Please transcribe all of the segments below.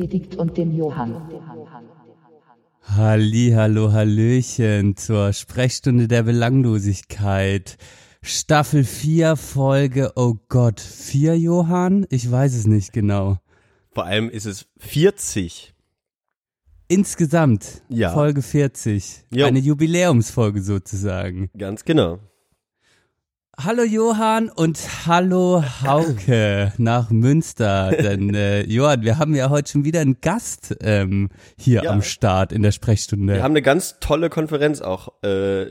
Benedikt und dem Johann. Halli, hallo, hallöchen zur Sprechstunde der Belanglosigkeit. Staffel 4, Folge, oh Gott, 4, Johann? Ich weiß es nicht genau. Vor allem ist es 40. Insgesamt, Ja. Folge 40. Jo. Eine Jubiläumsfolge sozusagen. Ganz genau. Hallo Johann und hallo Hauke nach Münster. Denn äh, Johann, wir haben ja heute schon wieder einen Gast ähm, hier Ja. am Start in der Sprechstunde. Wir haben eine ganz tolle Konferenz auch äh,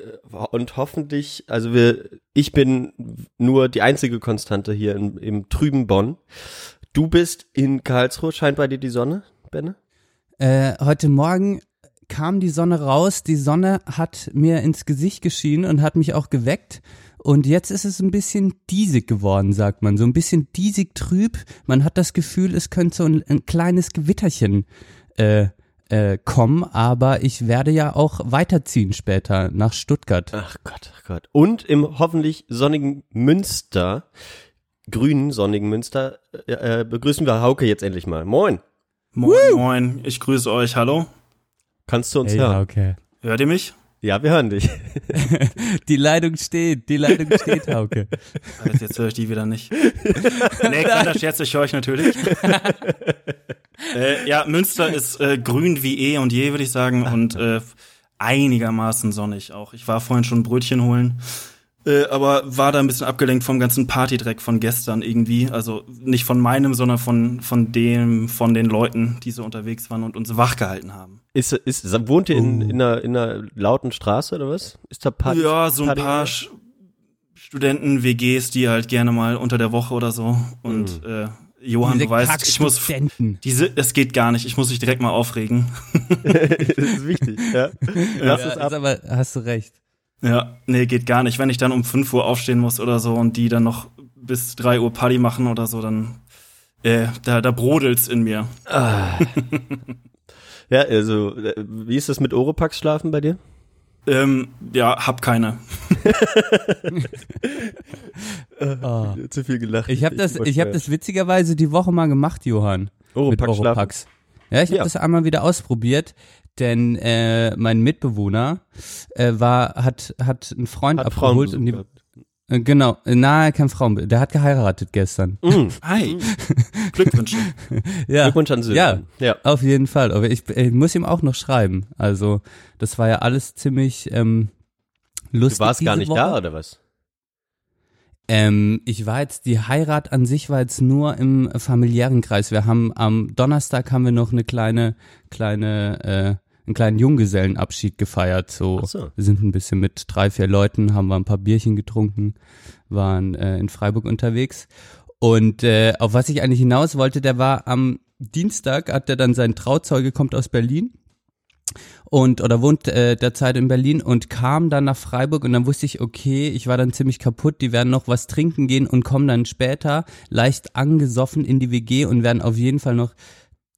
und hoffentlich, also wir, ich bin nur die einzige Konstante hier im, im trüben Bonn. Du bist in Karlsruhe, scheint bei dir die Sonne, Benne? Äh, heute Morgen kam die Sonne raus, die Sonne hat mir ins Gesicht geschienen und hat mich auch geweckt. Und jetzt ist es ein bisschen diesig geworden, sagt man. So ein bisschen diesig trüb. Man hat das Gefühl, es könnte so ein, ein kleines Gewitterchen äh, äh, kommen, aber ich werde ja auch weiterziehen später nach Stuttgart. Ach Gott, ach Gott. Und im hoffentlich sonnigen Münster, grünen sonnigen Münster, äh, äh, begrüßen wir Hauke jetzt endlich mal. Moin. Moin, moin, ich grüße euch, hallo. Kannst du uns Hey, hören? okay. Hört ihr mich? Ja, wir hören dich. Die Leitung steht, die Leitung steht, Hauke. Jetzt, jetzt höre ich die wieder nicht. nee, kleiner Scherz, ich höre euch natürlich. äh, ja, Münster ist äh, grün wie eh und je, würde ich sagen, und äh, einigermaßen sonnig auch. Ich war vorhin schon Brötchen holen, äh, aber war da ein bisschen abgelenkt vom ganzen Partydreck von gestern irgendwie. Also nicht von meinem, sondern von, von dem, von den Leuten, die so unterwegs waren und uns wachgehalten haben. Ist, ist, wohnt ihr in, in, einer, in einer lauten Straße oder was? Ist da Party? Ja, so ein Party- paar Sch- Studenten-WGs, die halt gerne mal unter der Woche oder so. Und äh, Johann, Diese du weißt, ich muss. Diese, das geht gar nicht. Ich muss mich direkt mal aufregen. das ist wichtig, ja. Lass Ja, es ist ab. aber hast du recht. Ja, nee, geht gar nicht. Wenn ich dann um 5 Uhr aufstehen muss oder so und die dann noch bis 3 Uhr Party machen oder so, dann äh, da, da brodelt's in mir. Ja, also, äh, wie ist das mit Oropax schlafen bei dir? Ähm, ja, hab keine. Oh. Zu viel gelacht. Ich habe das, ich habe das witzigerweise die Woche mal gemacht, Johann. mit Oropax schlafen. Oropax. Ja, ich habe Ja. das einmal wieder ausprobiert, denn äh, mein Mitbewohner äh, war hat hat einen Freund Hat abgeholt und die, gehabt. Äh, genau, äh, na, kein Frauen, der hat geheiratet gestern. Mm. Hi. Glückwünsche. Ja. Glückwunsch an Sören. Ja. ja. Auf jeden Fall, aber ich, ich muss ihm auch noch schreiben. Also, das war ja alles ziemlich ähm, lustig Du warst gar nicht Woche. da, oder was? Ähm, ich war jetzt, die Heirat an sich war jetzt nur im familiären Kreis. Wir haben am Donnerstag haben wir noch eine kleine, kleine, äh, einen kleinen Junggesellenabschied gefeiert. So, Ach so. wir sind ein bisschen mit drei, vier Leuten, haben wir ein paar Bierchen getrunken, waren äh, in Freiburg unterwegs. Und äh, auf was ich eigentlich hinaus wollte, der war am Dienstag, hat der dann sein Trauzeuge, kommt aus Berlin und oder wohnt äh, derzeit in Berlin und kam dann nach Freiburg und dann wusste ich, okay, ich war dann ziemlich kaputt, die werden noch was trinken gehen und kommen dann später leicht angesoffen in die WG und werden auf jeden Fall noch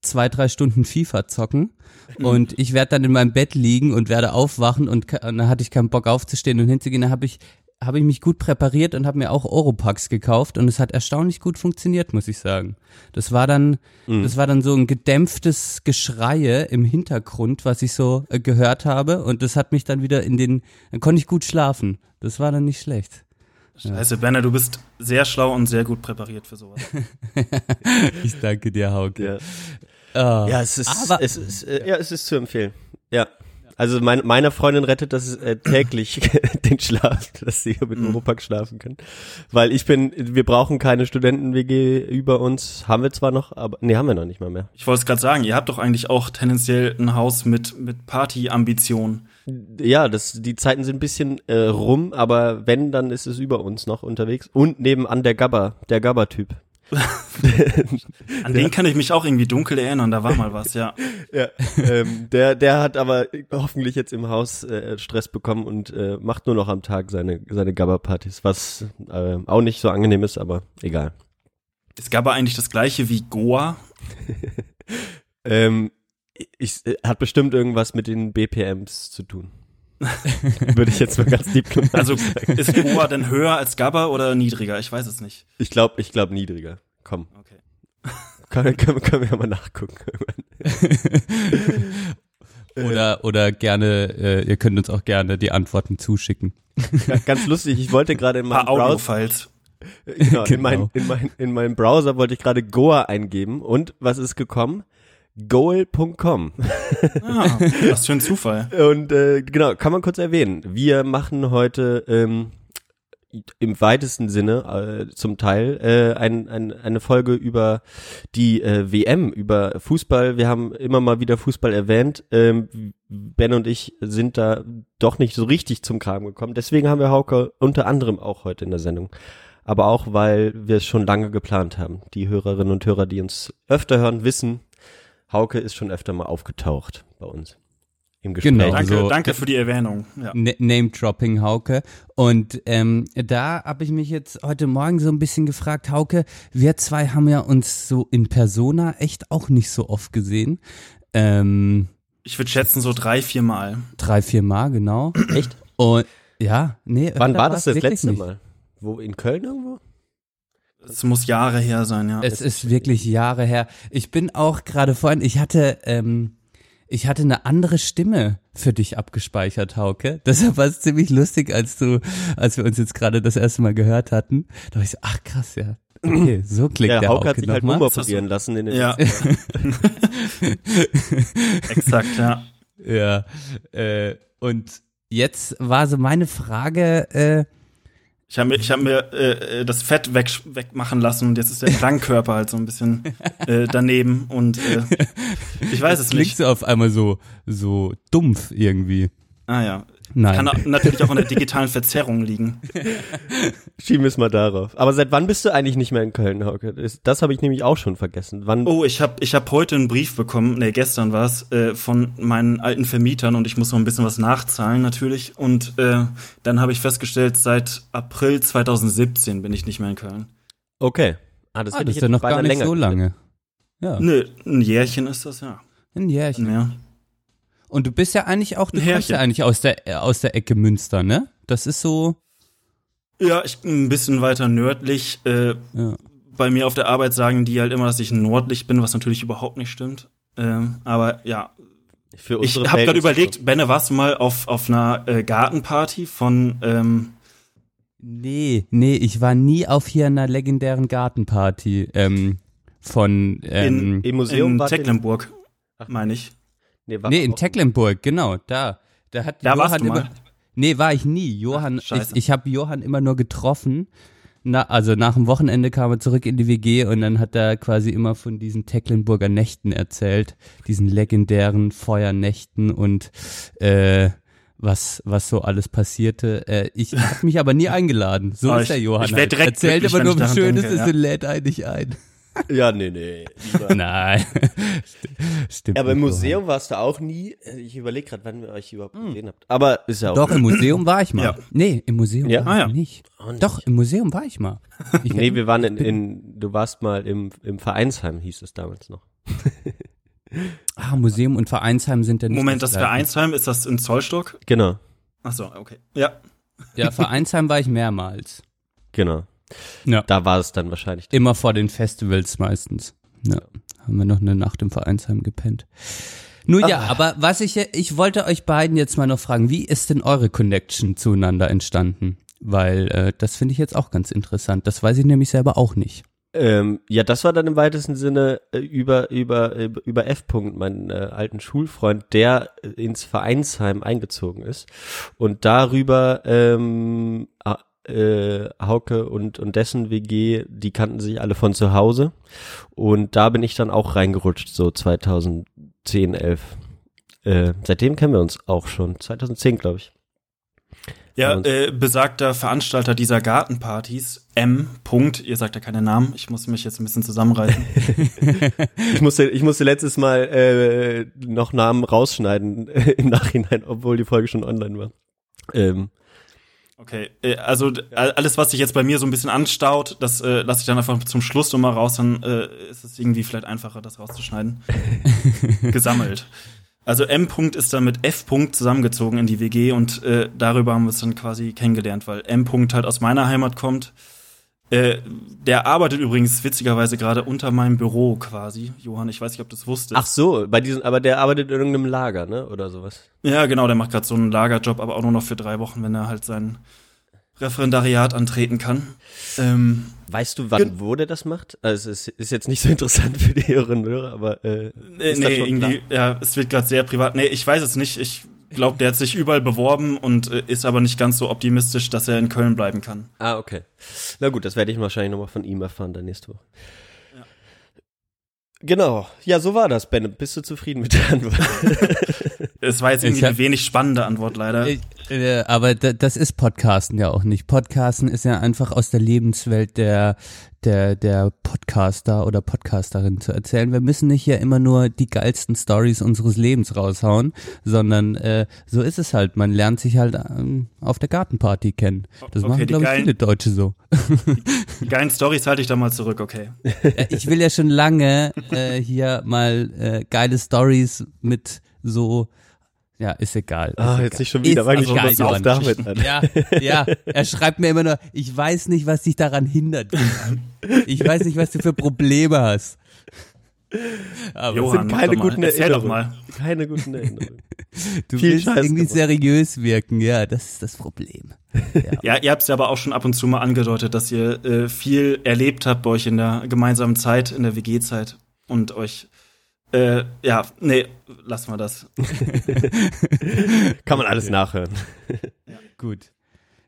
zwei, drei Stunden FIFA zocken. Und ich werde dann in meinem Bett liegen und werde aufwachen und, und dann hatte ich keinen Bock aufzustehen und hinzugehen. Da habe ich habe ich mich gut präpariert und habe mir auch Oropax gekauft und es hat erstaunlich gut funktioniert, muss ich sagen. Das war dann, das war dann so ein gedämpftes Geschreie im Hintergrund, was ich so äh, gehört habe und das hat mich dann wieder in den, dann konnte ich gut schlafen. Das war dann nicht schlecht. Scheiße, Benne, du bist sehr schlau und sehr gut präpariert für sowas. Ich danke dir, Hauke. Ja. Ah. Ja, es ist, Aber- es ist, äh, ja, es ist zu empfehlen. Ja. Also mein, meiner Freundin rettet das äh, täglich den Schlaf, dass sie mit Oropax schlafen können. Weil ich bin, wir brauchen keine Studenten-WG über uns. Haben wir zwar noch, aber, nee, haben wir noch nicht mal mehr. Ich wollte es gerade sagen, ihr habt doch eigentlich auch tendenziell ein Haus mit, mit Party-Ambitionen. Ja, das, die Zeiten sind ein bisschen äh, rum, aber wenn, dann ist es über uns noch unterwegs. Und nebenan der Gabber, der Gabber-Typ. An den kann ich mich auch irgendwie dunkel erinnern, da war mal was, ja. Ja, ähm, der, der hat aber hoffentlich jetzt im Haus äh, Stress bekommen und äh, macht nur noch am Tag seine, seine Gabba-Partys, was äh, auch nicht so angenehm ist, aber egal. Es gab aber eigentlich das gleiche wie Goa. Ähm, ich, äh, hat bestimmt irgendwas mit den BPMs zu tun. Würde ich jetzt mal ganz Also sagen. ist Goa denn höher als Gabba oder niedriger? Ich weiß es nicht. Ich glaube, ich glaube niedriger. Komm, Okay. können, können, können wir ja mal nachgucken. Oder, oder gerne, äh, ihr könnt uns auch gerne die Antworten zuschicken. Ja, ganz lustig, ich wollte gerade in Ein meinem Browser, Audio-Files. genau, in, Genau. mein, in, mein, in meinem Browser wollte ich gerade Goa eingeben und was ist gekommen? Goal.com. Ah, was für ein Zufall. Und äh, genau, kann man kurz erwähnen. Wir machen heute ähm, im weitesten Sinne äh, zum Teil äh, ein, ein, eine Folge über die äh, WM, über Fußball. Wir haben immer mal wieder Fußball erwähnt. Ähm, ben und ich sind da doch nicht so richtig zum Kram gekommen. Deswegen haben wir Hauke unter anderem auch heute in der Sendung. Aber auch, weil wir es schon lange geplant haben. Die Hörerinnen und Hörer, die uns öfter hören, wissen, Hauke ist schon öfter mal aufgetaucht bei uns im Gespräch. Genau. Danke, Also- danke für die Erwähnung. Ja. Name-Dropping, Hauke. Und ähm, da habe ich mich jetzt heute Morgen so ein bisschen gefragt, Hauke, wir zwei haben ja uns so in Persona echt auch nicht so oft gesehen. Ähm, Ich würde schätzen so drei, vier Mal. drei, vier Mal, genau. Echt? Und ja, nee. Wann war das das letzte nicht. Mal? Wo, in Köln irgendwo? Es muss Jahre her sein, ja. Es ist wirklich Jahre her. Ich bin auch gerade vorhin, ich hatte, ähm, ich hatte eine andere Stimme für dich abgespeichert, Hauke. Deshalb war es ziemlich lustig, als du, als wir uns jetzt gerade das erste Mal gehört hatten. Da war ich so, ach krass, ja. Okay, so klingt Ja, der Hauke Hauke, hat sich halt nochmal. umoperieren lassen in den Ja. Exakt, ja. Ja, äh, und jetzt war so meine Frage, äh, Ich habe mir, ich hab mir äh, das Fett weg, wegmachen lassen und jetzt ist der Klangkörper halt so ein bisschen äh, daneben und äh, ich weiß es klingt nicht. so auf einmal so, so dumpf irgendwie. Ah ja. Nein. Kann natürlich auch an der digitalen Verzerrung liegen. Schieben wir es mal darauf. Aber seit wann bist du eigentlich nicht mehr in Köln, Hauke? Das, habe ich nämlich auch schon vergessen. Wann? Oh, ich habe ich hab heute einen Brief bekommen, nee, gestern war's, äh, von meinen alten Vermietern und ich muss noch ein bisschen was nachzahlen natürlich. Und äh, dann habe ich festgestellt, seit April 2017 bin ich nicht mehr in Köln. Okay. Ah, das, ah, das ist ja noch gar nicht länger so lange. Ja, Nö, ein Jährchen ist das, ja. ein Jährchen. Mehr. Und du bist ja eigentlich auch, du Ein kommst ja eigentlich aus der, aus der Ecke Münster, ne? Das ist so, Ja, ich bin ein bisschen weiter nördlich. Äh, ja. bei mir auf der Arbeit sagen die halt immer, dass ich nordlich bin, was natürlich überhaupt nicht stimmt. Ähm, aber ja, Für ich unsere habe gerade überlegt, Benne, warst du mal auf, auf einer äh, Gartenparty von ähm, Nee, nee, ich war nie auf hier einer legendären Gartenparty, ähm, von, ähm, Im Museum in Tecklenburg, meine ich. Nee, war nee, in Tecklenburg, genau, da. Da hat Da Johann warst du immer, mal. Nee, war ich nie. Johann, Ach, ich, ich habe Johann immer nur getroffen. Na, also nach dem Wochenende kam er zurück in die WG und dann hat er quasi immer von diesen Tecklenburger Nächten erzählt, diesen legendären Feuernächten und äh, was was so alles passierte. Äh, ich habe mich aber nie eingeladen. So Oh, ist ich- der Johann. ich werd halt. direkt Erzählt immer nur, wenn wie ich schön daran es denke, ist ja. und lädt einen nicht ein. Ja, nee, nee. Lieber. Nein. Stimmt. Aber im nicht, Museum warst du auch nie. Ich überlege gerade, wann wir euch überhaupt gesehen habt. Aber ist ja auch. Doch, im Museum war ich mal. Ja. Nee, im Museum Ja? war Ah, ich ja. nicht. Auch nicht. Doch, im Museum war ich mal. Ich, Nee, wir waren in, in, du warst mal im, im Vereinsheim, hieß es damals noch. ah, Museum und Vereinsheim sind ja nicht Moment, das. Vereinsheim, ist das in Zollstock? Genau, Ach so, okay. Ja. Ja, Vereinsheim war ich mehrmals. genau. Ja. Da war es dann wahrscheinlich. Immer vor den Festivals meistens. Ja. Haben wir noch eine Nacht im Vereinsheim gepennt. Nur ja, Ah. aber was ich, ich wollte euch beiden jetzt mal noch fragen, wie ist denn eure Connection zueinander entstanden? Weil äh, das finde ich jetzt auch ganz interessant. Das weiß ich nämlich selber auch nicht. Ähm, ja, das war dann im weitesten Sinne äh, über über äh, über F. -Punkt, meinen äh, alten Schulfreund, der äh, ins Vereinsheim eingezogen ist und darüber ähm, ah, äh, Hauke und und dessen WG, die kannten sich alle von zu Hause und da bin ich dann auch reingerutscht, so 2010, 11. Äh, seitdem kennen wir uns auch schon, 2010 glaube ich. Ja, äh, besagter Veranstalter dieser Gartenpartys, M. Punkt, ihr sagt ja keine Namen, ich muss mich jetzt ein bisschen zusammenreißen. Ich musste, ich musste letztes Mal äh, noch Namen rausschneiden äh, im Nachhinein, obwohl die Folge schon online war. Ähm, Okay, äh, also alles, was sich jetzt bei mir so ein bisschen anstaut, das äh, lasse ich dann einfach zum Schluss nochmal raus, dann äh, ist es irgendwie vielleicht einfacher, das rauszuschneiden. Gesammelt. Also M. Punkt ist dann mit F. Punkt zusammengezogen in die WG und äh, darüber haben wir es dann quasi kennengelernt, weil M. Punkt halt aus meiner Heimat kommt. Äh, der arbeitet übrigens witzigerweise gerade unter meinem Büro quasi. Johann, ich weiß nicht, ob du es wusstest. ach so, bei diesen, aber der arbeitet in irgendeinem Lager, ne? Oder sowas. Ja, genau, der macht gerade so einen Lagerjob, aber auch nur noch für drei Wochen, wenn er halt sein Referendariat antreten kann. Ähm, Weißt du, wann, wo der das macht? Also es ist, jetzt nicht so interessant für die Hörerinnen und Hörer, aber äh, nee, das nee irgendwie, ja, es wird gerade sehr privat. Nee, ich weiß es nicht. Ich glaube, der hat sich überall beworben und äh, ist aber nicht ganz so optimistisch, dass er in Köln bleiben kann. Ah, okay. Na gut, das werde ich wahrscheinlich nochmal von ihm erfahren dann nächste Woche. Genau. Ja, so war das, Ben. Bist du zufrieden mit der Antwort? Es war jetzt irgendwie Ich hab- eine wenig spannende Antwort leider. Äh, äh, aber da, das ist Podcasten ja auch nicht. Podcasten ist ja einfach aus der Lebenswelt der, der, der Podcaster oder Podcasterin zu erzählen. Wir müssen nicht ja immer nur die geilsten Stories unseres Lebens raushauen, sondern äh, so ist es halt. Man lernt sich halt ähm, auf der Gartenparty kennen. Das Okay, machen, glaube ich, geilen- viele Deutsche so. Die geilen Stories halte ich da mal zurück, okay. Äh, ich will ja schon lange äh, hier mal äh, geile Stories mit so, ja, ist egal. Ah, ist jetzt egal. nicht schon wieder. Wirklich, egal, was auf Johann. damit an. Ja, ja, er schreibt mir immer nur, ich weiß nicht, was dich daran hindert. Ich weiß nicht, was du für Probleme hast. Aber Johann, sind mach keine guten Erzähl doch Erinnerungen. mal. Keine guten Erinnerungen. du viel willst Scheiß irgendwie gemacht. seriös wirken, ja, das ist das Problem. Ja, ihr habt es ja aber auch schon ab und zu mal angedeutet, dass ihr äh, viel erlebt habt bei euch in der gemeinsamen Zeit, in der WG-Zeit und euch äh, ja, nee, lassen wir das. Kann man alles nachhören. Gut.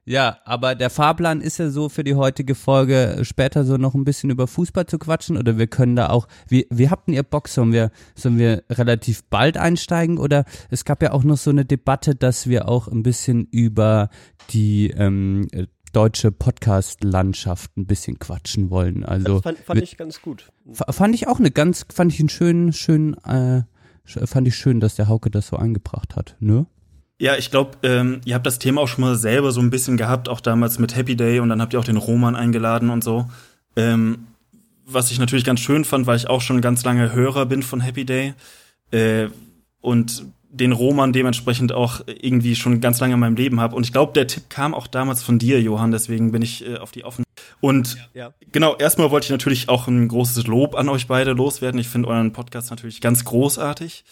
Ja, aber der Fahrplan ist ja so für die heutige Folge, äh, später so noch ein bisschen über Fußball zu quatschen oder wir können da auch, wie, wie habt denn ihr Bock, sollen wir, sollen wir relativ bald einsteigen oder es gab ja auch noch so eine Debatte, dass wir auch ein bisschen über die ähm, äh, deutsche Podcast-Landschaft ein bisschen quatschen wollen. Also Das fand, fand ich ganz gut. Fand ich auch eine ganz, fand ich einen schönen, schönen, äh, fand ich schön, dass der Hauke das so eingebracht hat, ne? Ja, ich glaube, ähm, ihr habt das Thema auch schon mal selber so ein bisschen gehabt, auch damals mit Happy Day und dann habt ihr auch den Roman eingeladen und so. Ähm, was ich natürlich ganz schön fand, weil ich auch schon ganz lange Hörer bin von Happy Day äh, und den Roman dementsprechend auch irgendwie schon ganz lange in meinem Leben habe. Und ich glaube, der Tipp kam auch damals von dir, Johann, deswegen bin ich äh, auf die offen. Und Ja. genau, erstmal wollte ich natürlich auch ein großes Lob an euch beide loswerden. Ich finde euren Podcast natürlich ganz großartig.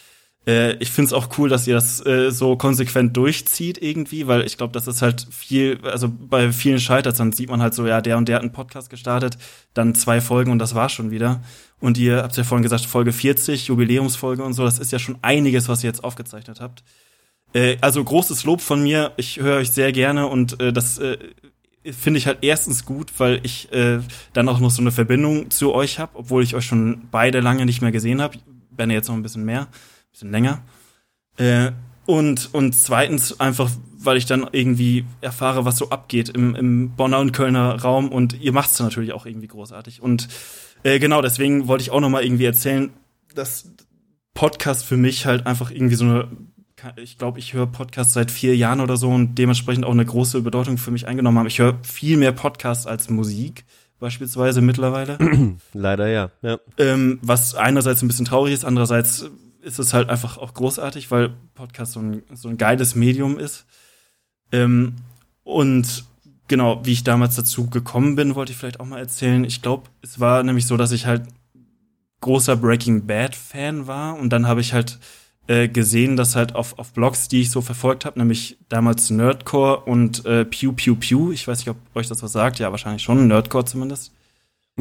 Äh, ich finde es auch cool, dass ihr das äh, so konsequent durchzieht irgendwie, weil ich glaube, das ist halt viel, also bei vielen scheitert dann sieht man halt so, ja, der und der hat einen Podcast gestartet, dann zwei Folgen und das war schon wieder. Und ihr habt ja vorhin gesagt, Folge 40, Jubiläumsfolge und so, das ist ja schon einiges, was ihr jetzt aufgezeichnet habt. Äh, also großes Lob von mir, ich höre euch sehr gerne und äh, das äh, finde ich halt erstens gut, weil ich äh, dann auch noch so eine Verbindung zu euch habe, obwohl ich euch schon beide lange nicht mehr gesehen habe. Benne jetzt noch ein bisschen mehr, bisschen länger. Äh, und, und zweitens einfach, weil ich dann irgendwie erfahre, was so abgeht im, im Bonner und Kölner Raum und ihr macht's natürlich auch irgendwie großartig. Und äh, genau, deswegen wollte ich auch noch mal irgendwie erzählen, dass Podcast für mich halt einfach irgendwie so eine ich glaube, ich höre Podcasts seit vier Jahren oder so und dementsprechend auch eine große Bedeutung für mich eingenommen haben. Ich höre viel mehr Podcasts als Musik, beispielsweise mittlerweile. Leider ja. ja. ähm, was einerseits ein bisschen traurig ist, andererseits ist es halt einfach auch großartig, weil Podcast so ein, so ein geiles Medium ist. Ähm, und genau, wie ich damals dazu gekommen bin, wollte ich vielleicht auch mal erzählen. Ich glaube, es war nämlich so, dass ich halt großer Breaking Bad Fan war und dann habe ich halt äh, gesehen, dass halt auf, auf Blogs, die ich so verfolgt habe, nämlich damals Nerdcore und äh, Pew Pew Pew, ich weiß nicht, ob euch das was sagt, ja, wahrscheinlich schon, Nerdcore zumindest.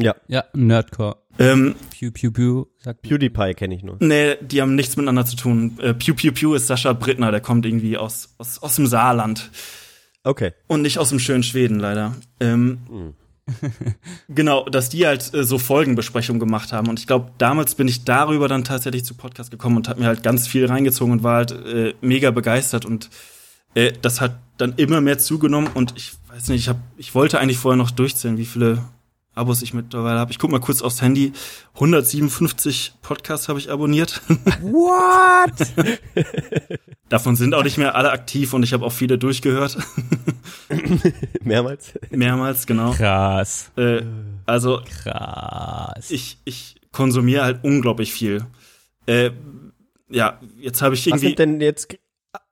Ja. Ja, Nerdcore. Ähm, Pew, pew, pew. Sagt PewDiePie kenne ich nur. Nee, die haben nichts miteinander zu tun. Äh, Pew Pew Pew ist Sascha Brittner, der kommt irgendwie aus, aus, aus dem Saarland. Okay. Und nicht aus dem schönen Schweden, leider. Ähm, Hm. genau, dass die halt äh, so Folgenbesprechungen gemacht haben. Und ich glaube, damals bin ich darüber dann tatsächlich zu Podcast gekommen und habe mir halt ganz viel reingezogen und war halt äh, mega begeistert. Und Äh, das hat dann immer mehr zugenommen und ich weiß nicht, ich, hab, ich wollte eigentlich vorher noch durchzählen, wie viele Abos ich mittlerweile habe. Ich guck mal kurz aufs Handy. 157 Podcasts habe ich abonniert. What? Davon sind auch nicht mehr alle aktiv und ich habe auch viele durchgehört. Mehrmals. Mehrmals, genau. Krass. Äh, also Krass. ich, ich konsumiere halt unglaublich viel. Äh, ja, jetzt habe ich Was irgendwie sind denn jetzt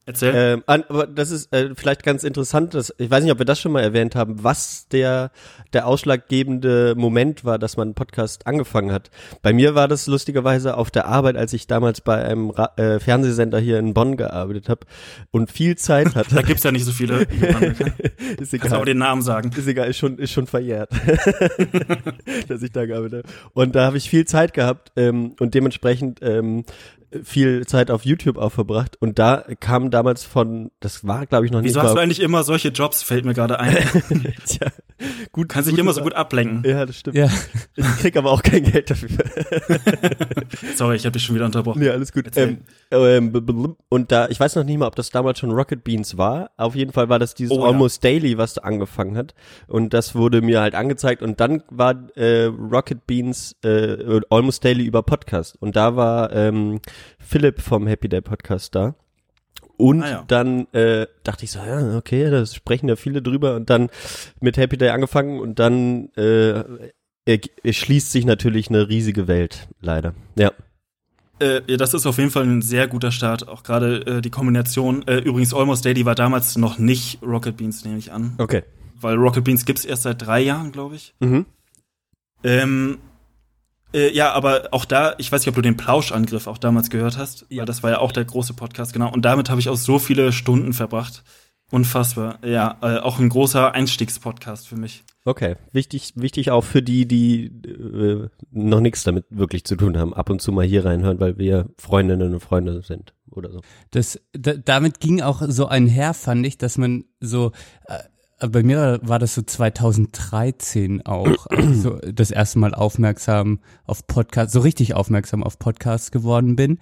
erzählt. Ähm, an, aber das ist äh, vielleicht ganz interessant, dass, ich weiß nicht, ob wir das schon mal erwähnt haben, was der, der ausschlaggebende Moment war, dass man einen Podcast angefangen hat. Bei mir war das lustigerweise auf der Arbeit, als ich damals bei einem Ra äh, Fernsehsender hier in Bonn gearbeitet habe und viel Zeit hatte. da gibt's ja nicht so viele. ist Kannst aber egal. den Namen sagen. Ist egal, ist schon, ist schon verjährt, dass ich da gearbeitet habe. Und da habe ich viel Zeit gehabt ähm, und dementsprechend ähm, viel Zeit auf YouTube auch verbracht. Und da kam damals von, das war glaube ich noch nicht Wieso hast du eigentlich immer solche Jobs, fällt mir gerade ein. Tja, gut, Kannst dich immer so gut ablenken. Ja, das stimmt. Ja. Ich krieg aber auch kein Geld dafür. Sorry, ich habe dich schon wieder unterbrochen. nee, alles gut. Ähm, ähm, und da, ich weiß noch nicht mal, ob das damals schon Rocket Beans war. Auf jeden Fall war das dieses Oh, ja. Almost Daily, was da angefangen hat. Und das wurde mir halt angezeigt. Und dann war äh, Rocket Beans äh, Almost Daily über Podcast. Und da war ähm, Philipp vom Happy Day Podcast da. Und Ah, ja. dann äh, dachte ich so, ja, okay, da sprechen ja viele drüber. Und dann mit Happy Day angefangen und dann äh, er, er schließt sich natürlich eine riesige Welt, leider. Ja. Äh, ja, das ist auf jeden Fall ein sehr guter Start. Auch gerade äh, die Kombination. Äh, übrigens, Almost Daily war damals noch nicht Rocket Beans, nehme ich an. Okay. Weil Rocket Beans gibt's erst seit drei Jahren, glaube ich. Mhm. Ähm, äh, ja, aber auch da, ich weiß nicht, ob du den Plauschangriff auch damals gehört hast, ja. weil das war ja auch der große Podcast, genau. Und damit habe ich auch so viele Stunden verbracht. Unfassbar. Ja, äh, auch ein großer Einstiegspodcast für mich. Okay. Wichtig, wichtig auch für die, die äh, noch nichts damit wirklich zu tun haben, ab und zu mal hier reinhören, weil wir Freundinnen und Freunde sind oder so. Das, da, damit ging auch so einher, fand ich, dass man so, äh, bei mir war, das so 2013 auch, so das erste Mal aufmerksam auf Podcasts, so richtig aufmerksam auf Podcasts geworden bin.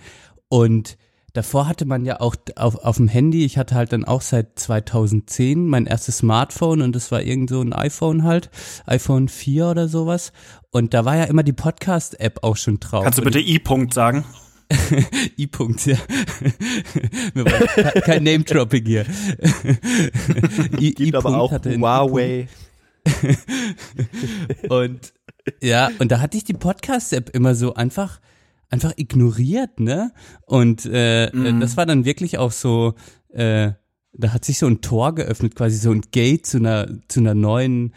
Und davor hatte man ja auch auf, auf dem Handy, ich hatte halt dann auch seit 2010 mein erstes Smartphone und das war irgend so ein iPhone halt, iPhone 4 oder sowas. Und da war ja immer die Podcast-App auch schon drauf. Kannst du bitte I-Punkt sagen? I-Punkt, ja. Kein Name-Dropping hier. I, Gibt aber I-Punkt auch Huawei. Und ja, und da hatte ich die Podcast-App immer so einfach, einfach ignoriert, ne? Und äh, Mhm. das war dann wirklich auch so, äh, da hat sich so ein Tor geöffnet, quasi so ein Gate zu einer, zu einer neuen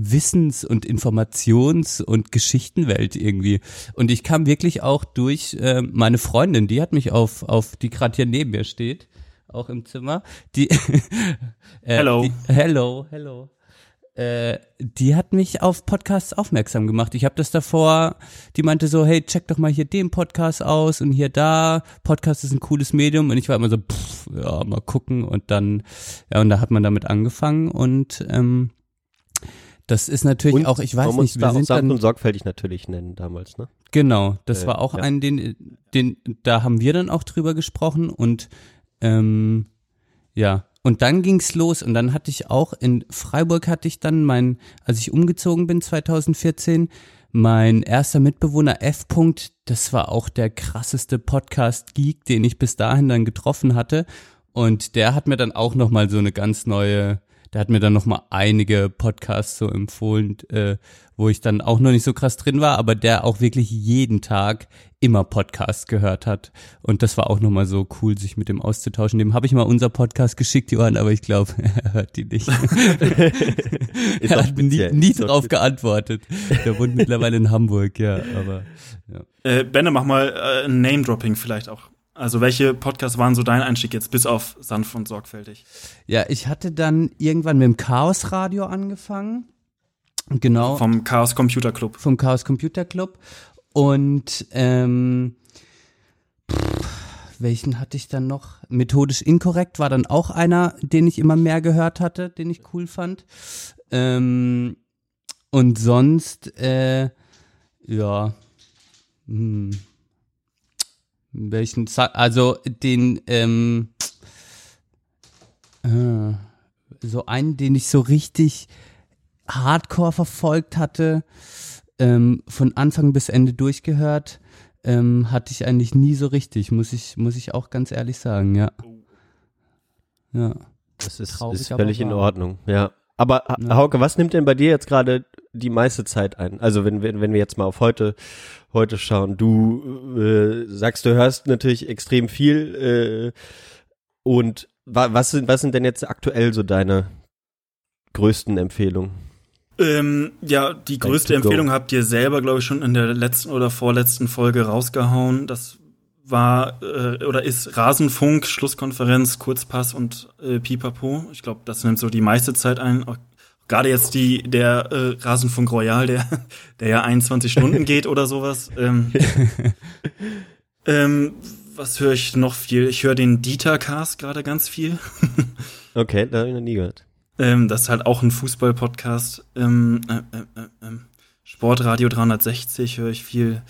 Wissens- und Informations- und Geschichtenwelt irgendwie. Und ich kam wirklich auch durch äh, meine Freundin, die hat mich auf, auf die gerade hier neben mir steht, auch im Zimmer, die äh, Hello. Die, hello, hello. Äh, die hat mich auf Podcasts aufmerksam gemacht. Ich habe das davor, die meinte so, hey, check doch mal hier den Podcast aus und hier da. Podcast ist ein cooles Medium und ich war immer so, pff, ja, mal gucken und dann, ja, und da hat man damit angefangen und ähm, das ist natürlich Und auch, ich weiß man nicht, wir sind dann, und sorgfältig natürlich nennen damals, ne? Genau, das Äh, war auch ja. ein, den, den, da haben wir dann auch drüber gesprochen und ähm, ja, und dann ging's los und dann hatte ich auch in Freiburg hatte ich dann mein, als ich umgezogen bin 2014, mein erster Mitbewohner F. -Punkt, das war auch der krasseste Podcast-Geek, den ich bis dahin dann getroffen hatte und der hat mir dann auch nochmal so eine ganz neue, der hat mir dann nochmal einige Podcasts so empfohlen, äh, wo ich dann auch noch nicht so krass drin war, aber der auch wirklich jeden Tag immer Podcasts gehört hat. Und das war auch nochmal so cool, sich mit dem auszutauschen. Dem habe ich mal unser Podcast geschickt, Johann, aber ich glaube, er hört die nicht. Er hat nie, speziell. nie doch drauf geantwortet. Der wohnt mittlerweile in Hamburg, ja, aber ja. Äh, Benne, mach mal äh, ein Name-Dropping vielleicht auch. Also welche Podcasts waren so dein Einstieg jetzt, bis auf sanft und sorgfältig? Ja, ich hatte dann irgendwann mit dem Chaos Radio angefangen. Genau. Vom Chaos Computer Club. vom Chaos Computer Club. Und ähm, pff, welchen hatte ich dann noch? Methodisch inkorrekt war dann auch einer, den ich immer mehr gehört hatte, den ich cool fand. Ähm, und sonst, äh, ja, hm, welchen, Sa- also den, ähm, Äh, so einen, den ich so richtig hardcore verfolgt hatte, ähm, von Anfang bis Ende durchgehört, ähm, hatte ich eigentlich nie so richtig, muss ich, muss ich auch ganz ehrlich sagen, ja. Ja. Das ist, Traurig, ist völlig in. Ordnung, ja. Aber Ha- Ja. Hauke, was nimmt denn bei dir jetzt gerade die meiste Zeit ein? Also wenn, wenn, wenn wir jetzt mal auf heute, heute schauen, du äh, sagst, du hörst natürlich extrem viel äh, und wa was sind, was sind denn jetzt aktuell so deine größten Empfehlungen? Ähm, ja, die größte. Empfehlung habt ihr selber, glaube ich, schon in der letzten oder vorletzten Folge rausgehauen. Das war äh, oder ist Rasenfunk, Schlusskonferenz, Kurzpass und äh, Pipapo. Ich glaube, das nimmt so die meiste Zeit ein. Gerade jetzt die der äh, Rasenfunk Royal, der der ja 21 Stunden geht oder sowas. Ähm, ähm, was höre ich noch viel? Ich höre den Dieter-Cast gerade ganz viel. Okay, da habe ich noch nie gehört. Ähm, das ist halt auch ein Fußball-Podcast. Ähm, äh, äh, äh, ähm, Sportradio 360 höre ich viel.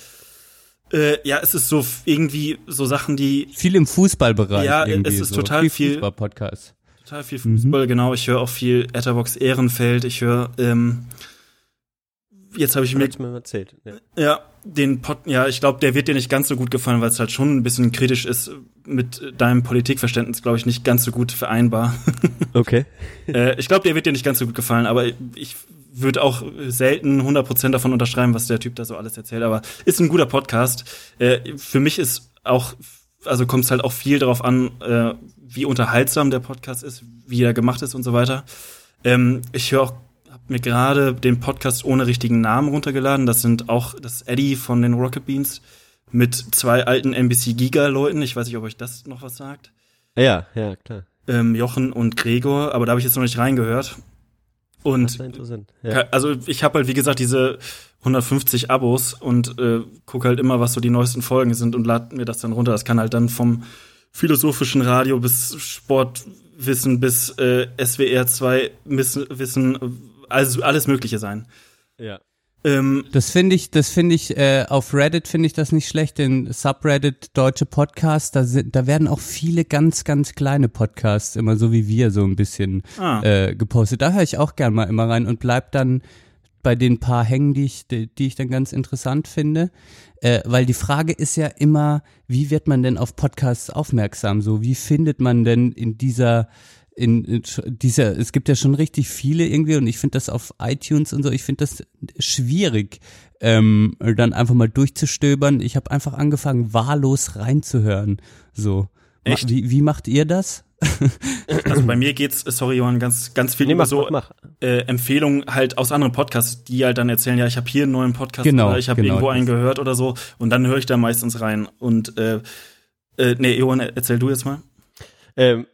Äh, ja, es ist so irgendwie so Sachen, die Viel im Fußballbereich. Ja, irgendwie es ist so. total viel- Fußball-Podcast. Total viel Fußball, genau. Ich höre auch viel Etherbox Ehrenfeld. Ich höre, ähm, jetzt habe ich Mir mir erzählt. Ja. ja, den Pod, ja, ich glaube, der wird dir nicht ganz so gut gefallen, weil es halt schon ein bisschen kritisch ist mit deinem Politikverständnis, glaube ich, nicht ganz so gut vereinbar. Okay. Äh, ich glaube, der wird dir nicht ganz so gut gefallen, aber ich würde auch selten 100% davon unterschreiben, was der Typ da so alles erzählt, aber ist ein guter Podcast. Äh, für mich ist auch, also kommt es halt auch viel darauf an, äh, wie unterhaltsam der Podcast ist, wie er gemacht ist und so weiter. Ähm, ich höre auch, habe mir gerade den Podcast ohne richtigen Namen runtergeladen. Das sind auch das Eddie von den Rocket Beans mit zwei alten NBC Giga-Leuten. Ich weiß nicht, ob euch das noch was sagt Ja, ja, klar. ähm, Jochen und Gregor, aber da habe ich jetzt noch nicht reingehört. Das Und ist interessant. Ja. also ich habe halt wie gesagt diese 150 Abos und äh, gucke halt immer, was so die neuesten Folgen sind und lade mir das dann runter. Das kann halt dann vom philosophischen Radio bis Sportwissen bis äh, SWR 2 Miss- Wissen, also alles Mögliche sein. ja. Ähm, Das finde ich, das finde ich, äh, auf Reddit finde ich das nicht schlecht, den Subreddit Deutsche Podcast, da sind, da werden auch viele ganz, ganz kleine Podcasts, immer so wie wir, so ein bisschen ah, äh, gepostet. Da höre ich auch gern mal immer rein und bleib dann bei den paar hängen, die ich, die, die ich dann ganz interessant finde. Äh, weil die Frage ist ja immer, wie wird man denn auf Podcasts aufmerksam? So, wie findet man denn in dieser in, in dieser, es gibt ja schon richtig viele irgendwie und ich finde das auf iTunes und so, ich finde das schwierig, ähm, dann einfach mal durchzustöbern. Ich habe einfach angefangen, wahllos reinzuhören. So. Echt? Wie, wie macht ihr das? also bei mir geht's, sorry Johann, ganz ganz viel Nee, über mach, so mach, mach. äh, Empfehlungen halt aus anderen Podcasts, die halt dann erzählen, ja, ich habe hier einen neuen Podcast Genau, oder ich habe genau irgendwo einen gehört oder so und dann höre ich da meistens rein und äh, äh, nee, Johann, erzähl du jetzt mal. Ähm,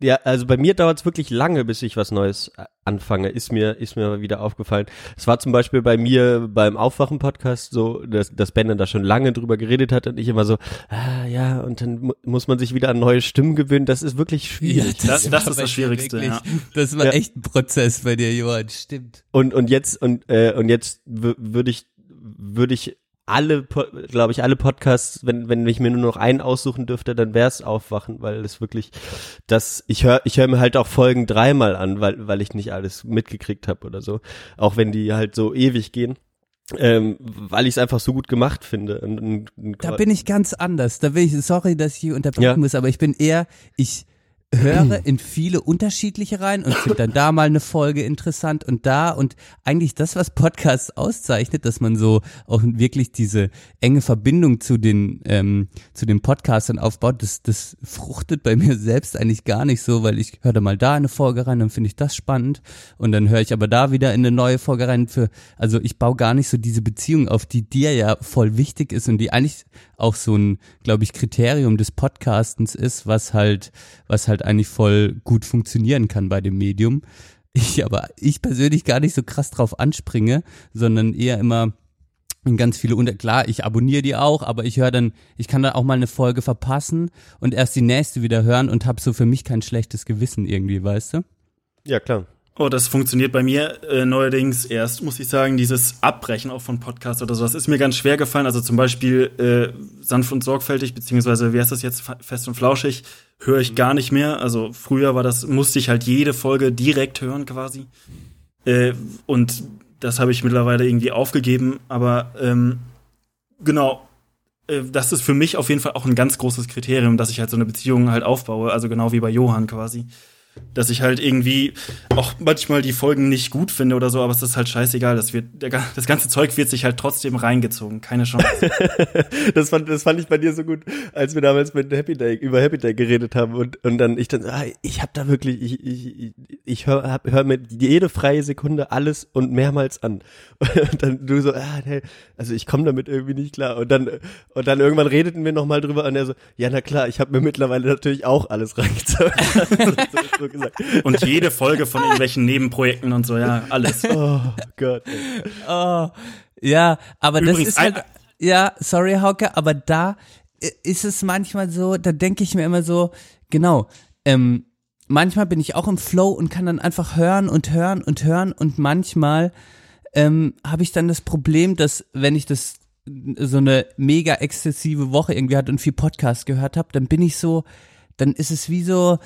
ja, also bei mir dauert es wirklich lange, bis ich was Neues äh, anfange, ist mir, ist mir wieder aufgefallen. Es war zum Beispiel bei mir beim Aufwachen-Podcast so, dass, dass Ben dann da schon lange drüber geredet hat und ich immer so, ah ja, und dann mu muss man sich wieder an neue Stimmen gewöhnen. Das ist wirklich schwierig. das- das war ist das Schwierigste, ja. Das war Ja. echt ein Prozess bei dir, Johann, stimmt. Und, und jetzt, und, äh, und jetzt wü- würde ich, würde ich alle, glaube ich, alle Podcasts, wenn, wenn ich mir nur noch einen aussuchen dürfte, dann wäre es Aufwachen, weil es wirklich, das, ich höre ich hör mir halt auch Folgen dreimal an, weil, weil ich nicht alles mitgekriegt habe oder so. Auch wenn die halt so ewig gehen. Ähm, weil ich es einfach so gut gemacht finde. Und, und, und Da bin ich ganz anders. Da bin ich, sorry, dass ich hier unterbrechen Ja. muss, aber ich bin eher, ich höre in viele unterschiedliche rein und finde dann da mal eine Folge interessant und da und eigentlich das, was Podcasts auszeichnet, dass man so auch wirklich diese enge Verbindung zu den ähm, zu den Podcastern aufbaut, das das fruchtet bei mir selbst eigentlich gar nicht so, weil ich höre da mal da eine Folge rein, dann finde ich das spannend und dann höre ich aber da wieder in eine neue Folge rein für also ich baue gar nicht so diese Beziehung auf, die dir ja voll wichtig ist und die eigentlich auch so ein, glaube ich, Kriterium des Podcastens ist, was halt, was halt eigentlich voll gut funktionieren kann bei dem Medium. Ich aber, ich persönlich gar nicht so krass drauf anspringe, sondern eher immer ganz viele unter klar, ich abonniere die auch, aber ich höre dann, ich kann dann auch mal eine Folge verpassen und erst die nächste wieder hören und habe so für mich kein schlechtes Gewissen irgendwie, weißt du? Ja, klar. Oh, das funktioniert bei mir äh, neuerdings erst, muss ich sagen, dieses Abbrechen auch von Podcasts oder so. Das ist mir ganz schwer gefallen. Also zum Beispiel äh, sanft und sorgfältig, beziehungsweise wie heißt das jetzt, fest und flauschig, höre ich gar nicht mehr. Also früher war das, musste ich halt jede Folge direkt hören quasi. Äh, und das habe ich mittlerweile irgendwie aufgegeben. Aber ähm, genau, äh, das ist für mich auf jeden Fall auch ein ganz großes Kriterium, dass ich halt so eine Beziehung halt aufbaue. Also genau wie bei Johann quasi dass ich halt irgendwie auch manchmal die Folgen nicht gut finde oder so, aber es ist halt scheißegal. Das, wird, das ganze Zeug wird sich halt trotzdem reingezogen. Keine Chance. das, fand, das fand ich bei dir so gut, als wir damals mit Happy Day, über Happy Day geredet haben und, und dann ich dann, ah, ich habe da wirklich, ich, ich, ich höre hör mir jede freie Sekunde alles und mehrmals an. Und dann du so, ah, nee, also ich komme damit irgendwie nicht klar. Und dann, und dann irgendwann redeten wir nochmal drüber und er so, ja, na klar, ich habe mir mittlerweile natürlich auch alles reingezogen. Gesagt. Und jede Folge von irgendwelchen Nebenprojekten und so, ja, alles. Oh Gott. Oh, ja, aber Übrigens, das ist halt, ja, sorry Hauke, aber da ist es manchmal so, da denke ich mir immer so, genau, ähm, manchmal bin ich auch im Flow und kann dann einfach hören und hören und hören und manchmal ähm, habe ich dann das Problem, dass wenn ich das so eine mega exzessive Woche irgendwie hat und viel Podcast gehört habe, dann bin ich so, dann ist es wie so,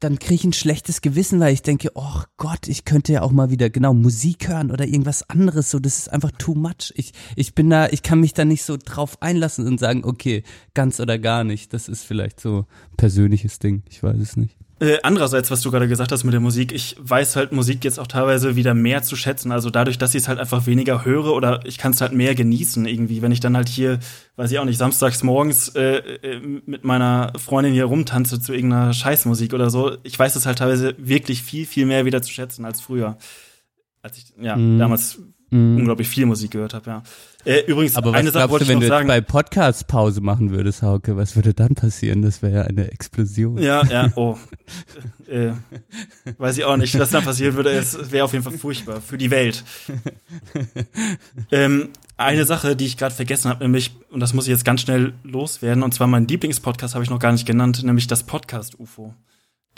dann kriege ich ein schlechtes Gewissen, weil ich denke, oh Gott, ich könnte ja auch mal wieder genau Musik hören oder irgendwas anderes. So, das ist einfach too much. Ich, ich bin da, ich kann mich da nicht so drauf einlassen und sagen, okay, ganz oder gar nicht. Das ist vielleicht so ein persönliches Ding. Ich weiß es nicht. Äh, andererseits, was du gerade gesagt hast mit der Musik, ich weiß halt Musik jetzt auch teilweise wieder mehr zu schätzen. Also dadurch, dass ich es halt einfach weniger höre oder ich kann es halt mehr genießen irgendwie. Wenn ich dann halt hier, weiß ich auch nicht, samstags morgens äh, äh, mit meiner Freundin hier rumtanze zu irgendeiner Scheißmusik oder so, ich weiß es halt teilweise wirklich viel, viel mehr wieder zu schätzen als früher. Als ich, ja, mm. damals mm. unglaublich viel Musik gehört habe, ja. Äh, übrigens, Aber eine Sache ich wenn du sagen. bei Podcast Pause machen würdest, Hauke, was würde dann passieren? Das wäre ja eine Explosion. Ja, ja, oh. äh, weiß ich auch nicht, was dann passieren würde. Es wäre auf jeden Fall furchtbar für die Welt. ähm, eine Sache, die ich gerade vergessen habe, nämlich, und das muss ich jetzt ganz schnell loswerden, und zwar mein Lieblingspodcast habe ich noch gar nicht genannt, nämlich das Podcast UFO.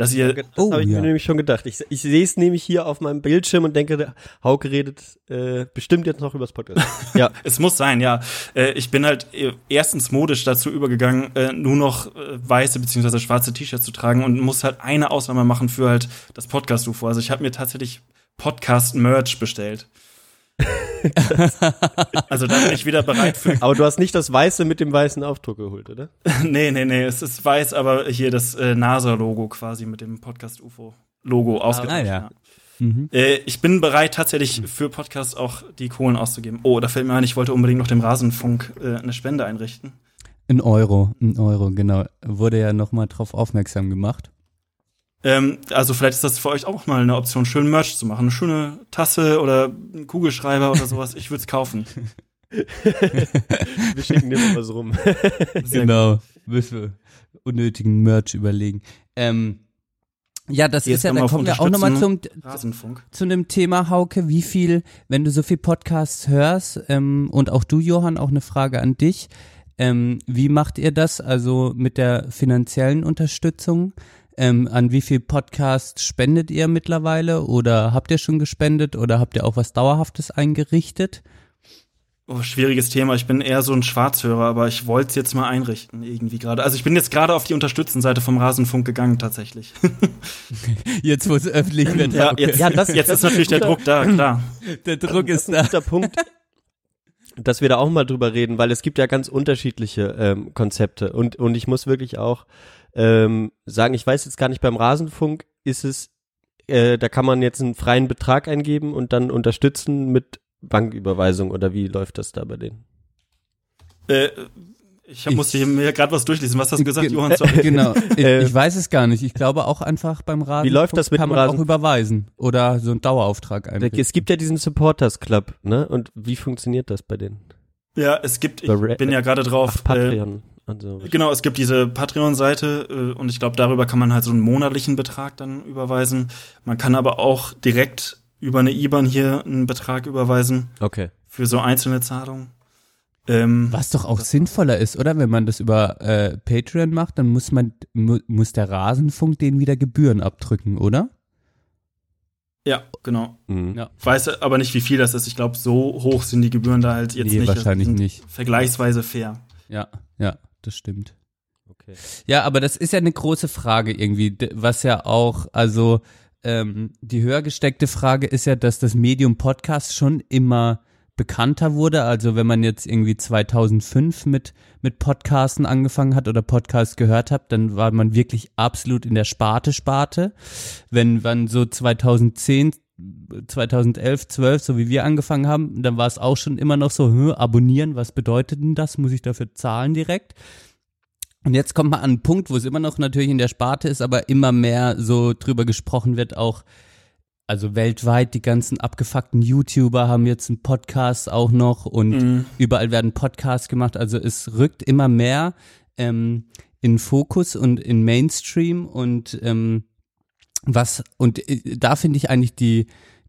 Dass ihr, das oh, habe ich ja. mir nämlich schon gedacht. Ich, ich sehe es nämlich hier auf meinem Bildschirm und denke, Hauke redet äh, bestimmt jetzt noch übers Podcast. ja, es muss sein, ja. Äh, ich bin halt äh, erstens modisch dazu übergegangen, äh, nur noch äh, weiße beziehungsweise schwarze T-Shirts zu tragen und muss halt eine Ausnahme machen für halt das Podcast-UFO. Also ich habe mir tatsächlich Podcast-Merch bestellt. also da bin ich wieder bereit für. Aber du hast nicht das Weiße mit dem weißen Aufdruck geholt, oder? nee, nee, nee, es ist weiß, aber hier das äh, NASA-Logo quasi mit dem Podcast UFO-Logo ausgedruckt. Ah, ja. Mhm. Äh, ich bin bereit, tatsächlich für Podcasts auch die Kohlen auszugeben. Oh, da fällt mir ein, ich wollte unbedingt noch dem Rasenfunk äh, eine Spende einrichten. Ein Euro, ein Euro, genau. Wurde ja nochmal drauf aufmerksam gemacht. Ähm, also vielleicht ist das für euch auch mal eine Option, schön Merch zu machen. Eine schöne Tasse oder ein Kugelschreiber oder sowas. Ich würde es kaufen. wir schicken dir mal was rum. genau. Müssen wir unnötigen Merch überlegen. Ähm, ja, das Jetzt ist ja, da kommen wir auch nochmal zum, zu dem Thema, Hauke, wie viel, wenn du so viel Podcasts hörst, ähm, und auch du, Johann, auch eine Frage an dich, ähm, wie macht ihr das, also mit der finanziellen Unterstützung? Ähm, an wie viel Podcasts spendet ihr mittlerweile oder habt ihr schon gespendet oder habt ihr auch was Dauerhaftes eingerichtet? Oh, schwieriges Thema. Ich bin eher so ein Schwarzhörer, aber ich wollte es jetzt mal einrichten irgendwie gerade. Also ich bin jetzt gerade auf die Unterstützenseite vom Rasenfunk gegangen tatsächlich. jetzt wo es öffentlich wird. Ja, jetzt, ja das, jetzt ist natürlich der Druck da, klar. Der Druck ist da. Der Punkt, dass wir da auch mal drüber reden, weil es gibt ja ganz unterschiedliche ähm, Konzepte und und ich muss wirklich auch ähm, sagen, ich weiß jetzt gar nicht, beim Rasenfunk ist es, äh, da kann man jetzt einen freien Betrag eingeben und dann unterstützen mit Banküberweisung oder wie läuft das da bei denen? Äh, ich hab, musste mir gerade was durchlesen. Was hast du gesagt, Johann? Genau. Ich, äh, ich, weiß es gar nicht. Ich glaube auch einfach beim Rasen. Wie läuft das mit kann man Rasen? auch überweisen oder so einen Dauerauftrag einrichten. Es gibt ja diesen Supporters Club, ne? Und wie funktioniert das bei denen? Ja, es gibt. Ich bin ja gerade drauf. Ach, Patreon. So. Genau, es gibt diese Patreon-Seite äh, und ich glaube, darüber kann man halt so einen monatlichen Betrag dann überweisen. Man kann aber auch direkt über eine IBAN hier einen Betrag überweisen. Okay. Für so einzelne Zahlungen. Ähm, Was doch auch sinnvoller ist, oder? Wenn man das über äh, Patreon macht, dann muss man mu muss der Rasenfunk den wieder Gebühren abdrücken, oder? Ja, genau. Mhm. Ja. Weiß aber nicht, wie viel das ist. Ich glaube, so hoch sind die Gebühren da halt jetzt nee, nicht. Wahrscheinlich nicht. Vergleichsweise fair. Ja, ja, das stimmt. Okay. Ja, aber das ist ja eine große Frage irgendwie, was ja auch, also ähm, die höher gesteckte Frage ist ja, dass das Medium Podcast schon immer bekannter wurde. Also wenn man jetzt irgendwie 2005 mit mit Podcasten angefangen hat oder Podcast gehört hat, dann war man wirklich absolut in der Sparte Sparte. Wenn man so 2010 2011, 12, so wie wir angefangen haben, dann war es auch schon immer noch so, hm, abonnieren, was bedeutet denn das? Muss ich dafür zahlen direkt? Und jetzt kommt man an einen Punkt, wo es immer noch natürlich in der Sparte ist, aber immer mehr so drüber gesprochen wird, auch, also weltweit, die ganzen abgefuckten YouTuber haben jetzt einen Podcast auch noch und Mhm. überall werden Podcasts gemacht. Also es rückt immer mehr ähm, in Fokus und in Mainstream und ähm, was, und äh, da finde ich eigentlich die,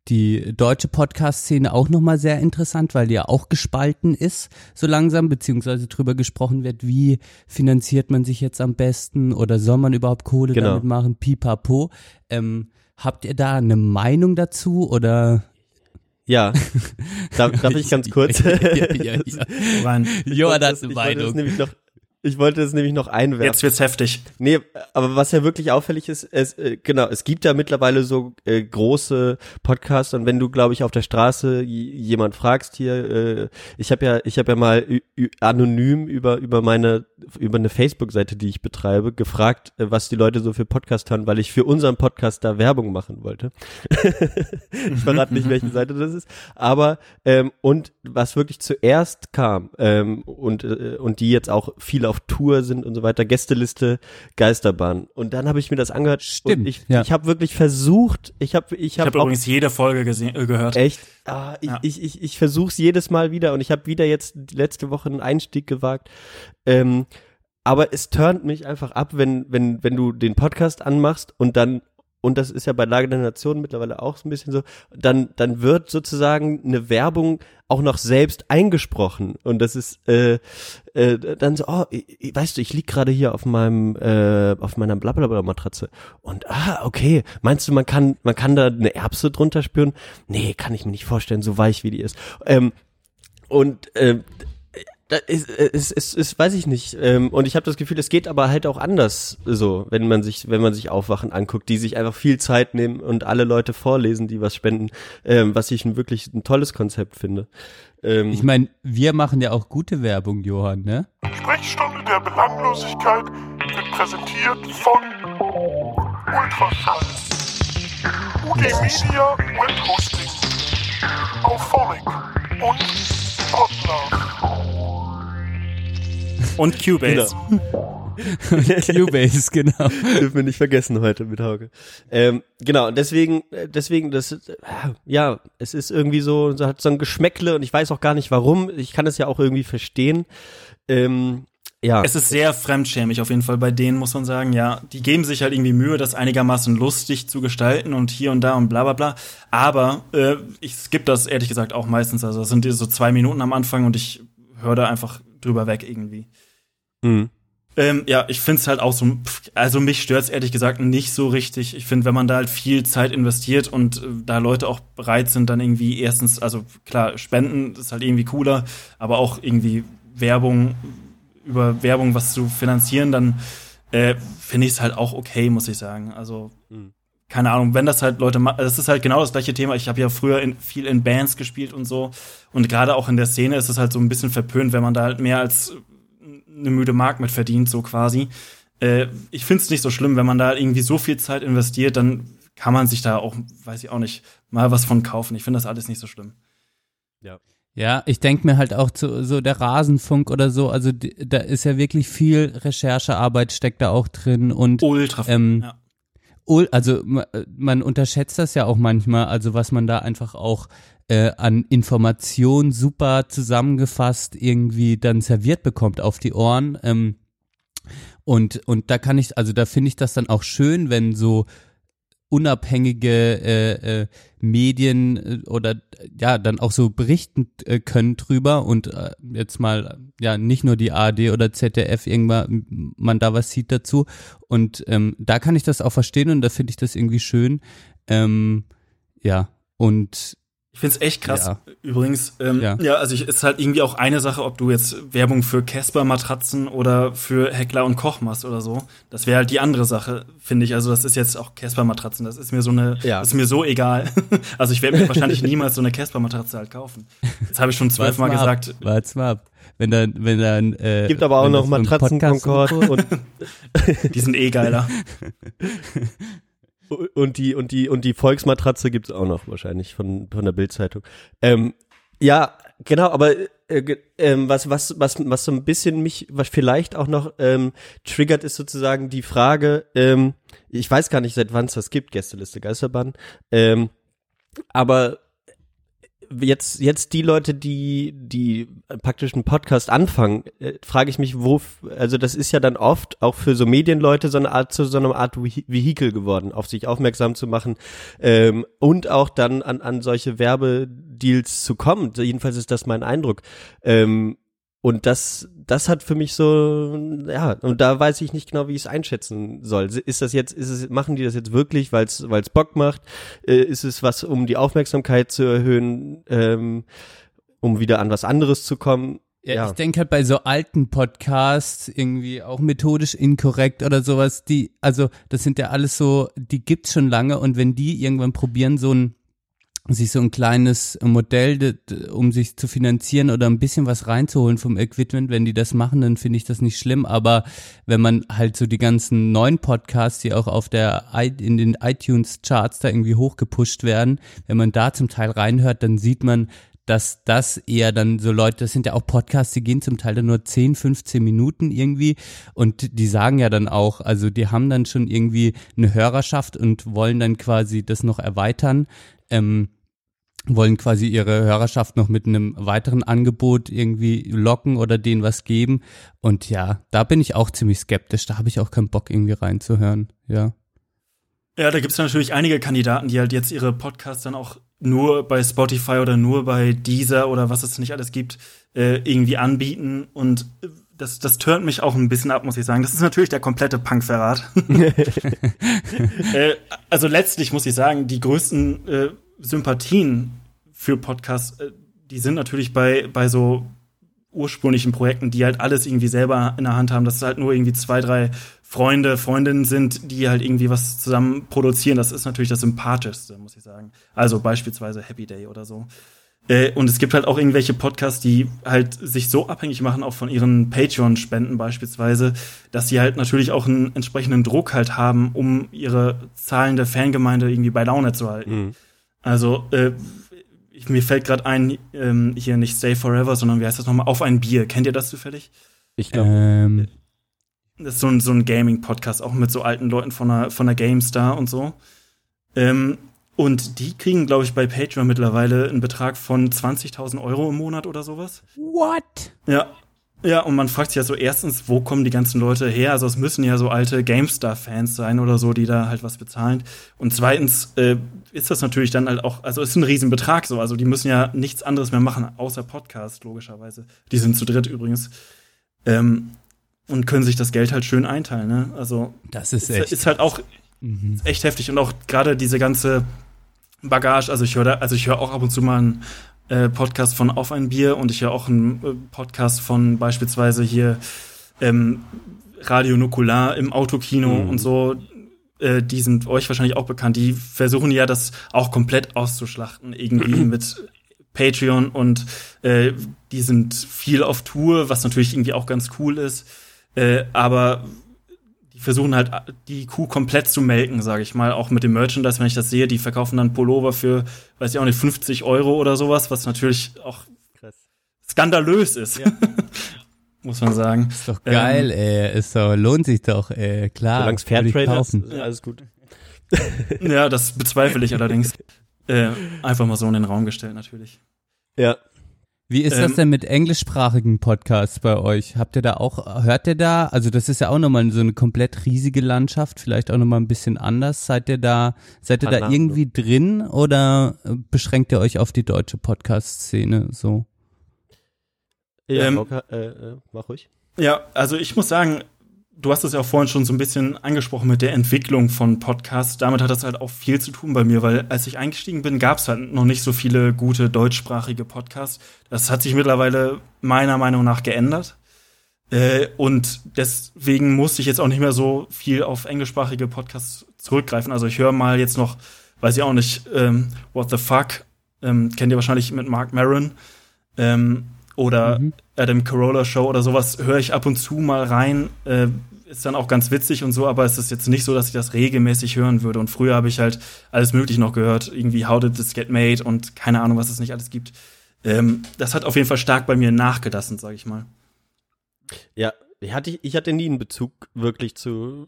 die deutsche Podcast-Szene auch nochmal sehr interessant, weil die ja auch gespalten ist, so langsam, beziehungsweise drüber gesprochen wird, wie finanziert man sich jetzt am besten oder soll man überhaupt Kohle Genau. damit machen, pipapo. Ähm, habt ihr da eine Meinung dazu oder? Ja, darf, darf ich ganz kurz? ja, ja, ja. Rein. Ich das- eine ich wollte das Meinung. nämlich noch, ich wollte es nämlich noch einwerfen. Jetzt wird's heftig. Nee, aber was ja wirklich auffällig ist, es, äh, genau, es gibt ja mittlerweile so äh, große Podcasts und wenn du, glaube ich, auf der Straße jemand fragst hier, äh, ich habe ja, ich habe ja mal anonym über über meine über eine Facebook-Seite, die ich betreibe, gefragt, äh, was die Leute so für Podcast hören, weil ich für unseren Podcast da Werbung machen wollte. ich verrate nicht, welche Seite das ist, aber ähm, und was wirklich zuerst kam ähm, und äh, und die jetzt auch viel auf Tour sind und so weiter, Gästeliste Geisterbahn. Und dann habe ich mir das angehört. Stimmt, Und ich ja. ich habe wirklich versucht, ich habe ich Ich habe habe auch übrigens jede Folge gesehen, äh, gehört. echt, ah, ich, Ja. ich ich ich versuche es jedes Mal wieder und ich habe wieder jetzt die letzte Woche einen Einstieg gewagt. Ähm, aber es turnt mich einfach ab, wenn wenn wenn du den Podcast anmachst und dann und das ist ja bei Lage der Nation mittlerweile auch so ein bisschen so, dann, dann wird sozusagen eine Werbung auch noch selbst eingesprochen. Und das ist äh, äh, dann so, oh, ich, weißt du, ich lieg gerade hier auf meinem, äh, auf meiner Blablabla-Matratze. Und ah, okay, meinst du, man kann, man kann da eine Erbse drunter spüren? Nee, kann ich mir nicht vorstellen, so weich wie die ist. Ähm, und ähm, ist, ist, ist, ist, weiß ich nicht. Ähm, und ich habe das Gefühl, es geht aber halt auch anders so, wenn man sich, wenn man sich Aufwachen anguckt, die sich einfach viel Zeit nehmen und alle Leute vorlesen, die was spenden, ähm, was ich ein wirklich ein tolles Konzept finde. Ähm, Ich meine, wir machen ja auch gute Werbung, Johann, ne? Sprechstunde der Belanglosigkeit wird präsentiert von Ultraschall, UD Media Web Hosting, Auphonic und Podlove. Und Cubase. Cubase, genau. dürfen wir nicht vergessen heute mit Hauke. Ähm, genau, und deswegen, äh, deswegen, das, äh, ja, es ist irgendwie so, so hat so ein Geschmäckle und ich weiß auch gar nicht warum. Ich kann es ja auch irgendwie verstehen. Ähm, ja, Es ist sehr fremdschämig auf jeden Fall bei denen, muss man sagen. Ja, die geben sich halt irgendwie Mühe, das einigermaßen lustig zu gestalten und hier und da und bla bla bla. Aber äh, ich skippe das ehrlich gesagt auch meistens. Also das sind so zwei Minuten am Anfang und ich höre da einfach drüber weg irgendwie. hm. Ähm, ja, ich find's halt auch so, also mich stört's ehrlich gesagt nicht so richtig. Ich finde, wenn man da halt viel Zeit investiert und äh, da Leute auch bereit sind, dann irgendwie erstens, also klar, Spenden ist halt irgendwie cooler, aber auch irgendwie Werbung, über Werbung was zu finanzieren, dann äh, finde ich es halt auch okay, muss ich sagen. Also, Mhm. Keine Ahnung, wenn das halt Leute machen, das ist halt genau das gleiche Thema. Ich habe ja früher in, viel in Bands gespielt und so. Und gerade auch in der Szene ist es halt so ein bisschen verpönt, wenn man da halt mehr als eine müde Mark mit verdient, so quasi. Äh, ich finde es nicht so schlimm, wenn man da irgendwie so viel Zeit investiert, dann kann man sich da auch, weiß ich auch nicht, mal was von kaufen. Ich finde das alles nicht so schlimm. Ja, ich denk mir halt auch zu, so der Rasenfunk oder so, also da ist ja wirklich viel Recherchearbeit steckt da auch drin und Ultra. Ähm, ja. Also ma- man unterschätzt das ja auch manchmal, also was man da einfach auch äh, an Informationen super zusammengefasst irgendwie dann serviert bekommt auf die Ohren. Ähm, und, und da kann ich, also da finde ich das dann auch schön, wenn so unabhängige äh, äh, Medien äh, oder ja dann auch so berichten äh, können drüber und äh, jetzt mal ja nicht nur die ARD oder ZDF irgendwann man da was sieht dazu. Und ähm, da kann ich das auch verstehen und da finde ich das irgendwie schön. Ähm, ja und Ich find's echt krass. Ja. Übrigens, ähm, ja. Ja. also ich, ist halt irgendwie auch eine Sache, ob du jetzt Werbung für Casper Matratzen oder für Heckler und Koch machst oder so. Das wäre halt die andere Sache, finde ich. Also das ist jetzt auch Casper Matratzen. Das ist mir so eine, Ja. das ist mir so egal. also ich werde mir wahrscheinlich niemals so eine Casper Matratze halt kaufen. Jetzt habe ich schon zwölfmal gesagt. Ab, wart's mal ab. Wenn dann, wenn dann, äh, Gibt aber auch noch das Matratzen Concord und, Die sind eh geiler. und die und die und die Volksmatratze gibt's auch noch wahrscheinlich von von der Bildzeitung. Ähm, ja, genau, aber äh, ähm, was was was was so ein bisschen mich was vielleicht auch noch ähm, triggert ist sozusagen die Frage, ähm, ich weiß gar nicht seit wann es das gibt, Gästeliste Geisterbahn, ähm, aber jetzt jetzt die Leute, die die praktisch einen Podcast anfangen, äh, frage ich mich, wo also das ist ja dann oft auch für so Medienleute so eine Art zu so einer Art Vehi- Vehikel geworden, auf sich aufmerksam zu machen ähm, und auch dann an an solche Werbedeals zu kommen. Jedenfalls ist das mein Eindruck. Ähm, und das, das hat für mich so, ja, und da weiß ich nicht genau, wie ich es einschätzen soll. Ist das jetzt, ist es, machen die das jetzt wirklich, weil es, weil es Bock macht? Äh, ist es was, um die Aufmerksamkeit zu erhöhen, ähm, um wieder an was anderes zu kommen? Ja, Ja. ich denke halt bei so alten Podcasts irgendwie auch methodisch inkorrekt oder sowas, die, also das sind ja alles so, die gibt's schon lange und wenn die irgendwann probieren, so ein sich so ein kleines Modell, um sich zu finanzieren oder ein bisschen was reinzuholen vom Equipment, wenn die das machen, dann finde ich das nicht schlimm. Aber wenn man halt so die ganzen neuen Podcasts, die auch auf der in den iTunes-Charts da irgendwie hochgepusht werden, wenn man da zum Teil reinhört, dann sieht man, dass das eher dann so Leute, das sind ja auch Podcasts, die gehen zum Teil dann nur 10, 15 Minuten irgendwie und die sagen ja dann auch, also die haben dann schon irgendwie eine Hörerschaft und wollen dann quasi das noch erweitern, ähm, wollen quasi ihre Hörerschaft noch mit einem weiteren Angebot irgendwie locken oder denen was geben und ja, da bin ich auch ziemlich skeptisch, da habe ich auch keinen Bock irgendwie reinzuhören, ja. Ja, da gibt's natürlich einige Kandidaten, die halt jetzt ihre Podcasts dann auch nur bei Spotify oder nur bei Deezer oder was es nicht alles gibt, äh, irgendwie anbieten. Und das, das turnt mich auch ein bisschen ab, muss ich sagen. Das ist natürlich der komplette Punkverrat. äh, also letztlich muss ich sagen, die größten äh, Sympathien für Podcasts, äh, die sind natürlich bei, bei so ursprünglichen Projekten, die halt alles irgendwie selber in der Hand haben, dass es halt nur irgendwie zwei, drei Freunde, Freundinnen sind, die halt irgendwie was zusammen produzieren. Das ist natürlich das Sympathischste, muss ich sagen. Also beispielsweise Happy Day oder so. Äh, und es gibt halt auch irgendwelche Podcasts, die halt sich so abhängig machen, auch von ihren Patreon-Spenden beispielsweise, dass sie halt natürlich auch einen entsprechenden Druck halt haben, um ihre zahlende Fangemeinde irgendwie bei Laune zu halten. Mhm. Also, äh, ich, mir fällt gerade ein, ähm, hier nicht Stay Forever, sondern wie heißt das nochmal? Auf ein Bier. Kennt ihr das zufällig? Ich glaube, Ähm, Das ist so ein, so ein Gaming-Podcast, auch mit so alten Leuten von der, von der GameStar und so. Ähm, und die kriegen, glaube ich, bei Patreon mittlerweile einen Betrag von 20.000 Euro im Monat oder sowas. what? Ja. Ja, und man fragt sich ja so erstens, wo kommen die ganzen Leute her? Also es müssen ja so alte GameStar-Fans sein oder so, die da halt was bezahlen. Und zweitens äh, ist das natürlich dann halt auch, also es ist ein Riesenbetrag so. Also die müssen ja nichts anderes mehr machen, außer Podcast, logischerweise. Die sind zu dritt übrigens. Ähm, und können sich das Geld halt schön einteilen, ne? Also Das ist ist, echt. ist halt auch Mhm. echt heftig und auch gerade diese ganze Bagage, also ich höre da, also ich höre auch ab und zu mal einen äh, Podcast von Auf ein Bier und ich höre auch einen äh, Podcast von beispielsweise hier ähm, Radio Nukular im Autokino Mhm. und so. Äh, die sind euch wahrscheinlich auch bekannt. Die versuchen ja das auch komplett auszuschlachten, irgendwie mit Patreon und äh, die sind viel auf Tour, was natürlich irgendwie auch ganz cool ist. Äh, aber versuchen halt die Kuh komplett zu melken, sage ich mal, auch mit dem Merchandise, wenn ich das sehe, die verkaufen dann Pullover für, weiß ich auch nicht, 50 Euro oder sowas, was natürlich auch krass. skandalös ist, Ja. muss man sagen. Ist doch geil, ey. Ist doch, lohnt sich doch, ey. Klar. Solange es Fairtrade ist alles gut. Ja, das bezweifle ich allerdings. Äh, einfach mal so in den Raum gestellt, natürlich. Ja. Wie ist das Ähm, denn mit englischsprachigen Podcasts bei euch? Habt ihr da auch, hört ihr da, also das ist ja auch nochmal so eine komplett riesige Landschaft, vielleicht auch nochmal ein bisschen anders. Seid ihr da, seid ihr da irgendwie drin oder äh, beschränkt ihr euch auf die deutsche Podcast-Szene so? Ja, Ähm, äh, äh, mach ruhig. Ja, also ich muss sagen, du hast es ja auch vorhin schon so ein bisschen angesprochen mit der Entwicklung von Podcasts. Damit hat das halt auch viel zu tun bei mir, weil als ich eingestiegen bin, gab es halt noch nicht so viele gute deutschsprachige Podcasts. Das hat sich mittlerweile meiner Meinung nach geändert. Äh, und deswegen musste ich jetzt auch nicht mehr so viel auf englischsprachige Podcasts zurückgreifen. Also ich höre mal jetzt noch, weiß ich auch nicht, ähm, What the Fuck, ähm, kennt ihr wahrscheinlich mit Mark Maron. Ähm, oder mhm. Adam Carolla Show oder sowas höre ich ab und zu mal rein. Äh, ist dann auch ganz witzig und so, aber es ist jetzt nicht so, dass ich das regelmäßig hören würde. Und früher habe ich halt alles Mögliche noch gehört, irgendwie How Did This Get Made und keine Ahnung, was es nicht alles gibt. Ähm, das hat auf jeden Fall stark bei mir nachgelassen, sage ich mal. Ja, ich hatte, ich hatte nie einen Bezug wirklich zu,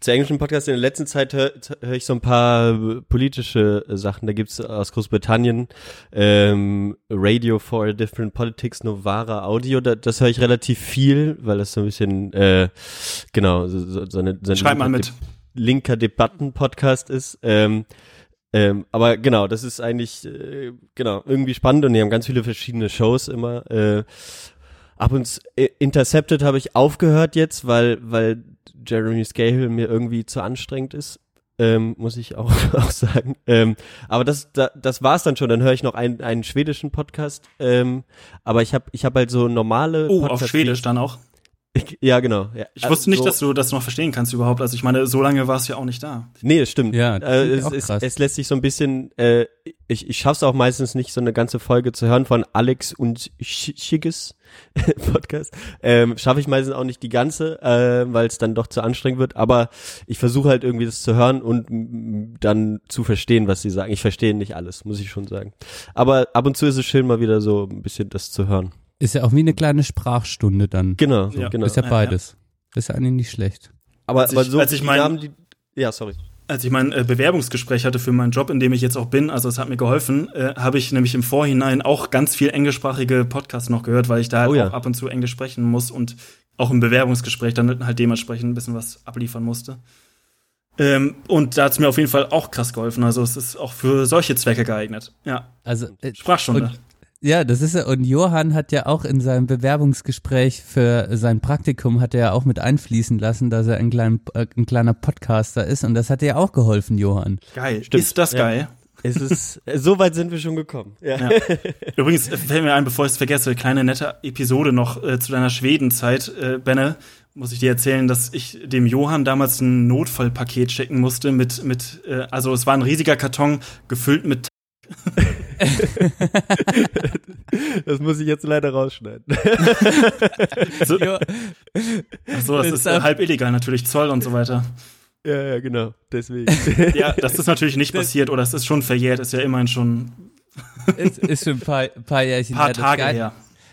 zu englischen Podcasts. In der letzten Zeit höre hör ich so ein paar politische Sachen. Da gibt's aus Großbritannien ähm, Radio for a Different Politics, Novara Audio. Da, das höre ich relativ viel, weil das so ein bisschen, äh, genau, so, so eine, so Schreib mal mit. De linker Debatten-Podcast ist. Ähm, ähm, aber genau, das ist eigentlich äh, genau irgendwie spannend und die haben ganz viele verschiedene Shows immer. Äh, ab und äh, Intercepted habe ich aufgehört jetzt, weil, weil Jeremy Scahill mir irgendwie zu anstrengend ist. Ähm, muss ich auch, auch sagen. Ähm, aber das, da, das war's dann schon. Dann höre ich noch einen, einen schwedischen Podcast. Ähm, aber ich habe ich hab halt so normale. Oh, Podcasts, auf Schwedisch dann auch. Ja, genau. Ja. Ich wusste also, nicht, dass du das noch verstehen kannst überhaupt. Also ich meine, so lange warst du ja auch nicht da. Nee, das stimmt. Ja, äh, es, es, es, lässt sich so ein bisschen, äh, ich, ich schaff's auch meistens nicht, so eine ganze Folge zu hören von Alex und Schigges Podcast. Ähm, Schaffe ich meistens auch nicht die ganze, äh, weil es dann doch zu anstrengend wird. Aber ich versuche halt irgendwie das zu hören und dann zu verstehen, was sie sagen. Ich verstehe nicht alles, muss ich schon sagen. Aber ab und zu ist es schön, mal wieder so ein bisschen das zu hören. Ist ja auch wie eine kleine Sprachstunde dann. Genau, ja. genau. Ist ja beides. Ist ja eigentlich nicht schlecht. Aber, als aber ich, so, als ich mein, die, ja, sorry. Als ich mein äh, Bewerbungsgespräch hatte für meinen Job, in dem ich jetzt auch bin, also es hat mir geholfen, äh, habe ich nämlich im Vorhinein auch ganz viel englischsprachige Podcasts noch gehört, weil ich da halt oh, ja. auch ab und zu Englisch sprechen muss und auch im Bewerbungsgespräch dann halt dementsprechend ein bisschen was abliefern musste. Ähm, und da hat es mir auf jeden Fall auch krass geholfen. Also es ist auch für solche Zwecke geeignet. Ja. Also äh, Sprachstunde. Ja, das ist ja, und Johann hat ja auch in seinem Bewerbungsgespräch für sein Praktikum hat er ja auch mit einfließen lassen, dass er ein, klein, äh, ein kleiner Podcaster ist und das hat dir ja auch geholfen, Johann. Geil. Stimmt. Ist das geil? Ja. Es ist, so weit sind wir schon gekommen. Ja. ja. Übrigens, fällt mir ein, bevor ich es vergesse, kleine nette Episode noch äh, zu deiner Schwedenzeit, äh, Benne. Muss ich dir erzählen, dass ich dem Johann damals ein Notfallpaket schicken musste mit, mit, äh, also es war ein riesiger Karton gefüllt mit das muss ich jetzt leider rausschneiden. so, Achso, das ist äh, halb illegal natürlich, Zoll und so weiter. Ja, ja, genau, deswegen. ja, das ist natürlich nicht passiert oder es ist schon verjährt, ist ja immerhin schon. ist, ist schon ein paar, paar Jährchen paar her. Tage her.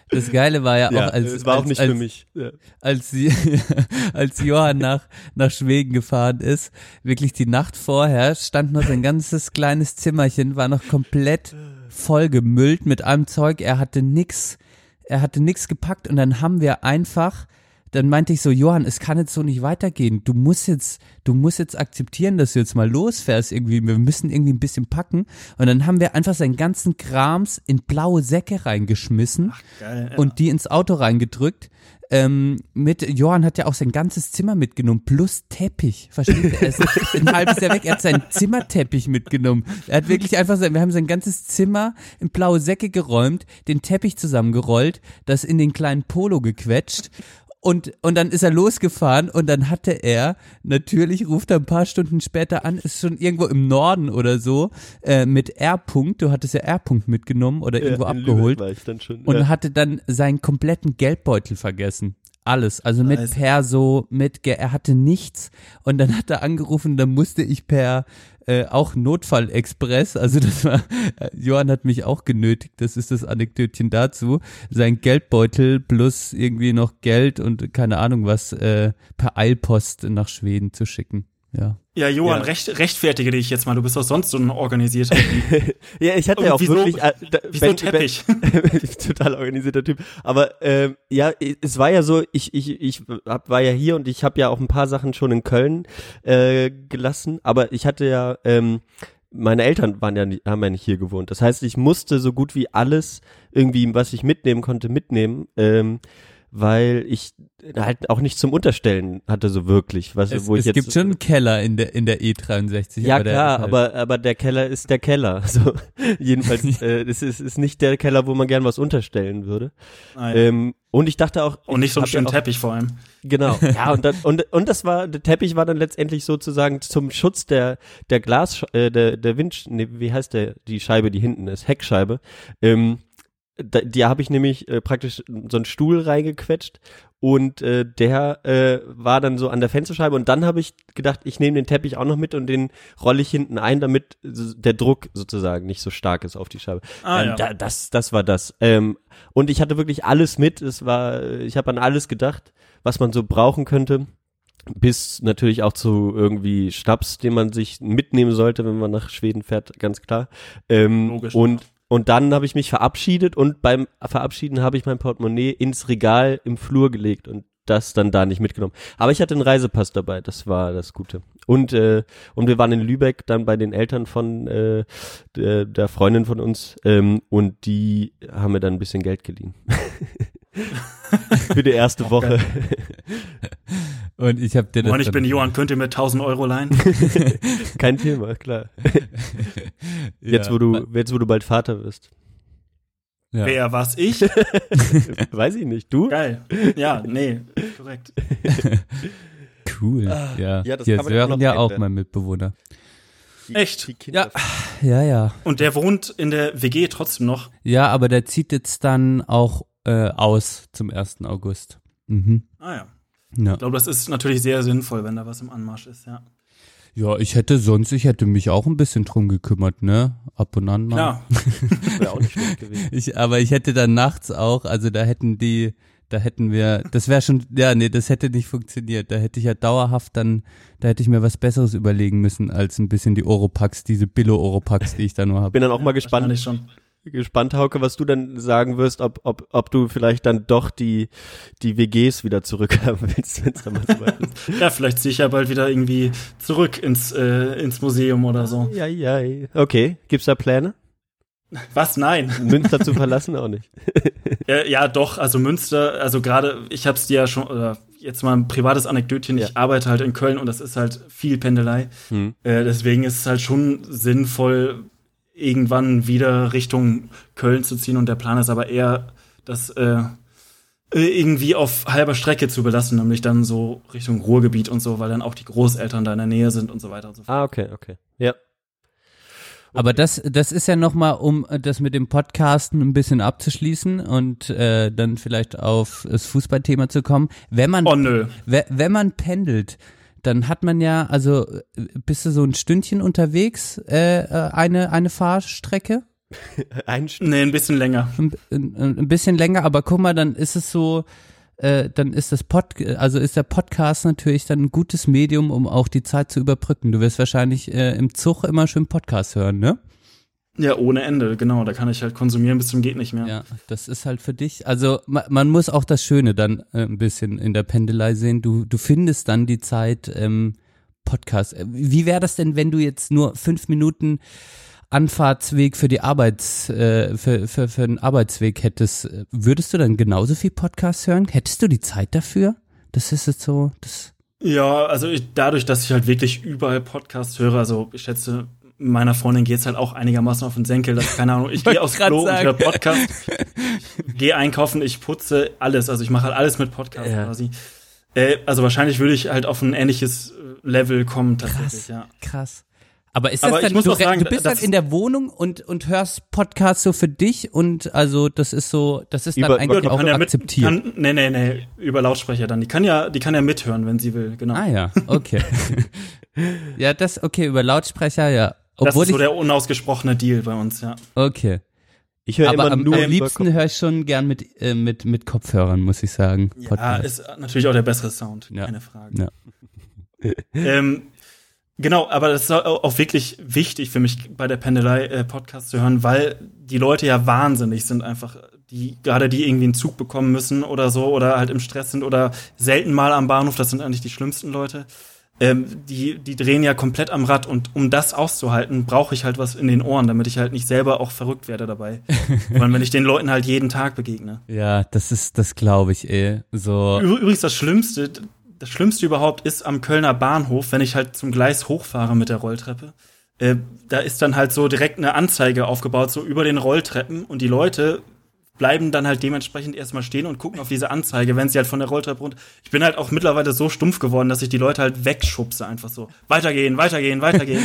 Das Geile war ja, ja auch, als war als, auch als. Ja. Als, sie, als Johann nach nach Schweden gefahren ist, wirklich die Nacht vorher stand noch sein ganzes kleines Zimmerchen, war noch komplett vollgemüllt mit allem Zeug. Er hatte nix, er hatte nix gepackt und dann haben wir einfach dann meinte ich so, Johann, es kann jetzt so nicht weitergehen. Du musst jetzt, du musst jetzt akzeptieren, dass du jetzt mal losfährst irgendwie. Wir müssen irgendwie ein bisschen packen. Und dann haben wir einfach seinen ganzen Krams in blaue Säcke reingeschmissen Ach, geil, ja. und die ins Auto reingedrückt. Ähm, mit Johann hat ja auch sein ganzes Zimmer mitgenommen, plus Teppich. Versteht ihr? Er ist ein halbes Jahr weg, er hat seinen Zimmerteppich mitgenommen. Er hat wirklich einfach sein, wir haben sein ganzes Zimmer in blaue Säcke geräumt, den Teppich zusammengerollt, das in den kleinen Polo gequetscht und, und dann ist er losgefahren und dann hatte er, natürlich ruft er ein paar Stunden später an, ist schon irgendwo im Norden oder so, äh, mit R-Punkt, du hattest ja R-Punkt mitgenommen oder irgendwo ja, abgeholt schon, und ja. hatte dann seinen kompletten Geldbeutel vergessen. Alles, also mit also. Perso, mit, er hatte nichts und dann hat er angerufen, dann musste ich per äh, auch Notfallexpress, also das war, äh, Johann hat mich auch genötigt, das ist das Anekdötchen dazu, sein Geldbeutel plus irgendwie noch Geld und keine Ahnung was äh, per Eilpost nach Schweden zu schicken. Ja. Ja, Johann, ja. Recht, rechtfertige dich jetzt mal. Du bist doch sonst so ein organisierter Typ. ja, ich hatte ja auch wieso, wirklich äh, da, wieso ben, Teppich. Ben, total organisierter Typ. Aber ähm, ja, es war ja so, ich ich ich hab, war ja hier und ich habe ja auch ein paar Sachen schon in Köln äh, gelassen. Aber ich hatte ja ähm, meine Eltern waren ja nicht, haben ja nicht hier gewohnt. Das heißt, ich musste so gut wie alles irgendwie, was ich mitnehmen konnte, mitnehmen. Ähm, weil ich halt auch nicht zum Unterstellen hatte so wirklich, was Es, wo ich es jetzt gibt schon einen Keller in der in der E63. ja aber der klar, halt- aber aber der Keller ist der Keller. So jedenfalls äh, es ist ist nicht der Keller, wo man gern was unterstellen würde. Ah, ja. Ähm, und ich dachte auch und nicht so einen ja schönen auch- Teppich vor allem. Genau. Ja, und, dann, und, und das war, der Teppich war dann letztendlich sozusagen zum Schutz der, der Glas, äh, der, der Wind, nee, wie heißt der, die Scheibe, die hinten ist, Heckscheibe. Ähm, da, die habe ich nämlich äh, praktisch so einen Stuhl reingequetscht und äh, der äh, war dann so an der Fensterscheibe und dann habe ich gedacht, ich nehme den Teppich auch noch mit und den rolle ich hinten ein, damit der Druck sozusagen nicht so stark ist auf die Scheibe. Ah, ähm, ja. da, das, das war das. Ähm, und ich hatte wirklich alles mit. Es war, ich habe an alles gedacht, was man so brauchen könnte. Bis natürlich auch zu irgendwie Schnaps, den man sich mitnehmen sollte, wenn man nach Schweden fährt, ganz klar. Ähm, Logisch. Und und dann habe ich mich verabschiedet und beim Verabschieden habe ich mein Portemonnaie ins Regal im Flur gelegt und das dann da nicht mitgenommen. Aber ich hatte einen Reisepass dabei, das war das Gute. Und äh, und wir waren in Lübeck dann bei den Eltern von äh, der, der Freundin von uns ähm, und die haben mir dann ein bisschen Geld geliehen. Für die erste Woche. und ich habe dir das Moin, ich bin Johann, könnt ihr mir 1000 Euro leihen? Kein Thema, klar. Jetzt Ja, wo du jetzt wo du bald Vater wirst. ja. Wer, was, ich? Weiß ich nicht, du? Geil. Ja, nee, korrekt. Cool. ja, ja, das Hier ja Sören ja auch ändern. mein Mitbewohner. Echt? Die Kinder. Ja, ja. Und der wohnt in der WG trotzdem noch. Ja, aber der zieht jetzt dann auch äh, aus zum 1. August. Mhm. Ah ja. Ja. Ich glaube, das ist natürlich sehr sinnvoll, wenn da was im Anmarsch ist, ja. ja, ich hätte sonst, ich hätte mich auch ein bisschen drum gekümmert, ne? Ab und an mal. Klar. Wäre auch nicht schlecht gewesen. Ich, aber ich hätte dann nachts auch, also da hätten die, da hätten wir, das wäre schon, ja, nee, das hätte nicht funktioniert. Da hätte ich ja dauerhaft dann, da hätte ich mir was Besseres überlegen müssen, als ein bisschen die Oropax, diese Billo-Oropax, die ich da nur habe. Bin dann auch mal gespannt, Wahrscheinlich schon. Gespannt, Hauke, was du dann sagen wirst, ob, ob, ob du vielleicht dann doch die, die WGs wieder zurückhaben willst, wenn es dann mal so weit ist. Ja, vielleicht ziehe ich ja bald wieder irgendwie zurück ins, äh, ins Museum oder so. Ja, ja. Okay, gibt's da Pläne? Was? Nein. Münster zu verlassen auch nicht. Äh, ja, doch, also Münster, also gerade, ich hab's dir ja schon, oder jetzt mal ein privates Anekdötchen, Ja. ich arbeite halt in Köln und das ist halt viel Pendelei. Hm. Äh, deswegen ist es halt schon sinnvoll, irgendwann wieder Richtung Köln zu ziehen und der Plan ist aber eher, das äh, irgendwie auf halber Strecke zu belassen, nämlich dann so Richtung Ruhrgebiet und so, weil dann auch die Großeltern da in der Nähe sind und so weiter und so fort. Ah, okay, okay. Ja. Aber das, das ist ja nochmal, um das mit dem Podcasten ein bisschen abzuschließen und äh, dann vielleicht auf das Fußballthema zu kommen. Wenn man, Oh nö. we- wenn man pendelt, dann hat man ja, also bist du so ein Stündchen unterwegs, äh, äh, eine, eine Fahrstrecke? Ein St Nee, ein bisschen länger. ein, ein, ein bisschen länger, aber guck mal, dann ist es so, äh, dann ist das Pod, also ist der Podcast natürlich dann ein gutes Medium, um auch die Zeit zu überbrücken. Du wirst wahrscheinlich äh, im Zug immer schön Podcast hören, ne? Ja, ohne Ende, genau. Da kann ich halt konsumieren bis zum geht nicht mehr. Ja, das ist halt für dich. Also ma, man muss auch das Schöne dann äh, ein bisschen in der Pendelei sehen. Du, du findest dann die Zeit ähm, Podcast. Äh, Wie wäre das denn, wenn du jetzt nur fünf Minuten Anfahrtsweg für die Arbeits, äh, für, für, für den Arbeitsweg hättest? Äh, Würdest du dann genauso viel Podcast hören? Hättest du die Zeit dafür? Das ist jetzt so, das. Ja, also ich, dadurch, dass ich halt wirklich überall Podcasts höre, also ich schätze, meiner Freundin geht's halt auch einigermaßen auf den Senkel, dass, keine Ahnung, ich gehe aufs Klo und sagen. höre Podcast, gehe einkaufen, ich putze alles, also ich mache halt alles mit Podcast Ja. quasi. Äh, also wahrscheinlich würde ich halt auf ein ähnliches äh, Level kommen tatsächlich, Krass. ja. Krass. Aber ist Aber das ich dann, muss du, auch sagen, du bist das- dann in der Wohnung und, und hörst Podcasts so für dich und also das ist so, das ist dann Über- eigentlich Die auch kann ja mit, akzeptiert. kann, nee, nee, nee, über Lautsprecher dann. Die kann ja, die kann ja mithören, wenn sie will, genau. Ah ja, okay. ja, das, okay, über Lautsprecher, ja. Das Obwohl ist so der unausgesprochene Deal bei uns, ja. okay. Ich höre Aber immer am, nur am liebsten höre ich schon gern mit, äh, mit, mit Kopfhörern, muss ich sagen. Ja, Podcast. ist natürlich auch der bessere Sound, Ja. keine Frage. Ja. ähm, genau, aber das ist auch auch wirklich wichtig für mich bei der Pendelei äh, Podcast zu hören, weil die Leute ja wahnsinnig sind einfach, die gerade die irgendwie einen Zug bekommen müssen oder so oder halt im Stress sind oder selten mal am Bahnhof, das sind eigentlich die schlimmsten Leute. Ähm, die, die drehen ja komplett am Rad und um das auszuhalten, brauche ich halt was in den Ohren, damit ich halt nicht selber auch verrückt werde dabei. Weil wenn ich den Leuten halt jeden Tag begegne. Ja, das ist, das glaube ich, eh. So. Übrigens das Schlimmste, das Schlimmste überhaupt ist am Kölner Bahnhof, wenn ich halt zum Gleis hochfahre mit der Rolltreppe. Äh, da ist dann halt so direkt eine Anzeige aufgebaut, so über den Rolltreppen und die Leute bleiben dann halt dementsprechend erstmal stehen und gucken auf diese Anzeige, wenn sie halt von der Rolltreppe runter. Ich bin halt auch mittlerweile so stumpf geworden, dass ich die Leute halt wegschubse, einfach so. Weitergehen, weitergehen, weitergehen.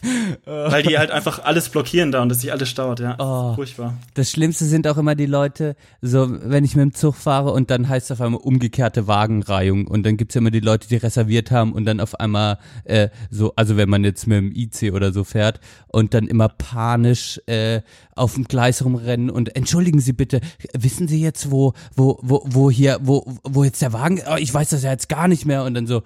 Weil die halt einfach alles blockieren da und dass sich alles staut, ja. Oh. Furchtbar. Das Schlimmste sind auch immer die Leute, so wenn ich mit dem Zug fahre und dann heißt es auf einmal umgekehrte Wagenreihung und dann gibt's ja immer die Leute, die reserviert haben und dann auf einmal äh, so, also wenn man jetzt mit dem IC oder so fährt und dann immer panisch äh, auf dem Gleis rumrennen und entschuldigen Sie bitte, wissen Sie jetzt, wo, wo, wo, wo hier, wo, wo jetzt der Wagen, oh, ich weiß das ja jetzt gar nicht mehr und dann so,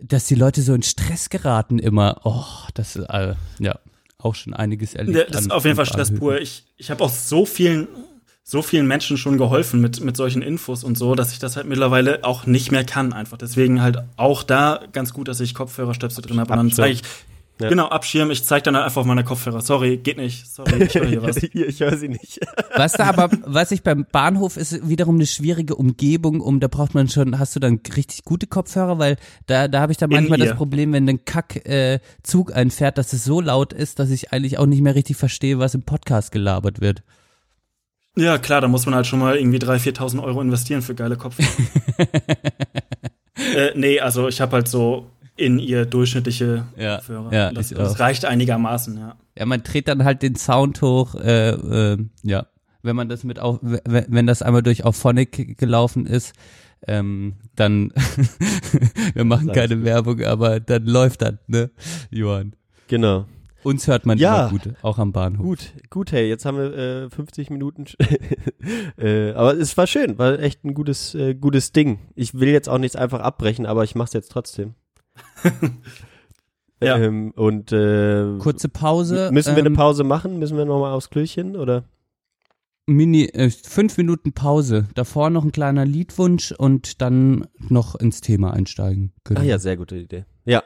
dass die Leute so in Stress geraten immer, oh, das ist, äh, ja, auch schon einiges erlebt. Das ist auf jeden Fall Stress pur. Ich, ich habe auch so vielen, so vielen Menschen schon geholfen mit, mit solchen Infos und so, dass ich das halt mittlerweile auch nicht mehr kann einfach. Deswegen halt auch da ganz gut, dass ich Kopfhörerstöpsel drin habe. Und dann zeige ich, Ja. genau, abschirmen, ich zeige dann halt einfach auf meine Kopfhörer. Sorry, geht nicht. Sorry, ich höre hier was. Ich höre sie nicht. Was da aber, was ich beim Bahnhof ist wiederum eine schwierige Umgebung, um da braucht man schon, hast du dann richtig gute Kopfhörer, weil da, da habe ich dann manchmal das Problem, wenn ein Kack äh, Zug einfährt, dass es so laut ist, dass ich eigentlich auch nicht mehr richtig verstehe, was im Podcast gelabert wird. Ja, klar, da muss man halt schon mal irgendwie 3.000, 4.000 Euro investieren für geile Kopfhörer. äh, nee, also ich habe halt so in ihr durchschnittliche Ja, Kopfhörer. ja, das, ich das reicht einigermaßen, ja. Ja, man dreht dann halt den Sound hoch, äh, äh, ja, wenn man das mit auf, wenn, das einmal durch Auphonic gelaufen ist, ähm, dann, wir machen Sag's keine Werbung, aber dann läuft das, ne, Johann. Genau. Uns hört man Ja. immer gut, auch am Bahnhof. Gut, gut, hey, jetzt haben wir äh, 50 Minuten. äh, aber es war schön, war echt ein gutes, äh, gutes Ding. Ich will jetzt auch nichts einfach abbrechen, aber ich mach's jetzt trotzdem. Ja. Ähm, und äh, Kurze Pause. müssen wir eine ähm, Pause machen? Müssen wir nochmal aufs Klöchen oder? Mini, äh, fünf Minuten Pause. Davor noch ein kleiner Liedwunsch und dann noch ins Thema einsteigen. Genau. Ah ja, sehr gute Idee. Ja,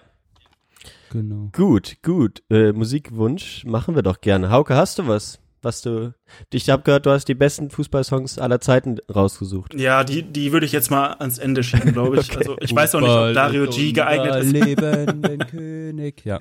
Genau. gut, gut. Äh, Musikwunsch machen wir doch gerne. Hauke, hast du was? Was du? Ich habe gehört, du hast die besten Fußballsongs aller Zeiten rausgesucht. Ja, die, die würde ich jetzt mal ans Ende schieben, glaube ich. Okay. Also ich weiß auch nicht, ob Dario G geeignet ist. Lebenden König, ja.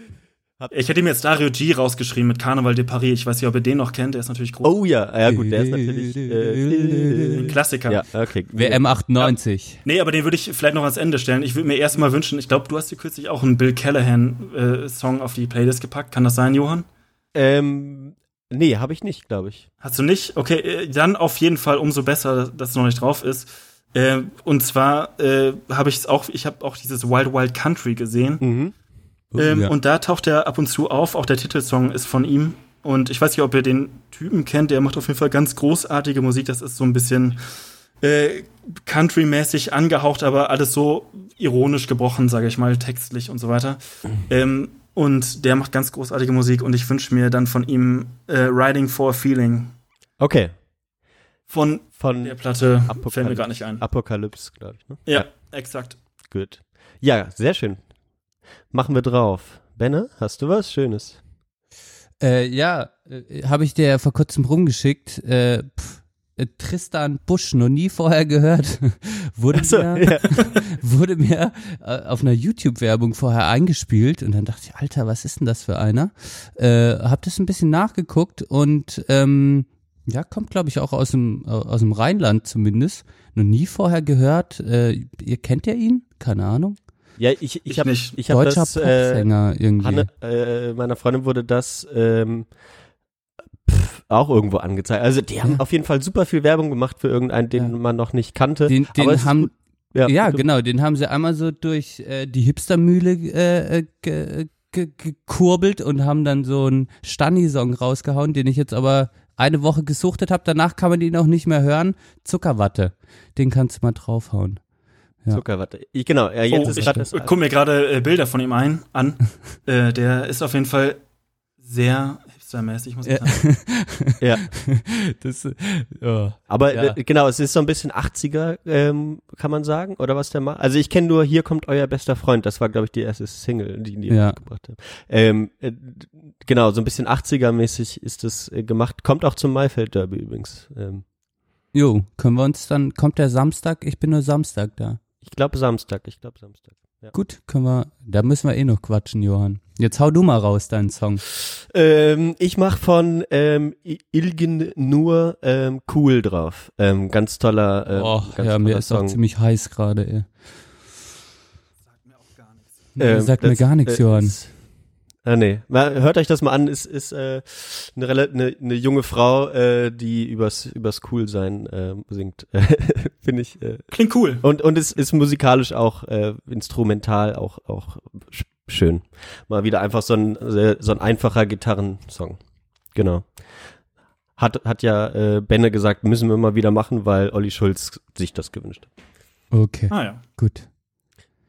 Ich hätte mir jetzt Dario G rausgeschrieben mit Carnaval de Paris. Ich weiß nicht, ob ihr den noch kennt, der ist natürlich groß. Oh ja, ja gut, der ist natürlich. Ein Äh, Klassiker. ja, okay. WM 98. Nee, aber den würde ich vielleicht noch ans Ende stellen. Ich würde mir erst mal wünschen, ich glaube, du hast dir kürzlich auch einen Bill Callahan-Song auf die Playlist gepackt. Kann das sein, Johann? Ähm, nee, habe ich nicht, glaube ich. Hast du nicht? Okay, äh, dann auf jeden Fall umso besser, dass es noch nicht drauf ist. Äh, und zwar äh, habe ich es auch, ich habe auch dieses Wild Wild Country gesehen. Mhm. Oh, Ähm, ja. Und da taucht er ab und zu auf. Auch der Titelsong ist von ihm. Und ich weiß nicht, ob ihr den Typen kennt. Der macht auf jeden Fall ganz großartige Musik. Das ist so ein bisschen äh, Country-mäßig angehaucht, aber alles so ironisch gebrochen, sage ich mal, textlich und so weiter. Ähm, und der macht ganz großartige Musik. Und ich wünsche mir dann von ihm äh, Riding for a Feeling. Okay. Von Von der Platte Apokalypse. fällt mir gar nicht ein. Apokalypse, glaube ich. Ne? Ja, exakt. Gut. Ja, sehr schön. Machen wir drauf. Benne, hast du was Schönes? Äh, ja, äh, habe ich dir vor kurzem rumgeschickt. Äh, pff, Tristan Busch, noch nie vorher gehört. wurde, Achso, mir, ja. wurde mir äh, auf einer YouTube-Werbung vorher eingespielt und dann dachte ich, Alter, was ist denn das für einer? Äh, hab das ein bisschen nachgeguckt und ähm, ja, kommt glaube ich auch aus dem, äh, aus dem Rheinland zumindest. Noch nie vorher gehört. Äh, ihr kennt ja ihn? Keine Ahnung. Ja, ich, ich Ich habe nicht. ich hab Deutscher das, äh, Popsänger irgendwie. Hanne, äh, meiner Freundin wurde das ähm, auch irgendwo angezeigt. Also die haben Ja. auf jeden Fall super viel Werbung gemacht für irgendeinen, den Ja. man noch nicht kannte. den, den haben. Ja, Ja, genau, den haben sie einmal so durch äh, die Hipstermühle äh, äh, ge, ge, gekurbelt und haben dann so einen Stani-Song rausgehauen, den ich jetzt aber eine Woche gesuchtet habe. Danach kann man ihn auch nicht mehr hören. Zuckerwatte, den kannst du mal draufhauen. ja. Zuckerwatte. Ich, genau, ja, jetzt oh, ist ich gerade das. guck mir gerade äh, Bilder von ihm ein, an. äh, der ist auf jeden Fall Sehr hipstermäßig, muss ich Ja. sagen. Ja. Das, oh. Aber Ja. äh, genau, es ist so ein bisschen 80er, ähm, kann man sagen, oder was der macht. Also ich kenne nur Hier kommt euer bester Freund. Das war, glaube ich, die erste Single, die die Ja. gebracht haben. Ähm, äh, genau, so ein bisschen 80er-mäßig ist das äh, gemacht. Kommt auch zum Maifeld Derby übrigens. Ähm, Jo, können wir uns dann, kommt der Samstag? Ich bin nur Samstag da. ich glaube Samstag, ich glaube Samstag. Ja. Gut, können wir, da müssen wir eh noch quatschen, Johann. Jetzt hau du mal raus, deinen Song. Ähm, ich mach von ähm, Ilgen nur ähm, cool drauf. Ähm, ganz toller, ähm, oh, ganz ja, mir toller ist auch Song. ziemlich heiß gerade, ey. Sagt mir auch gar nichts. Nee, Ähm, sagt mir gar nichts, äh, Johann. Ist, ah, nee. Mal, hört euch das mal an, ist, ist äh, eine, eine, eine junge Frau, äh, die übers, übers Coolsein äh, singt. Finde ich. Äh, Klingt cool. und und es ist musikalisch auch äh, instrumental auch auch sch- schön. Mal wieder einfach so ein so ein einfacher Gitarrensong. Genau. Hat hat ja äh, Benne gesagt, müssen wir mal wieder machen, weil Olli Schulz sich das gewünscht hat. Okay, Ah ja. gut.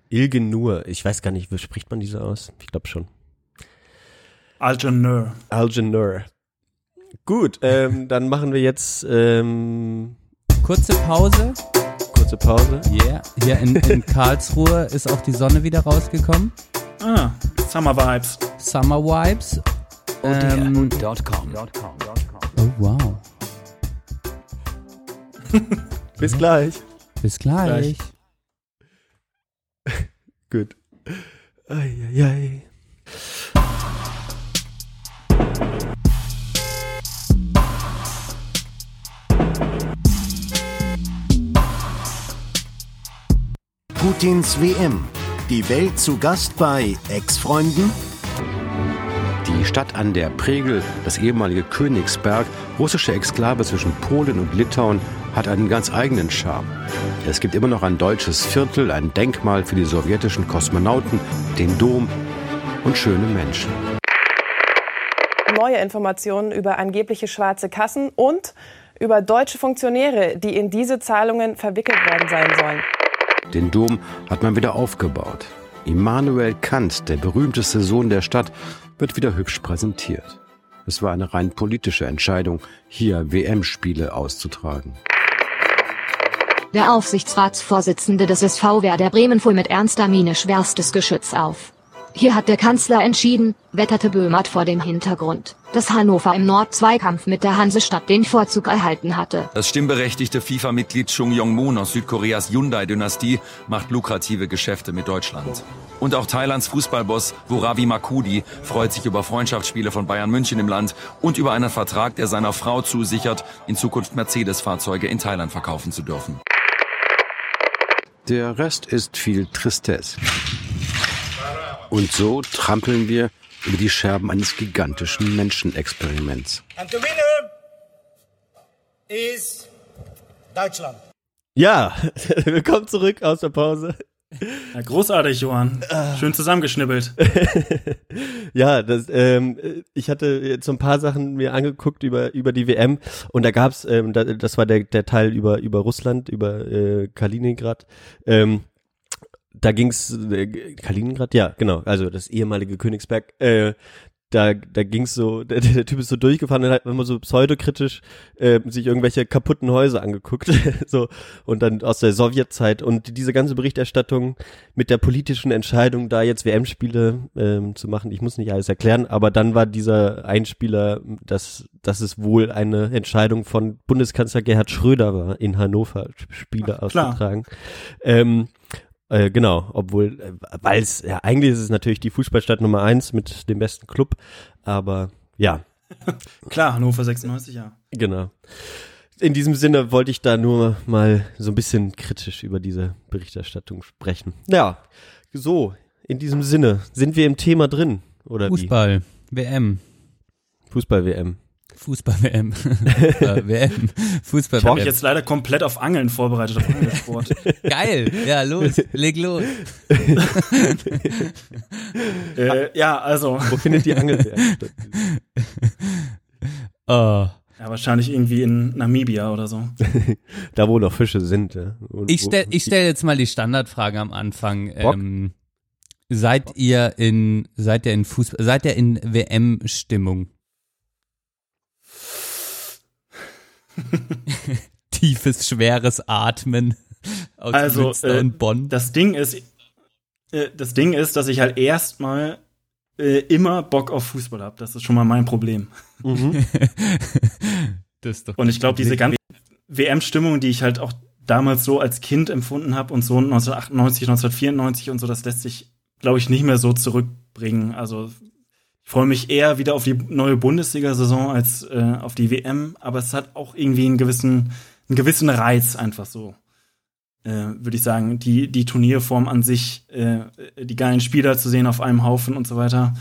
Ilgen nur, ich weiß gar nicht, wie spricht man diese aus? Ich glaube schon. Algeneur. Algenur. Gut, ähm, dann machen wir jetzt ähm, Kurze Pause. kurze Pause. Yeah. Hier in, in Karlsruhe ist auch die Sonne wieder rausgekommen. Ah, Summer Vibes. Summer Vibes. Ähm, oh wow. Bis gleich. Bis gleich. Gut. Eieiei. Putins WM. Die Welt zu Gast bei Ex-Freunden, Die Stadt an der Pregel, das ehemalige Königsberg, russische Exklave zwischen Polen und Litauen, hat einen ganz eigenen Charme. Es gibt immer noch ein deutsches Viertel, ein Denkmal für die sowjetischen Kosmonauten, den Dom und schöne Menschen. neue Informationen über angebliche schwarze Kassen und über deutsche Funktionäre, die in diese Zahlungen verwickelt worden sein sollen. Den Dom hat man wieder aufgebaut. Immanuel Kant, der berühmteste Sohn der Stadt, wird wieder hübsch präsentiert. Es war eine rein politische Entscheidung, hier WM-Spiele auszutragen. Der Aufsichtsratsvorsitzende des SV Werder Bremen fuhr mit ernster Miene schwerstes Geschütz auf. Hier hat der Kanzler entschieden, wetterte Böhmert vor dem Hintergrund, dass Hannover im Nord-Zweikampf mit der Hansestadt den Vorzug erhalten hatte. Das stimmberechtigte FIFA-Mitglied Chung Yong-moon aus Südkoreas Hyundai-Dynastie macht lukrative Geschäfte mit Deutschland. Und auch Thailands Fußballboss Buravi Makudi freut sich über Freundschaftsspiele von Bayern München im Land und über einen Vertrag, der seiner Frau zusichert, in Zukunft Mercedes-Fahrzeuge in Thailand verkaufen zu dürfen. Der Rest ist viel Tristesse. Und so trampeln wir über die Scherben eines gigantischen Menschenexperiments. And the winner is Deutschland. Ja, willkommen zurück aus der Pause. Ja, großartig, Johann. Schön zusammengeschnibbelt. ja, das, ähm, ich hatte jetzt so ein paar Sachen mir angeguckt über über die WM und da gab's, ähm, da, das war der der Teil über über Russland, über äh, Kaliningrad. Ähm, da ging's äh, Kaliningrad, ja, genau, also das ehemalige Königsberg. Äh, da, da ging's so, der, der Typ ist so durchgefahren und hat immer so pseudokritisch äh, sich irgendwelche kaputten Häuser angeguckt, so und dann aus der Sowjetzeit und diese ganze Berichterstattung mit der politischen Entscheidung, da jetzt WM-Spiele ähm, zu machen. Ich muss nicht alles erklären, aber dann war dieser Einspieler, dass, dass es wohl eine Entscheidung von Bundeskanzler Gerhard Schröder war, in Hannover Spiele Ach, auszutragen. Ähm, äh, genau, obwohl, äh, weil es, ja, eigentlich ist es natürlich die Fußballstadt Nummer eins mit dem besten Club, aber ja, Klar, Hannover 96, ja. genau. In diesem Sinne wollte ich da nur mal so ein bisschen kritisch über diese Berichterstattung sprechen. Ja, so, in diesem Sinne, sind wir im Thema drin, oder Fußball. WM. wie? Fußball-WM. Fußball-WM. Fußball-WM. Ich habe mich jetzt leider komplett auf Angeln vorbereitet, auf Angelsport. Geil. Ja, los. Leg los. äh, ja, also, Wo findet die Angelwert statt? Oh. ja, wahrscheinlich irgendwie in Namibia oder so. Da, wo noch Fische sind, ja. Und Ich wo- stell, ich stell jetzt mal die Standardfrage am Anfang. Bock? Ähm, seid ihr in, seid ihr in Fußball, seid ihr in WM-Stimmung? Tiefes, schweres Atmen aus Also, Münster äh, und Bonn. Das Ding ist, äh, das Ding ist, dass ich halt erstmal äh, immer Bock auf Fußball habe. Das ist schon mal mein Problem. das ist doch Und ich glaube, diese ganze WM-Stimmung, die ich halt auch damals so als Kind empfunden habe und so 1998, 1994 und so, das lässt sich, glaube ich, nicht mehr so zurückbringen. Also ich freue mich eher wieder auf die neue Bundesliga-Saison als äh, auf die WM, aber es hat auch irgendwie einen gewissen, einen gewissen Reiz einfach so. Äh, Würde ich sagen, die, die Turnierform an sich, äh, die geilen Spieler zu sehen auf einem Haufen und so weiter,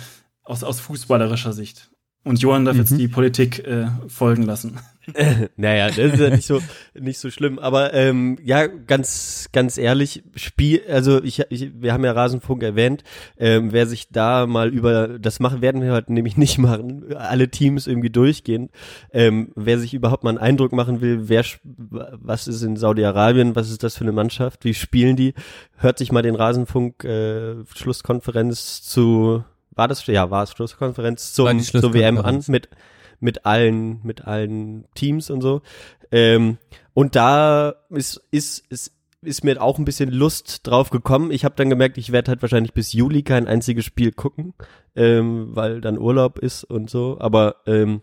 aus, aus fußballerischer Sicht. Und Johann darf jetzt die Politik äh, folgen lassen. naja, das ist ja nicht so nicht so schlimm, aber ähm, ja, ganz ganz ehrlich, Spiel, also ich, ich wir haben ja Rasenfunk erwähnt, ähm, wer sich da mal über das machen werden wir heute nämlich nicht machen, alle Teams irgendwie durchgehen. Ähm, wer sich überhaupt mal einen Eindruck machen will, wer was ist in Saudi-Arabien, was ist das für eine Mannschaft, wie spielen die, hört sich mal den Rasenfunk äh, Schlusskonferenz zu war das ja war es Schlusskonferenz zum zur WM an mit mit allen, mit allen Teams und so. Ähm, und da ist, ist, ist, ist mir auch ein bisschen Lust drauf gekommen. Ich habe dann gemerkt, ich werde halt wahrscheinlich bis Juli kein einziges Spiel gucken, ähm, weil dann Urlaub ist und so. Aber ähm,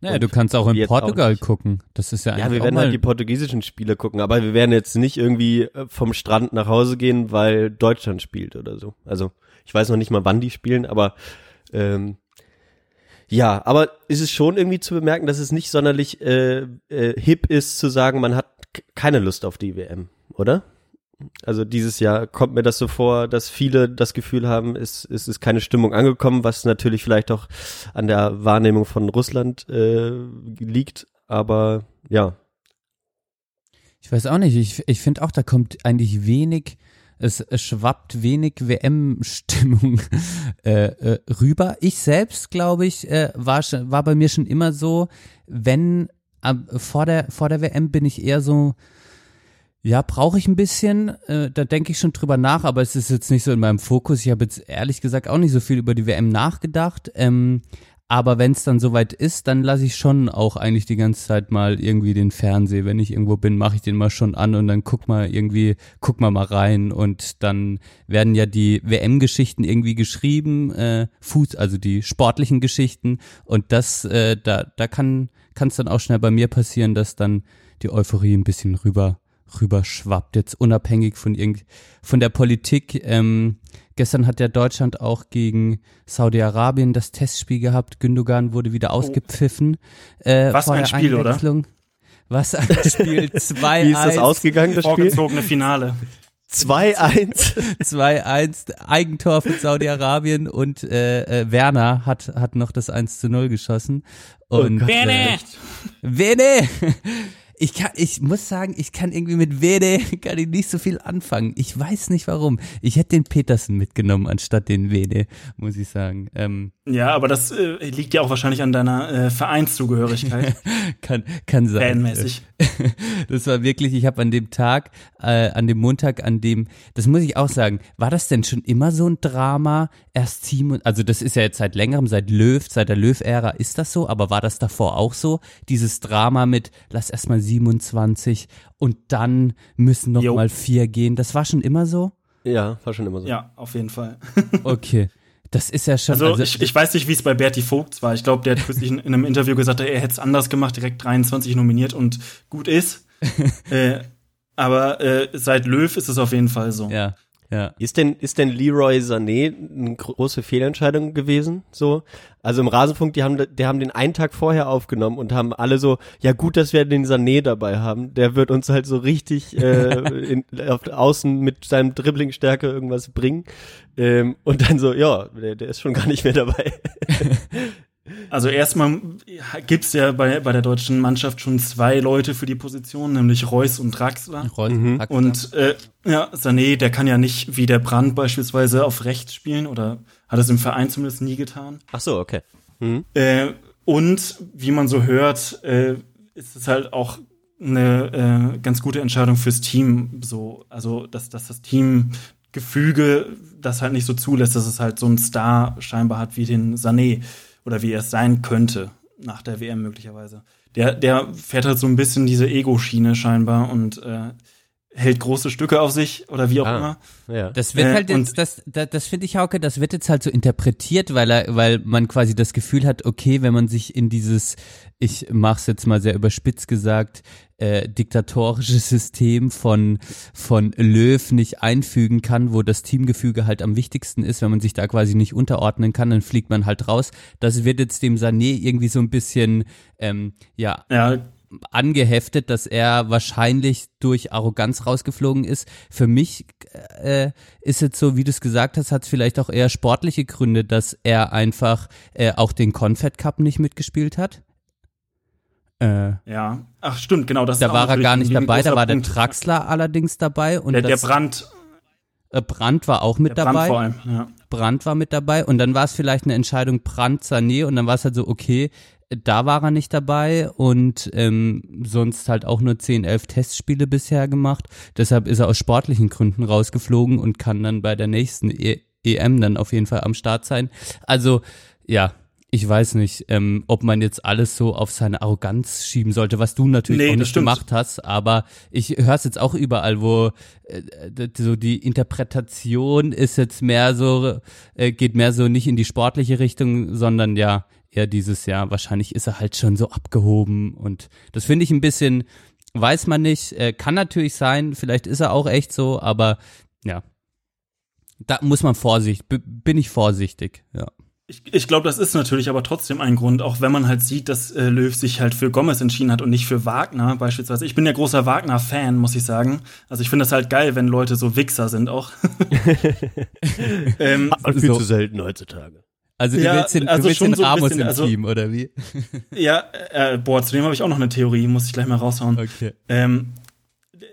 Naja, du kannst auch in auch Portugal nicht. gucken. Das ist ja, ja, wir auch werden halt die portugiesischen Spiele gucken, aber wir werden jetzt nicht irgendwie äh, vom Strand nach Hause gehen, weil Deutschland spielt oder so. Also ich weiß noch nicht mal, wann die spielen, aber ähm, ja, aber ist es schon irgendwie zu bemerken, dass es nicht sonderlich äh, äh, hip ist zu sagen, man hat keine Lust auf die WM, oder? Also dieses Jahr kommt mir das so vor, dass viele das Gefühl haben, es, es ist keine Stimmung angekommen, was natürlich vielleicht auch an der Wahrnehmung von Russland äh, liegt. Aber ja, Ich weiß auch nicht. Ich, ich finde auch, da kommt eigentlich wenig, es, schwappt wenig WM-Stimmung äh, äh, rüber. Ich selbst, glaube ich, äh, war, schon, war bei mir schon immer so, wenn vor, der, vor der WM bin ich eher so, ja, brauche ich ein bisschen. Äh, da denke ich schon drüber nach, aber es ist jetzt nicht so in meinem Fokus. Ich habe jetzt ehrlich gesagt auch nicht so viel über die WM nachgedacht. Ähm, aber wenn es dann soweit ist, dann lasse ich schon auch eigentlich die ganze Zeit mal irgendwie den Fernseher. Wenn ich irgendwo bin, mache ich den mal schon an und dann guck mal irgendwie, guck mal mal rein und dann werden ja die WM-Geschichten irgendwie geschrieben, äh, Fuß, also die sportlichen Geschichten und das, äh, da, da kann es dann auch schnell bei mir passieren, dass dann die Euphorie ein bisschen rüber rüber schwappt, jetzt unabhängig von irgend von der Politik. Ähm, gestern hat ja Deutschland auch gegen Saudi-Arabien das Testspiel gehabt. Gündogan wurde wieder ausgepfiffen. Äh, Was vor ein Spiel, oder? Was ein Spiel. 2-1. wie ist das ausgegangen, das Spiel? Vorgezogene Finale. 2-1. 2-1, Eigentor für Saudi-Arabien und äh, äh, Werner hat, hat noch das 1 zu 0 geschossen. Und, Gott, äh, Wene! Ich kann, ich muss sagen, ich kann irgendwie mit Wene kann ich nicht so viel anfangen. Ich weiß nicht warum. Ich hätte den Petersen mitgenommen anstatt den Wene, muss ich sagen. Ähm, Ja, aber das äh, liegt ja auch wahrscheinlich an deiner äh, Vereinszugehörigkeit. kann, kann sein. Fanmäßig. Das war wirklich, ich habe an dem Tag, äh, an dem Montag, an dem, das muss ich auch sagen, war das denn schon immer so ein Drama? Erst Team und, also das ist ja jetzt seit längerem, seit Löw, seit der Löw-Ära ist das so, aber war das davor auch so? Dieses Drama mit, lass erstmal 27 und dann müssen noch Jo. mal vier gehen, das war schon immer so? Ja, war schon immer so. Ja, auf jeden Fall. Okay. Das ist ja schon, Also, also, ich, ich weiß nicht, wie es bei Berti Vogt war. Ich glaube, der hat kürzlich in, in einem Interview gesagt, er hätte es anders gemacht, direkt 23 nominiert und gut ist. äh, aber äh, seit Löw ist es auf jeden Fall so. ja, ja. Ist denn, ist denn Leroy Sané eine große Fehlentscheidung gewesen? So? Also im Rasenfunk, die haben, die haben den einen Tag vorher aufgenommen und haben alle so, ja gut, dass wir den Sané dabei haben. Der wird uns halt so richtig äh, in, auf außen mit seinem Dribblingstärke irgendwas bringen. Ähm, und dann so, ja, der, der ist schon gar nicht mehr dabei. Also erstmal gibt's ja bei, bei der deutschen Mannschaft schon zwei Leute für die Position, nämlich Reus und Draxler. Reus, Mhm. Draxler. Und äh, ja, Sané, der kann ja nicht wie der Brand beispielsweise auf rechts spielen oder hat es im Verein zumindest nie getan. Ach so, okay. Mhm. Äh, und wie man so hört, äh, ist es halt auch eine äh, ganz gute Entscheidung fürs Team. So, also dass, dass das Team Gefüge das halt nicht so zulässt, dass es halt so einen Star scheinbar hat wie den Sané oder wie er es sein könnte nach der WM möglicherweise. Der, der fährt halt so ein bisschen diese Ego-Schiene scheinbar und äh, hält große Stücke auf sich oder wie auch Ah, immer. Ja. Das wird Äh, halt jetzt, und- das, das, das finde ich, Hauke, das wird jetzt halt so interpretiert, weil er, weil man quasi das Gefühl hat, okay, wenn man sich in dieses, ich mach's jetzt mal sehr überspitzt gesagt, äh, diktatorische System von, von Löw nicht einfügen kann, wo das Teamgefüge halt am wichtigsten ist, wenn man sich da quasi nicht unterordnen kann, dann fliegt man halt raus. Das wird jetzt dem Sané irgendwie so ein bisschen, ähm, ja, Ja, angeheftet, dass er wahrscheinlich durch Arroganz rausgeflogen ist. Für mich äh, ist jetzt so, wie du es gesagt hast, hat es vielleicht auch eher sportliche Gründe, dass er einfach äh, auch den Confed Cup nicht mitgespielt hat. Äh, ja. Ach, stimmt, genau. Das da war er gar nicht dabei, da war der Punkt. Traxler allerdings dabei und Der, der das, Brand, äh, Brandt war auch mit der dabei. Brand vor allem, ja. Brandt war mit dabei und dann war es vielleicht eine Entscheidung Brandt Sané und dann war es halt so, okay, da war er nicht dabei und ähm, sonst halt auch nur 10, 11 Testspiele bisher gemacht. Deshalb ist er aus sportlichen Gründen rausgeflogen und kann dann bei der nächsten e EM dann auf jeden Fall am Start sein. Also ja, ich weiß nicht, ähm, ob man jetzt alles so auf seine Arroganz schieben sollte, was du natürlich Nee, auch nicht stimmt. gemacht hast, aber ich höre es jetzt auch überall, wo äh, so die Interpretation ist jetzt mehr so, äh, geht mehr so nicht in die sportliche Richtung, sondern ja, eher dieses Jahr, wahrscheinlich ist er halt schon so abgehoben und das finde ich ein bisschen, weiß man nicht, äh, kann natürlich sein, vielleicht ist er auch echt so, aber ja, da muss man vorsichtig, bin ich vorsichtig, ja. Ich, ich glaube, das ist natürlich aber trotzdem ein Grund, auch wenn man halt sieht, dass äh, Löw sich halt für Gomez entschieden hat und nicht für Wagner beispielsweise. Ich bin ja großer Wagner-Fan, muss ich sagen. Also ich finde das halt geil, wenn Leute so Wichser sind auch. ähm, viel So. zu selten heutzutage. Also du Ja, willst den, also du willst schon den so ein Ramos bisschen, im also- Team, oder wie? ja, äh, boah, zu dem habe ich auch noch eine Theorie, muss ich gleich mal raushauen. Okay. Ähm,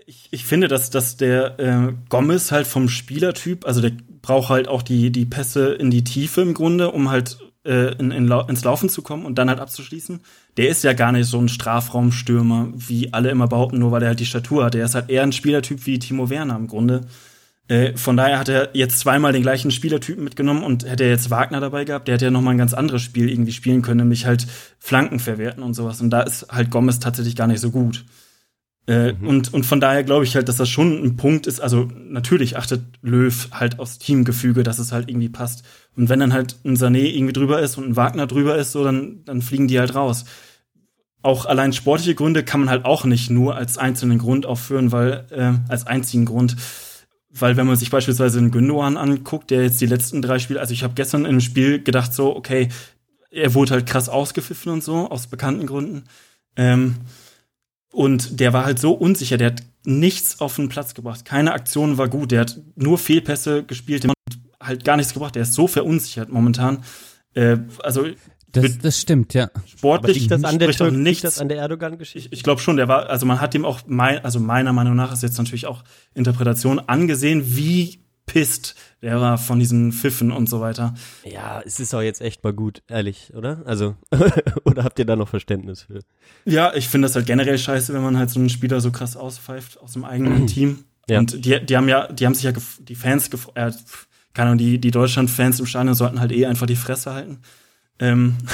ich, ich finde, dass, dass der äh, Gomez halt vom Spielertyp, also der braucht halt auch die, die Pässe in die Tiefe im Grunde, um halt äh, in, in, ins Laufen zu kommen und dann halt abzuschließen. Der ist ja gar nicht so ein Strafraumstürmer, wie alle immer behaupten, nur weil er halt die Statur hat. Der ist halt eher ein Spielertyp wie Timo Werner im Grunde. Äh, von daher hat er jetzt zweimal den gleichen Spielertypen mitgenommen und hätte er jetzt Wagner dabei gehabt, der hätte ja noch mal ein ganz anderes Spiel irgendwie spielen können, nämlich halt Flanken verwerten und sowas. Und da ist halt Gomez tatsächlich gar nicht so gut. Äh, und, und von daher glaube ich halt, dass das schon ein Punkt ist. Also natürlich achtet Löw halt aufs Teamgefüge, dass es halt irgendwie passt. Und wenn dann halt ein Sané irgendwie drüber ist und ein Wagner drüber ist, so dann, dann fliegen die halt raus. Auch allein sportliche Gründe kann man halt auch nicht nur als einzelnen Grund aufführen, weil äh, als einzigen Grund, weil wenn man sich beispielsweise den Gündogan anguckt, der jetzt die letzten drei Spiele, also ich habe gestern im Spiel gedacht so, okay, er wurde halt krass ausgepfiffen und so aus bekannten Gründen. Ähm, und der war halt so unsicher, der hat nichts auf den Platz gebracht. Keine Aktion war gut. Der hat nur Fehlpässe gespielt und halt gar nichts gebracht. Der ist so verunsichert momentan. Äh, also Das, das stimmt, ja. Sportlich liegt das an der, Türk- nichts. das an der Erdogan-Geschichte? Ich, ich glaube schon, der war, also man hat dem auch, mein, also meiner Meinung nach ist jetzt natürlich auch Interpretation angesehen, wie pisst der war von diesen Pfiffen und so weiter. Ja, es ist auch jetzt echt mal gut, ehrlich, oder? Also, oder habt ihr da noch Verständnis für? Ja, ich finde das halt generell scheiße, wenn man halt so einen Spieler so krass auspfeift aus dem eigenen Team. Ja. Und die, die haben ja, die haben sich ja, gef- die Fans, äh, keine Ahnung, die, die Deutschland-Fans im Stadion sollten halt eh einfach die Fresse halten. Ähm,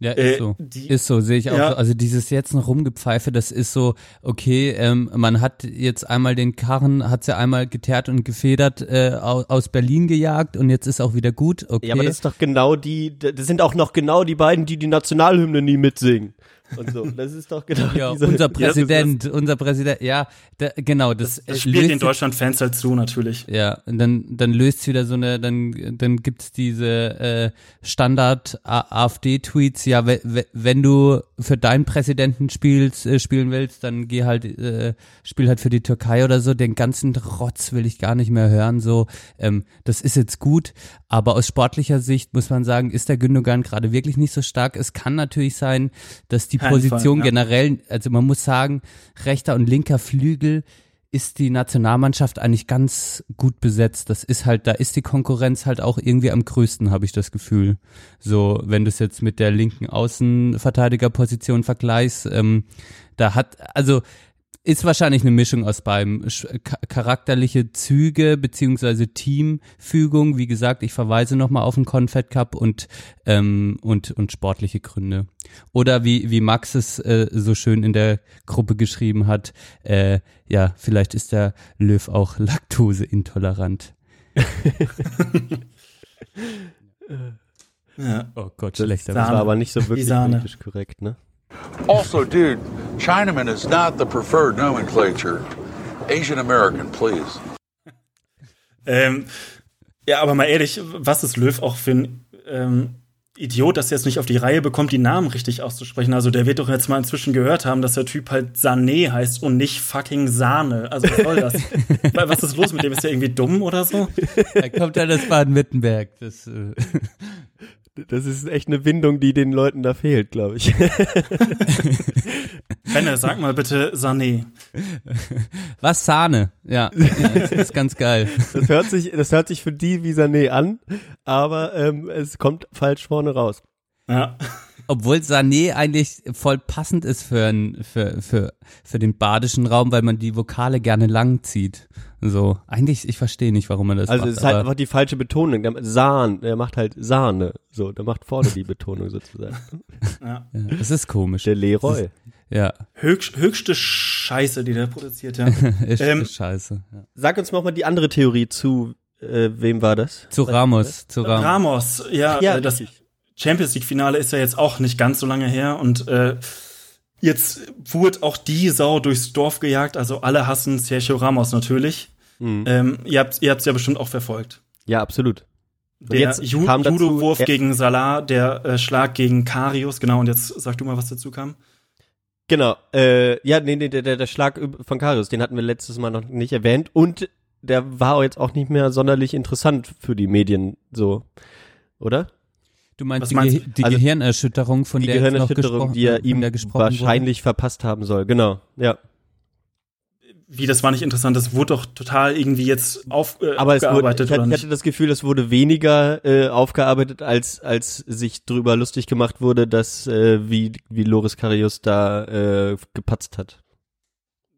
Ja, ist Äh, so. die- ist so, sehe ich auch Ja. so. Also dieses jetzt noch rumgepfeife, das ist so, okay, ähm, man hat jetzt einmal den Karren, hat sie einmal geteert und gefedert, äh, aus, aus Berlin gejagt und jetzt ist auch wieder gut, okay. Ja, aber das ist doch genau die, das sind auch noch genau die beiden, die die Nationalhymne nie mitsingen. Und so, das ist doch genau ja, diese, unser das Präsident, unser Präsident, ja, da, genau, das, das äh, spielt löst den Deutschland-Fans halt zu, natürlich. Ja, und dann, dann löst wieder so eine, dann, dann gibt's diese äh, Standard-AfD-Tweets, ja, we, we, wenn du für deinen Präsidenten spielst, äh, spielen willst, dann geh halt, äh, spiel halt für die Türkei oder so. Den ganzen Rotz will ich gar nicht mehr hören. So, ähm, das ist jetzt gut, aber aus sportlicher Sicht muss man sagen, ist der Gündogan gerade wirklich nicht so stark. Es kann natürlich sein, dass die Kein Position Fall, ja. generell, also man muss sagen, rechter und linker Flügel ist die Nationalmannschaft eigentlich ganz gut besetzt. Das ist halt, da ist die Konkurrenz halt auch irgendwie am größten, habe ich das Gefühl. So, wenn du es jetzt mit der linken Außenverteidigerposition vergleichst, ähm, da hat, also ist wahrscheinlich eine Mischung aus beidem. Charakterliche Züge beziehungsweise Teamfügung. Wie gesagt, ich verweise nochmal auf den Confed Cup und, ähm, und, und sportliche Gründe. Oder wie, wie Max es äh, so schön in der Gruppe geschrieben hat, äh, ja, vielleicht ist der Löw auch laktoseintolerant. Ja. Oh Gott, schlechter Das war aber nicht so wirklich politisch korrekt, ne? Also, dude, Chinaman is not the preferred nomenclature. Asian American, please. Ähm, ja, aber mal ehrlich, was ist Löw auch für ein ähm, Idiot, dass er es nicht auf die Reihe bekommt, die Namen richtig auszusprechen? Also der wird doch jetzt mal inzwischen gehört haben, dass der Typ halt Sané heißt und nicht fucking Sahne. Also was soll das? was ist los mit dem? Ist der irgendwie dumm oder so? Da kommt ja das Baden-Württemberg. Das, äh, Das ist echt eine Windung, die den Leuten da fehlt, glaube ich. Benne, sag mal bitte Sané. was Sahne? Ja, das ist ganz geil. Das hört sich, das hört sich für die wie Sané an, aber ähm, es kommt falsch vorne raus. Ja. Obwohl Sané eigentlich voll passend ist für, ein, für, für, für den badischen Raum, weil man die Vokale gerne lang zieht. So, eigentlich, ich verstehe nicht, warum man das Also macht. es ist halt einfach die falsche Betonung. Der, Sahn, der macht halt Sahne. So, der macht vorne die Betonung sozusagen. ja. ja, das ist komisch. Der Leroy. Ja, Höchst, höchste Scheiße, die der produziert, ja. ist, Ähm, ist scheiße. Ja. Sag uns noch mal die andere Theorie zu, äh, wem war das? Zu Ramos, zu Ramos. Ramos, ja, Ja, äh, das richtig. Champions League Finale ist ja jetzt auch nicht ganz so lange her und äh, jetzt wurde auch die Sau durchs Dorf gejagt, also alle hassen Sergio Ramos natürlich. Mhm. Ähm, ihr habt ihr habt's ja bestimmt auch verfolgt. Ja, absolut. Der jetzt Ju Judo-Wurf gegen Salah, der äh, Schlag gegen Karius, genau, und jetzt sag du mal, was dazu kam. Genau. Äh, ja, nee, nee, der, der, der Schlag von Karius, den hatten wir letztes Mal noch nicht erwähnt. Und der war jetzt auch nicht mehr sonderlich interessant für die Medien, so. Oder? Du meinst, Was die, meinst Ge die Also, Gehirnerschütterung, von die der Gehirnerschütterung, gesprochen, die er ihm der gesprochen wahrscheinlich verpasst haben soll. Genau, ja. Wie, das war nicht interessant, das wurde doch total irgendwie jetzt auf, äh, Aber es wurde, aufgearbeitet, ich, hatte, ich hatte das Gefühl, es wurde weniger äh, aufgearbeitet, als als sich drüber lustig gemacht wurde, dass äh, wie wie Loris Karius da äh, gepatzt hat.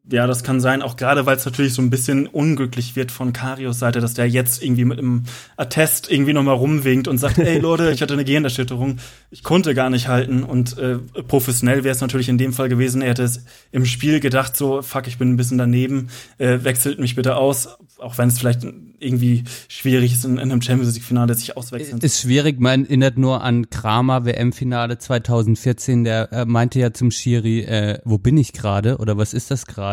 Ja, das kann sein, auch gerade weil es natürlich so ein bisschen unglücklich wird von Karius Seite, dass der jetzt irgendwie mit einem Attest irgendwie nochmal rumwinkt und sagt, ey Leute, ich hatte eine Gehirnerschütterung, ich konnte gar nicht halten. Und äh, professionell wäre es natürlich in dem Fall gewesen, er hätte es im Spiel gedacht, so, fuck, ich bin ein bisschen daneben, äh, wechselt mich bitte aus, auch wenn es vielleicht irgendwie schwierig ist, in, in einem Champions League-Finale sich auswechseln. Ist schwierig, man erinnert nur an Kramer WM-Finale 2014, der äh, meinte ja zum Schiri, äh, wo bin ich gerade? Oder was ist das gerade?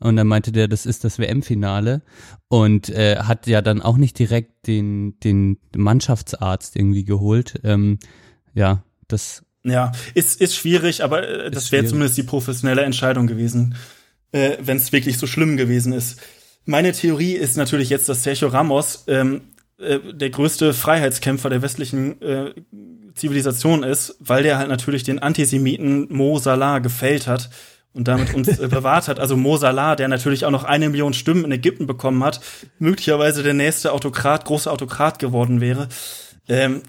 Und dann meinte der, das ist das WM-Finale und äh, hat ja dann auch nicht direkt den, den Mannschaftsarzt irgendwie geholt. Ähm, ja, das Ja, ist, ist schwierig, aber äh, das wäre zumindest die professionelle Entscheidung gewesen, äh, wenn es wirklich so schlimm gewesen ist. Meine Theorie ist natürlich jetzt, dass Sergio Ramos ähm, äh, der größte Freiheitskämpfer der westlichen äh, Zivilisation ist, weil der halt natürlich den Antisemiten Mo Salah gefällt hat und damit uns äh, bewahrt hat. Also Mo Salah, der natürlich auch noch eine Million Stimmen in Ägypten bekommen hat, möglicherweise der nächste Autokrat, große Autokrat geworden wäre. Ähm,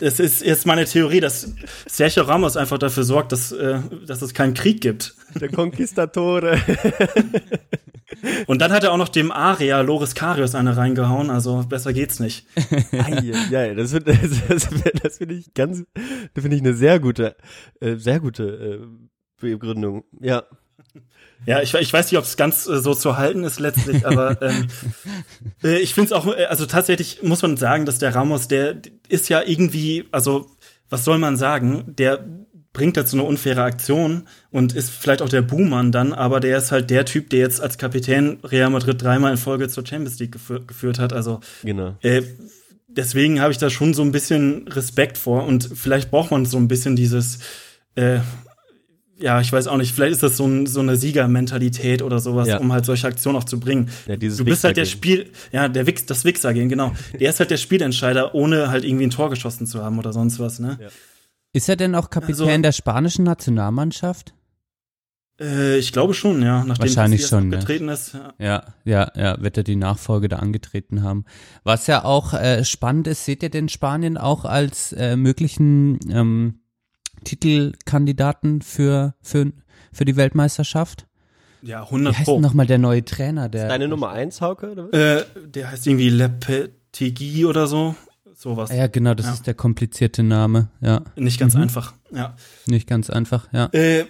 es ist jetzt meine Theorie, dass Sergio Ramos einfach dafür sorgt, dass, äh, dass es keinen Krieg gibt. Der Conquistadore. Und dann hat er auch noch dem Aria Loris Karius eine reingehauen, also besser geht's nicht. ja, das, wird- das, das, das finde ich ganz, das finde ich eine sehr gute, äh, sehr gute äh, Begründung. Ja. Ja, ich, ich weiß nicht, ob es ganz äh, so zu halten ist letztlich, aber ähm, äh, ich finde es auch, äh, also tatsächlich muss man sagen, dass der Ramos, der ist ja irgendwie, also was soll man sagen, der bringt so eine unfaire Aktion und ist vielleicht auch der Buhmann dann, aber der ist halt der Typ, der jetzt als Kapitän Real Madrid dreimal in Folge zur Champions League gefü geführt hat. Also Genau. äh, deswegen habe ich da schon so ein bisschen Respekt vor und vielleicht braucht man so ein bisschen dieses, äh, ja, ich weiß auch nicht, vielleicht ist das so, ein, so eine Siegermentalität oder sowas, Ja. um halt solche Aktionen auch zu bringen. Ja, dieses du bist halt der. Spiel, ja, der Wix, das Wichser-Gehen, genau. Der ist halt der Spielentscheider, ohne halt irgendwie ein Tor geschossen zu haben oder sonst was, ne? ist er denn auch Kapitän Also- der spanischen Nationalmannschaft? Äh, ich glaube schon, ja, nachdem Wahrscheinlich schon, ne? ist. Ja. Ja, ja, ja, wird er die Nachfolge da angetreten haben. Was ja auch äh, spannend ist, seht ihr denn Spanien auch als äh, möglichen ähm, Titelkandidaten für, für, für die Weltmeisterschaft? Ja, Wie 100 heißt Pro. denn nochmal der neue Trainer? Der, Deine Nummer eins, Hauke? Oder was? Äh, der heißt irgendwie Lepetegi oder so. Sowas. Ja, genau, das Ja. ist der komplizierte Name. Ja, Nicht ganz Mhm. einfach. Ja. nicht ganz einfach, ja. Äh,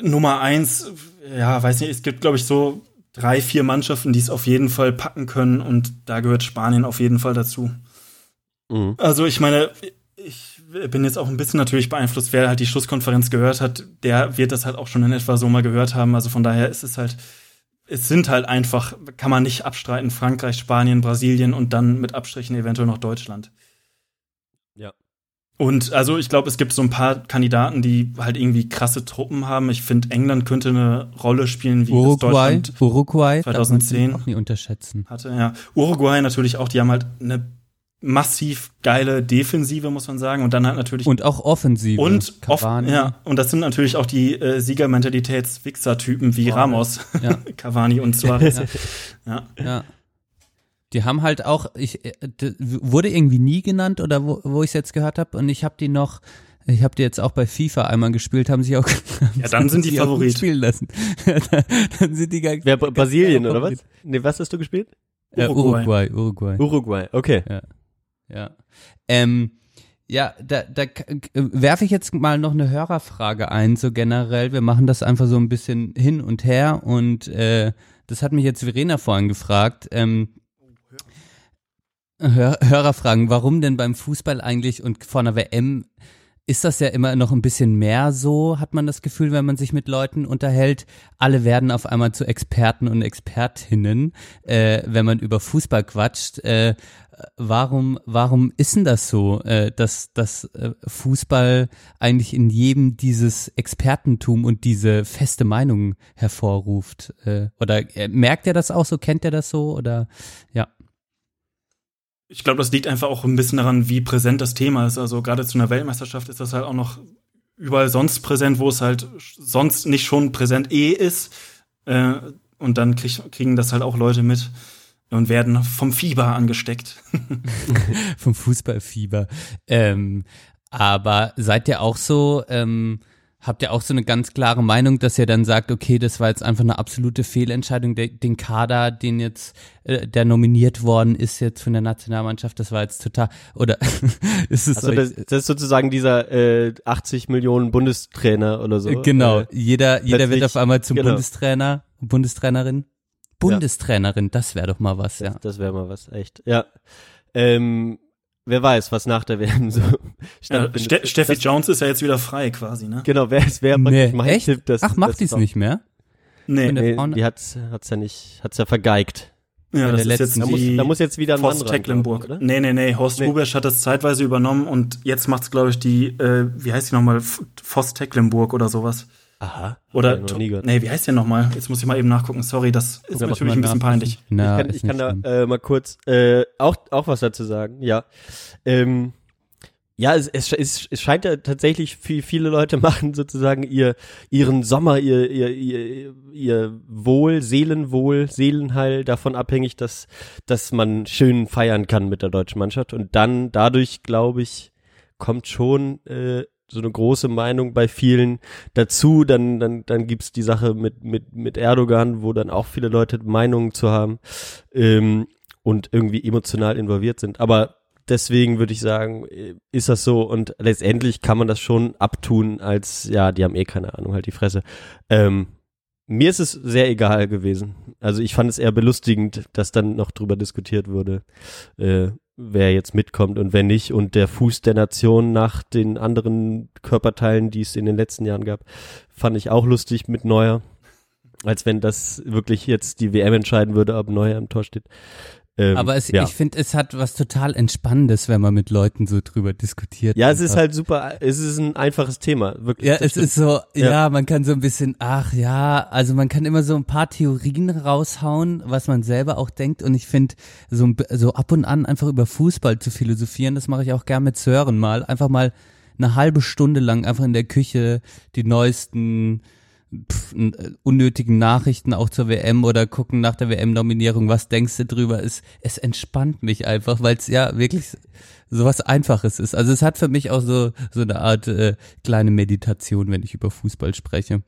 Nummer eins, ja, weiß nicht, es gibt, glaube ich, so drei, vier Mannschaften, die es auf jeden Fall packen können und da gehört Spanien auf jeden Fall dazu. Mhm. Also ich meine, ich bin jetzt auch ein bisschen natürlich beeinflusst, wer halt die Schlusskonferenz gehört hat, der wird das halt auch schon in etwa so mal gehört haben. Also von daher ist es halt, es sind halt einfach, kann man nicht abstreiten, Frankreich, Spanien, Brasilien und dann mit Abstrichen eventuell noch Deutschland. Ja. Und also ich glaube, es gibt so ein paar Kandidaten, die halt irgendwie krasse Truppen haben. Ich finde, England könnte eine Rolle spielen, wie das Uruguay, Deutschland Uruguay, darf man 2010 auch nie unterschätzen. hatte. Ja, Uruguay natürlich auch. Die haben halt eine massiv geile Defensive, muss man sagen. Und dann halt natürlich Und auch Offensive. und Cavani. ja, und das sind natürlich auch die äh, Siegermentalitäts-Wichser-Typen wie Boah, Ramos, Ja. Cavani und Suarez. ja. Ja. Die haben halt auch, ich äh, wurde irgendwie nie genannt oder wo, wo ich es jetzt gehört habe und ich habe die noch, ich habe die jetzt auch bei FIFA einmal gespielt, haben sie auch Ja, dann sind die Favorit. spielen lassen. dann sind die gar Wer, Brasilien oder was? Nee, was hast du gespielt? Äh, Uruguay. Uruguay, Uruguay. Uruguay, okay. Ja. Ähm, ja, da, da werfe ich jetzt mal noch eine Hörerfrage ein, so generell. Wir machen das einfach so ein bisschen hin und her und äh, das hat mich jetzt Verena vorhin gefragt. Ähm, Hör Hörerfragen, warum denn beim Fußball eigentlich und vor einer WM ist das ja immer noch ein bisschen mehr so, hat man das Gefühl, wenn man sich mit Leuten unterhält. Alle werden auf einmal zu Experten und Expertinnen, äh, wenn man über Fußball quatscht. Äh, warum, warum ist denn das so, äh, dass, dass äh, Fußball eigentlich in jedem dieses Expertentum und diese feste Meinung hervorruft? Äh, oder äh, merkt er das auch so? Kennt er das so? Oder ja. Ich glaube, das liegt einfach auch ein bisschen daran, wie präsent das Thema ist. Also gerade zu einer Weltmeisterschaft ist das halt auch noch überall sonst präsent, wo es halt sonst nicht schon präsent eh ist. Äh, und dann krieg, kriegen das halt auch Leute mit und werden vom Fieber angesteckt. vom Fußballfieber. Ähm, aber seid ihr auch so, ähm, habt ihr auch so eine ganz klare Meinung, dass ihr dann sagt, okay, das war jetzt einfach eine absolute Fehlentscheidung, der, den Kader, den jetzt, äh, der nominiert worden ist jetzt von der Nationalmannschaft, das war jetzt total, oder ist es Also so, das, das ist sozusagen dieser äh, 80 Millionen Bundestrainer oder so. genau, Äh, jeder, jeder wird auf einmal zum genau. Bundestrainer, Bundestrainerin. Bundestrainerin, das wäre doch mal was, ja. Das, das wäre mal was, echt. Ja. Ähm, wer weiß, was nach der WM so Ja. Ste Steffi Das- Jones ist ja jetzt wieder frei quasi, ne? Genau, wer es wäre Nee, mein echt? Tipp, dass Ach, macht die es nicht mehr? Nee, Nee, die hat's hat's ja nicht, hat's ja vergeigt. ja, das der ist jetzt Da muss, die da muss jetzt wieder ein Horst Tecklenburg. oder? Nee, nee, nee, Horst Nee. Rubesch hat das zeitweise übernommen und jetzt macht's, glaube ich, die, äh, wie heißt die nochmal, Voss Tecklenburg oder sowas. Aha. Oder, Hab ich noch nie gehört. nee, wie heißt der nochmal? Jetzt muss ich mal eben nachgucken. Sorry, das ist mach natürlich ein bisschen peinlich. Na, ich kann, ich kann da äh, mal kurz äh, auch, auch was dazu sagen, ja. Ähm, ja, es, es, es, es scheint ja tatsächlich viel, viele Leute machen sozusagen ihr ihren Sommer, ihr, ihr, ihr, ihr Wohl, Seelenwohl, Seelenheil davon abhängig, dass, dass man schön feiern kann mit der deutschen Mannschaft. Und dann dadurch, glaube ich, kommt schon äh, so eine große Meinung bei vielen dazu. Dann, dann, dann gibt's die Sache mit, mit, mit Erdogan, wo dann auch viele Leute Meinungen zu haben ähm, und irgendwie emotional involviert sind. Aber deswegen würde ich sagen, äh, ist das so und letztendlich kann man das schon abtun als, ja, die haben eh keine Ahnung, halt die Fresse. Ähm, mir ist es sehr egal gewesen. Also ich fand es eher belustigend, dass dann noch drüber diskutiert wurde, äh, wer jetzt mitkommt und wer nicht. Und der Fuß der Nation nach den anderen Körperteilen, die es in den letzten Jahren gab, fand ich auch lustig mit Neuer. Als wenn das wirklich jetzt die WM entscheiden würde, ob Neuer im Tor steht. Ähm, Aber es, ja. ich finde, es hat was total Entspannendes, wenn man mit Leuten so drüber diskutiert. Ja, es ist halt super, es ist ein einfaches Thema, wirklich. Ja, es stimmt. ist so, Ja. ja. man kann so ein bisschen, ach ja, also man kann immer so ein paar Theorien raushauen, was man selber auch denkt. Und ich finde, so, so ab und an einfach über Fußball zu philosophieren, das mache ich auch gern mit Sören mal. Einfach mal eine halbe Stunde lang einfach in der Küche die neuesten pf, äh, unnötigen Nachrichten auch zur WM oder gucken nach der WM-Nominierung, was denkst du drüber ist. Es entspannt mich einfach, weil es ja wirklich sowas Einfaches ist. Also es hat für mich auch so so eine Art äh, kleine Meditation, wenn ich über Fußball spreche.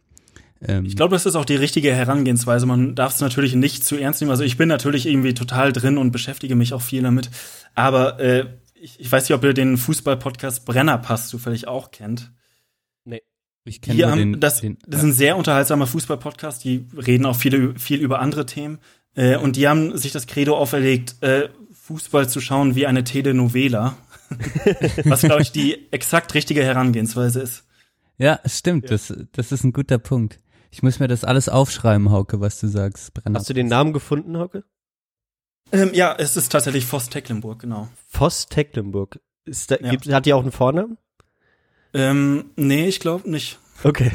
Ähm, Ich glaube, das ist auch die richtige Herangehensweise. Man darf es natürlich nicht zu ernst nehmen. Also ich bin natürlich irgendwie total drin und beschäftige mich auch viel damit. Aber äh, ich, ich weiß nicht, ob ihr den Fußball-Podcast Brennerpass zufällig auch kennt. Ich Die kenne haben, den, das, den das ist ein sehr unterhaltsamer Fußball-Podcast. Die reden auch viele, viel über andere Themen. Äh, und die haben sich das Credo auferlegt, äh, Fußball zu schauen wie eine Telenovela. Was, glaube ich, die exakt richtige Herangehensweise ist. Ja, stimmt, Das, das ist ein guter Punkt. Ich muss mir das alles aufschreiben, Hauke, was du sagst. Brenner. Hast du den Namen gefunden, Hauke? Ähm, ja, es ist tatsächlich Voss Tecklenburg, genau. Voss Tecklenburg. Ist da, Ja. gibt, hat die auch einen Vornamen? Ähm, nee, ich glaube nicht. Okay.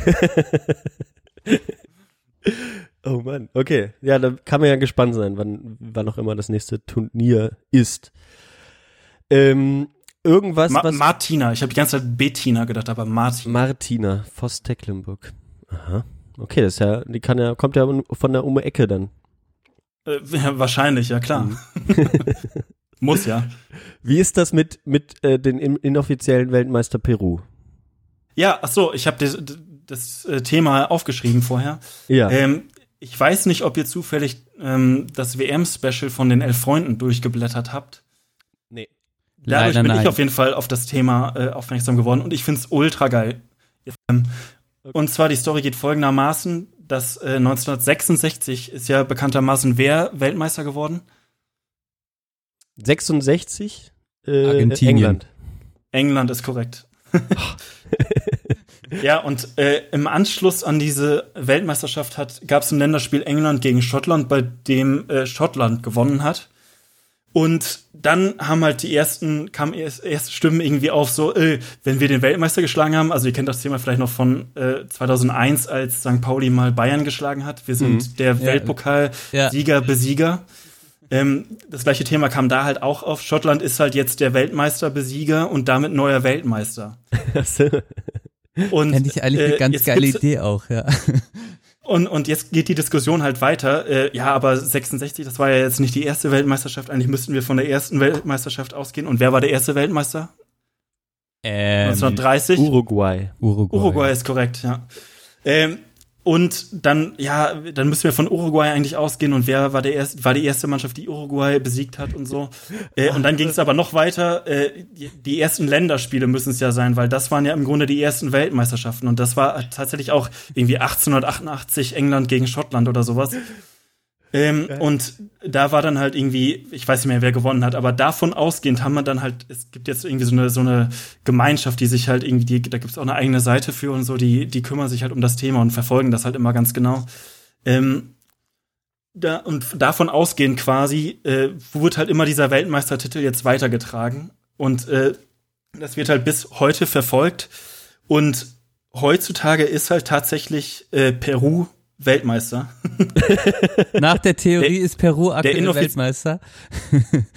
oh Mann, okay. Ja, da kann man ja gespannt sein, wann, wann auch immer das nächste Turnier ist. Ähm, irgendwas, Ma was Martina, ich habe die ganze Zeit Bettina gedacht, aber Martina. Martina Voss Tecklenburg. Aha. Okay, das ist ja, die kann ja, kommt ja von der um die Ecke dann. Äh, ja, wahrscheinlich, ja klar. Muss ja. Wie ist das mit mit äh, den in, inoffiziellen Weltmeister Peru? Ja, ach so, ich habe das, das äh, Thema aufgeschrieben vorher. Ja. Ähm, ich weiß nicht, ob ihr zufällig ähm, das WM-Special von den elf Freunden durchgeblättert habt. Nee. Dadurch Leider bin nein. ich auf jeden Fall auf das Thema äh, aufmerksam geworden und ich find's ultra geil. Ähm, Und zwar die Story geht folgendermaßen, dass äh, 1966 ist ja bekanntermaßen wer Weltmeister geworden? 66 äh, Argentinien. England. England ist korrekt. ja, und äh, im Anschluss an diese Weltmeisterschaft hat gab es ein Länderspiel England gegen Schottland, bei dem äh, Schottland gewonnen hat. Und dann haben halt die ersten, kamen erst, erste Stimmen irgendwie auf, so, äh, wenn wir den Weltmeister geschlagen haben, also ihr kennt das Thema vielleicht noch von äh, 2001, als St. Pauli mal Bayern geschlagen hat. Wir sind der Ja. Weltpokal-Sieger, Besieger. Ähm, das gleiche Thema kam da halt auch auf. Schottland ist halt jetzt der Weltmeister-Besieger und damit neuer Weltmeister. Und, Fände ich eigentlich eine äh, ganz jetzt geile Idee auch, ja. Und, und jetzt geht die Diskussion halt weiter. Äh, ja, aber 66, das war ja jetzt nicht die erste Weltmeisterschaft. Eigentlich müssten wir von der ersten Weltmeisterschaft ausgehen. Und wer war der erste Weltmeister? Ähm, 1930? Uruguay. Uruguay. Uruguay ist korrekt, ja. Ähm, und dann, ja, dann müssen wir von Uruguay eigentlich ausgehen und wer war der erste, war die erste Mannschaft, die Uruguay besiegt hat und so. Äh, und dann ging es aber noch weiter. Äh, die, ersten Länderspiele müssen es ja sein, weil das waren ja im Grunde die ersten Weltmeisterschaften und das war tatsächlich auch irgendwie 1888 England gegen Schottland oder sowas. Ähm, und da war dann halt irgendwie, ich weiß nicht mehr, wer gewonnen hat, aber davon ausgehend haben wir dann halt, es gibt jetzt irgendwie so eine, so eine Gemeinschaft, die sich halt irgendwie, die, da gibt es auch eine eigene Seite für und so, die, die kümmern sich halt um das Thema und verfolgen das halt immer ganz genau. Ähm, da, und davon ausgehend quasi, äh, wurde halt immer dieser Weltmeistertitel jetzt weitergetragen. Und äh, das wird halt bis heute verfolgt. Und heutzutage ist halt tatsächlich äh, Peru Weltmeister. Nach der Theorie ist Peru aktuell Weltmeister.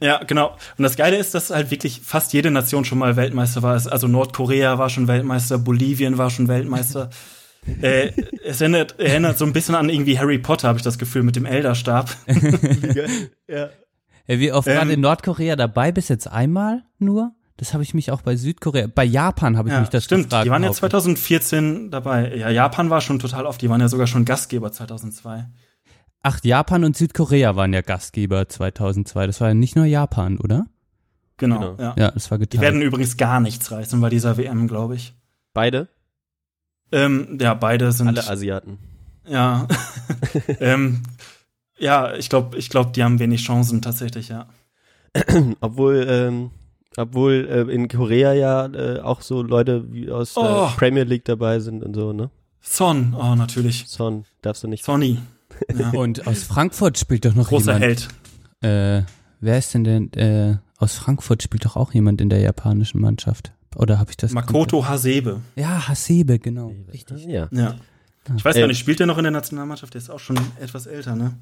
Ja, genau. Und das Geile ist, dass halt wirklich fast jede Nation schon mal Weltmeister war. Also Nordkorea war schon Weltmeister, Bolivien war schon Weltmeister. äh, es erinnert, erinnert so ein bisschen an irgendwie Harry Potter, habe ich das Gefühl, mit dem Elderstab. ja. Ja, wie oft Ähm, denn Nordkorea dabei? Bis jetzt einmal nur? Das habe ich mich auch bei Südkorea, bei Japan habe ich Ja, mich das stimmt. gefragt. Die waren ja Hauke. 2014 dabei. Ja, Japan war schon total oft. Die waren ja sogar schon Gastgeber 2002. Ach, Japan und Südkorea waren ja Gastgeber 2002. Das war ja nicht nur Japan, oder? Genau. Genau. Ja. Ja, das war Die geteilt. werden übrigens gar nichts reißen bei dieser WM, glaube ich. Beide? Ähm, ja, beide sind. Alle Asiaten. Ja. ähm, ja, ich glaube, ich glaub, die haben wenig Chancen tatsächlich, ja. Obwohl, ähm, obwohl äh, in Korea ja äh, auch so Leute wie aus der Oh. Premier League dabei sind und so, ne? Son, oh, natürlich. Son, darfst du nicht. Sonny. Ja. Und aus Frankfurt spielt doch noch Großer jemand. Held. Äh, wer ist denn denn, äh, aus Frankfurt spielt doch auch jemand in der japanischen Mannschaft. Oder habe ich das? Makoto Hasebe. Ja, Hasebe, genau. Richtig. Ja. Ja. Ich weiß Äh, gar nicht, spielt der noch in der Nationalmannschaft? Der ist auch schon etwas älter, ne?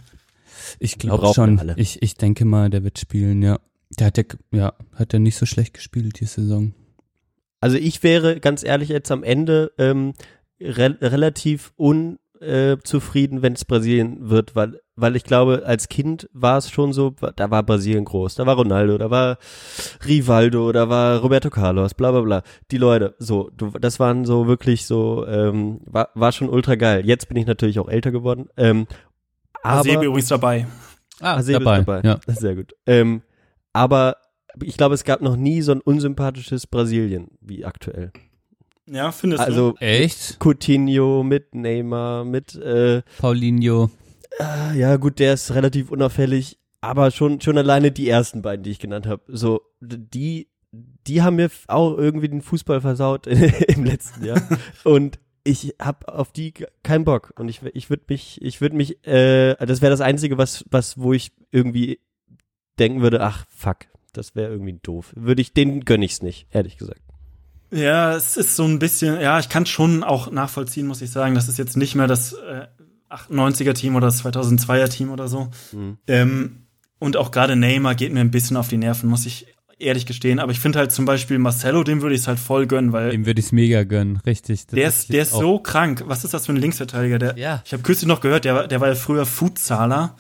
Ich glaube schon. Ich, ich denke mal, der wird spielen, ja. Der hat ja, ja, hat ja nicht so schlecht gespielt die Saison. Also ich wäre ganz ehrlich jetzt am Ende ähm, re relativ unzufrieden, äh, wenn es Brasilien wird, weil weil ich glaube, als Kind war es schon so, da war Brasilien groß, da war Ronaldo, da war Rivaldo, da war Roberto Carlos, bla bla bla. Die Leute, so, du, das waren so wirklich so, ähm, war, war schon ultra geil. Jetzt bin ich natürlich auch älter geworden. Ähm, aber Sebe übrigens dabei. Ah, Hasebe dabei. ist dabei. Ja. Sehr gut. Ähm, aber ich glaube, es gab noch nie so ein unsympathisches Brasilien wie aktuell. Ja, findest Also Echt? Coutinho mit Neymar, mit äh, Paulinho. Ah, ja, gut, der ist relativ unauffällig, aber schon, schon alleine die ersten beiden, die ich genannt habe, so, die, die haben mir auch irgendwie den Fußball versaut im letzten Jahr. Und ich hab auf die ke- keinen Bock. Und ich, ich würde mich, ich würde mich, äh, das wäre das Einzige, was, was, wo ich irgendwie denken würde, ach, fuck, das wäre irgendwie doof. Würde ich, den gönn ich's nicht, ehrlich gesagt. Ja, es ist so ein bisschen, ja, ich kann schon auch nachvollziehen, muss ich sagen. Das ist jetzt nicht mehr das äh, 98er-Team oder das 2002er-Team oder so. Mhm. Ähm, und auch gerade Neymar geht mir ein bisschen auf die Nerven, muss ich ehrlich gestehen. Aber ich finde halt zum Beispiel Marcelo, dem würde ich es halt voll gönnen, weil Dem würde ich es mega gönnen, richtig. Das der ich ist, der ist auch- so krank. Was ist das für ein Linksverteidiger? Der, Ja. Ich habe kürzlich noch gehört, der, war- der war ja früher Futsaler.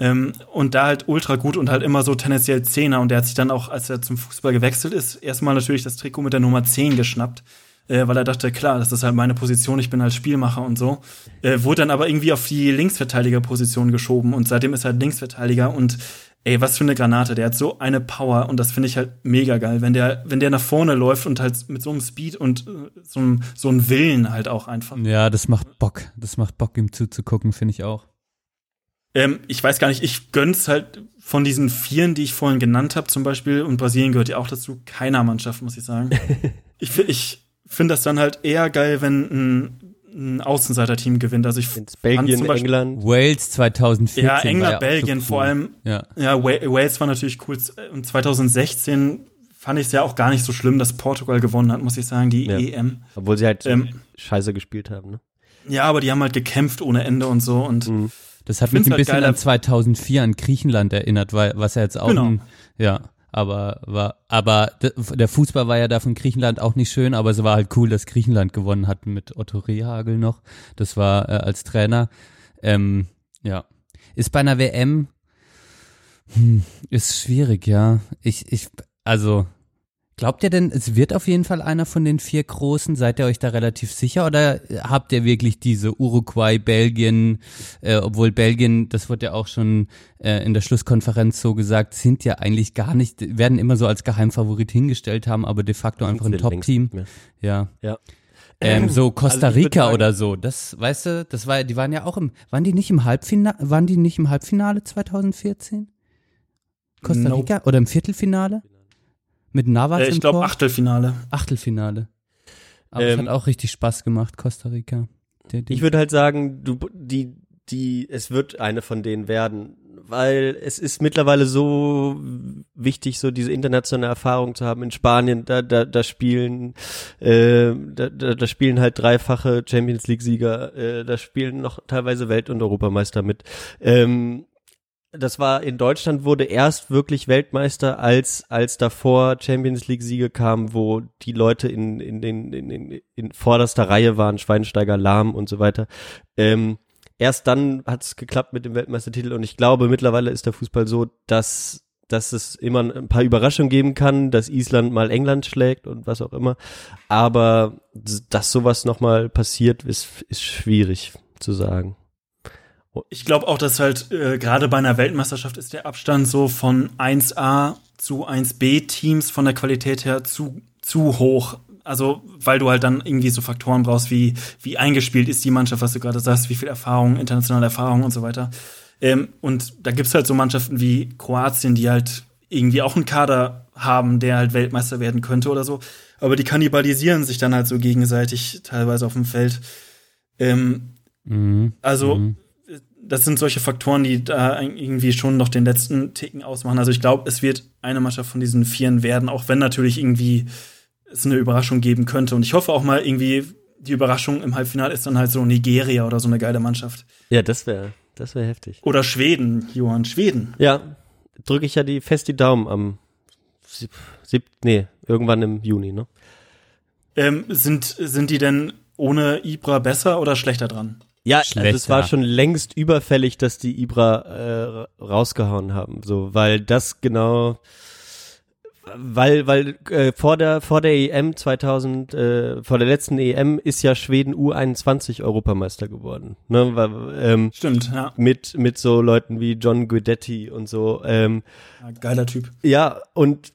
Ähm, und da halt ultra gut und halt immer so tendenziell Zehner. Und der hat sich dann auch, als er zum Fußball gewechselt ist, erstmal natürlich das Trikot mit der Nummer 10 geschnappt. Äh, weil er dachte, klar, das ist halt meine Position, ich bin halt Spielmacher und so. Äh, wurde dann aber irgendwie auf die Linksverteidigerposition geschoben und seitdem ist er halt Linksverteidiger und ey, was für eine Granate, der hat so eine Power und das finde ich halt mega geil, wenn der, wenn der nach vorne läuft und halt mit so einem Speed und äh, so einem, so einem Willen halt auch einfach. Ja, das macht Bock. Das macht Bock, ihm zuzugucken, finde ich auch. Ähm, ich weiß gar nicht, ich gönn's halt von diesen Vieren, die ich vorhin genannt habe, zum Beispiel, und Brasilien gehört ja auch dazu, keiner Mannschaft, muss ich sagen. ich ich finde das dann halt eher geil, wenn ein, ein Außenseiter-Team gewinnt. Also ich Belgien, zum Beispiel- England. Wales 2014. Ja, war England, auch Belgien so vor cool. allem. Ja. Ja, Wa- Wales war natürlich cool. Und 2016 fand ich es ja auch gar nicht so schlimm, dass Portugal gewonnen hat, muss ich sagen, die Ja. EM. Obwohl sie halt Ähm, scheiße gespielt haben, ne? Ja, aber die haben halt gekämpft ohne Ende und so. Und Mhm. Das hat Ich mich ein halt bisschen geiler- an 2004 an Griechenland erinnert, weil was ja jetzt auch Genau. ein, ja, aber war, aber der Fußball war ja da von Griechenland auch nicht schön, aber es war halt cool, dass Griechenland gewonnen hat mit Otto Rehagel noch. Das war äh, als Trainer. Ähm, ja, ist bei einer WM hm, ist schwierig, ja. Ich, ich, also Glaubt ihr denn, es wird auf jeden Fall einer von den vier Großen? Seid ihr euch da relativ sicher oder habt ihr wirklich diese Uruguay, Belgien, äh, obwohl Belgien, das wird ja auch schon äh, in der Schlusskonferenz so gesagt, sind ja eigentlich gar nicht, werden immer so als Geheimfavorit hingestellt haben, aber de facto einfach ein Top-Team. Ja. Ja. Ähm, so Costa Also würd Rica sagen- oder so, das, weißt du, das war, die waren ja auch im, waren die nicht im Halbfinale, waren die nicht im Halbfinale 2014? Costa Nope. Rica oder im Viertelfinale? Mit Navas äh, im ich glaube Tor? Achtelfinale. Achtelfinale. Aber es Ähm, hat auch richtig Spaß gemacht, Costa Rica. Der, die, Ich würde halt sagen, du, die, die, es wird eine von denen werden, weil es ist mittlerweile so wichtig, so diese internationale Erfahrung zu haben. In Spanien, da, da, da spielen, äh, da, da, da spielen halt dreifache Champions League-Sieger, äh, da spielen noch teilweise Welt- und Europameister mit. Ähm, das war in Deutschland wurde erst wirklich Weltmeister, als als davor Champions League Siege kamen, wo die Leute in in den in, in, in vorderster Reihe waren, Schweinsteiger, Lahm und so weiter. Ähm, erst dann hat es geklappt mit dem Weltmeistertitel und ich glaube mittlerweile ist der Fußball so, dass dass es immer ein paar Überraschungen geben kann, dass Island mal England schlägt und was auch immer, aber dass sowas noch mal passiert, ist ist schwierig zu sagen. Ich glaube auch, dass halt äh, gerade bei einer Weltmeisterschaft ist der Abstand so von 1A zu 1B Teams von der Qualität her zu, zu hoch. Also, weil du halt dann irgendwie so Faktoren brauchst, wie, wie eingespielt ist die Mannschaft, was du gerade sagst, wie viel Erfahrung, internationale Erfahrung und so weiter. Ähm, und da gibt's halt so Mannschaften wie Kroatien, die halt irgendwie auch einen Kader haben, der halt Weltmeister werden könnte oder so. Aber die kannibalisieren sich dann halt so gegenseitig teilweise auf dem Feld. Ähm, Mhm. also, Mhm. Das sind solche Faktoren, die da irgendwie schon noch den letzten Ticken ausmachen. Also ich glaube, es wird eine Mannschaft von diesen Vieren werden, auch wenn natürlich irgendwie es eine Überraschung geben könnte. Und ich hoffe auch mal irgendwie, die Überraschung im Halbfinale ist dann halt so Nigeria oder so eine geile Mannschaft. Ja, das wäre das wäre heftig. Oder Schweden, Johann, Schweden. Ja, drücke ich ja die fest die Daumen am sieb, sieb, nee, irgendwann im Juni, ne? Ähm, sind, sind die denn ohne Ibra besser oder schlechter dran? Ja, also es war schon längst überfällig, dass die Ibra äh, rausgehauen haben, so, weil das genau, weil weil äh, vor der vor der EM 2000 äh, vor der letzten EM ist ja Schweden U21 Europameister geworden, ne, weil, ähm, Stimmt, ja. mit mit so Leuten wie John Guidetti und so. Ähm, ja geiler Typ. Ja, und,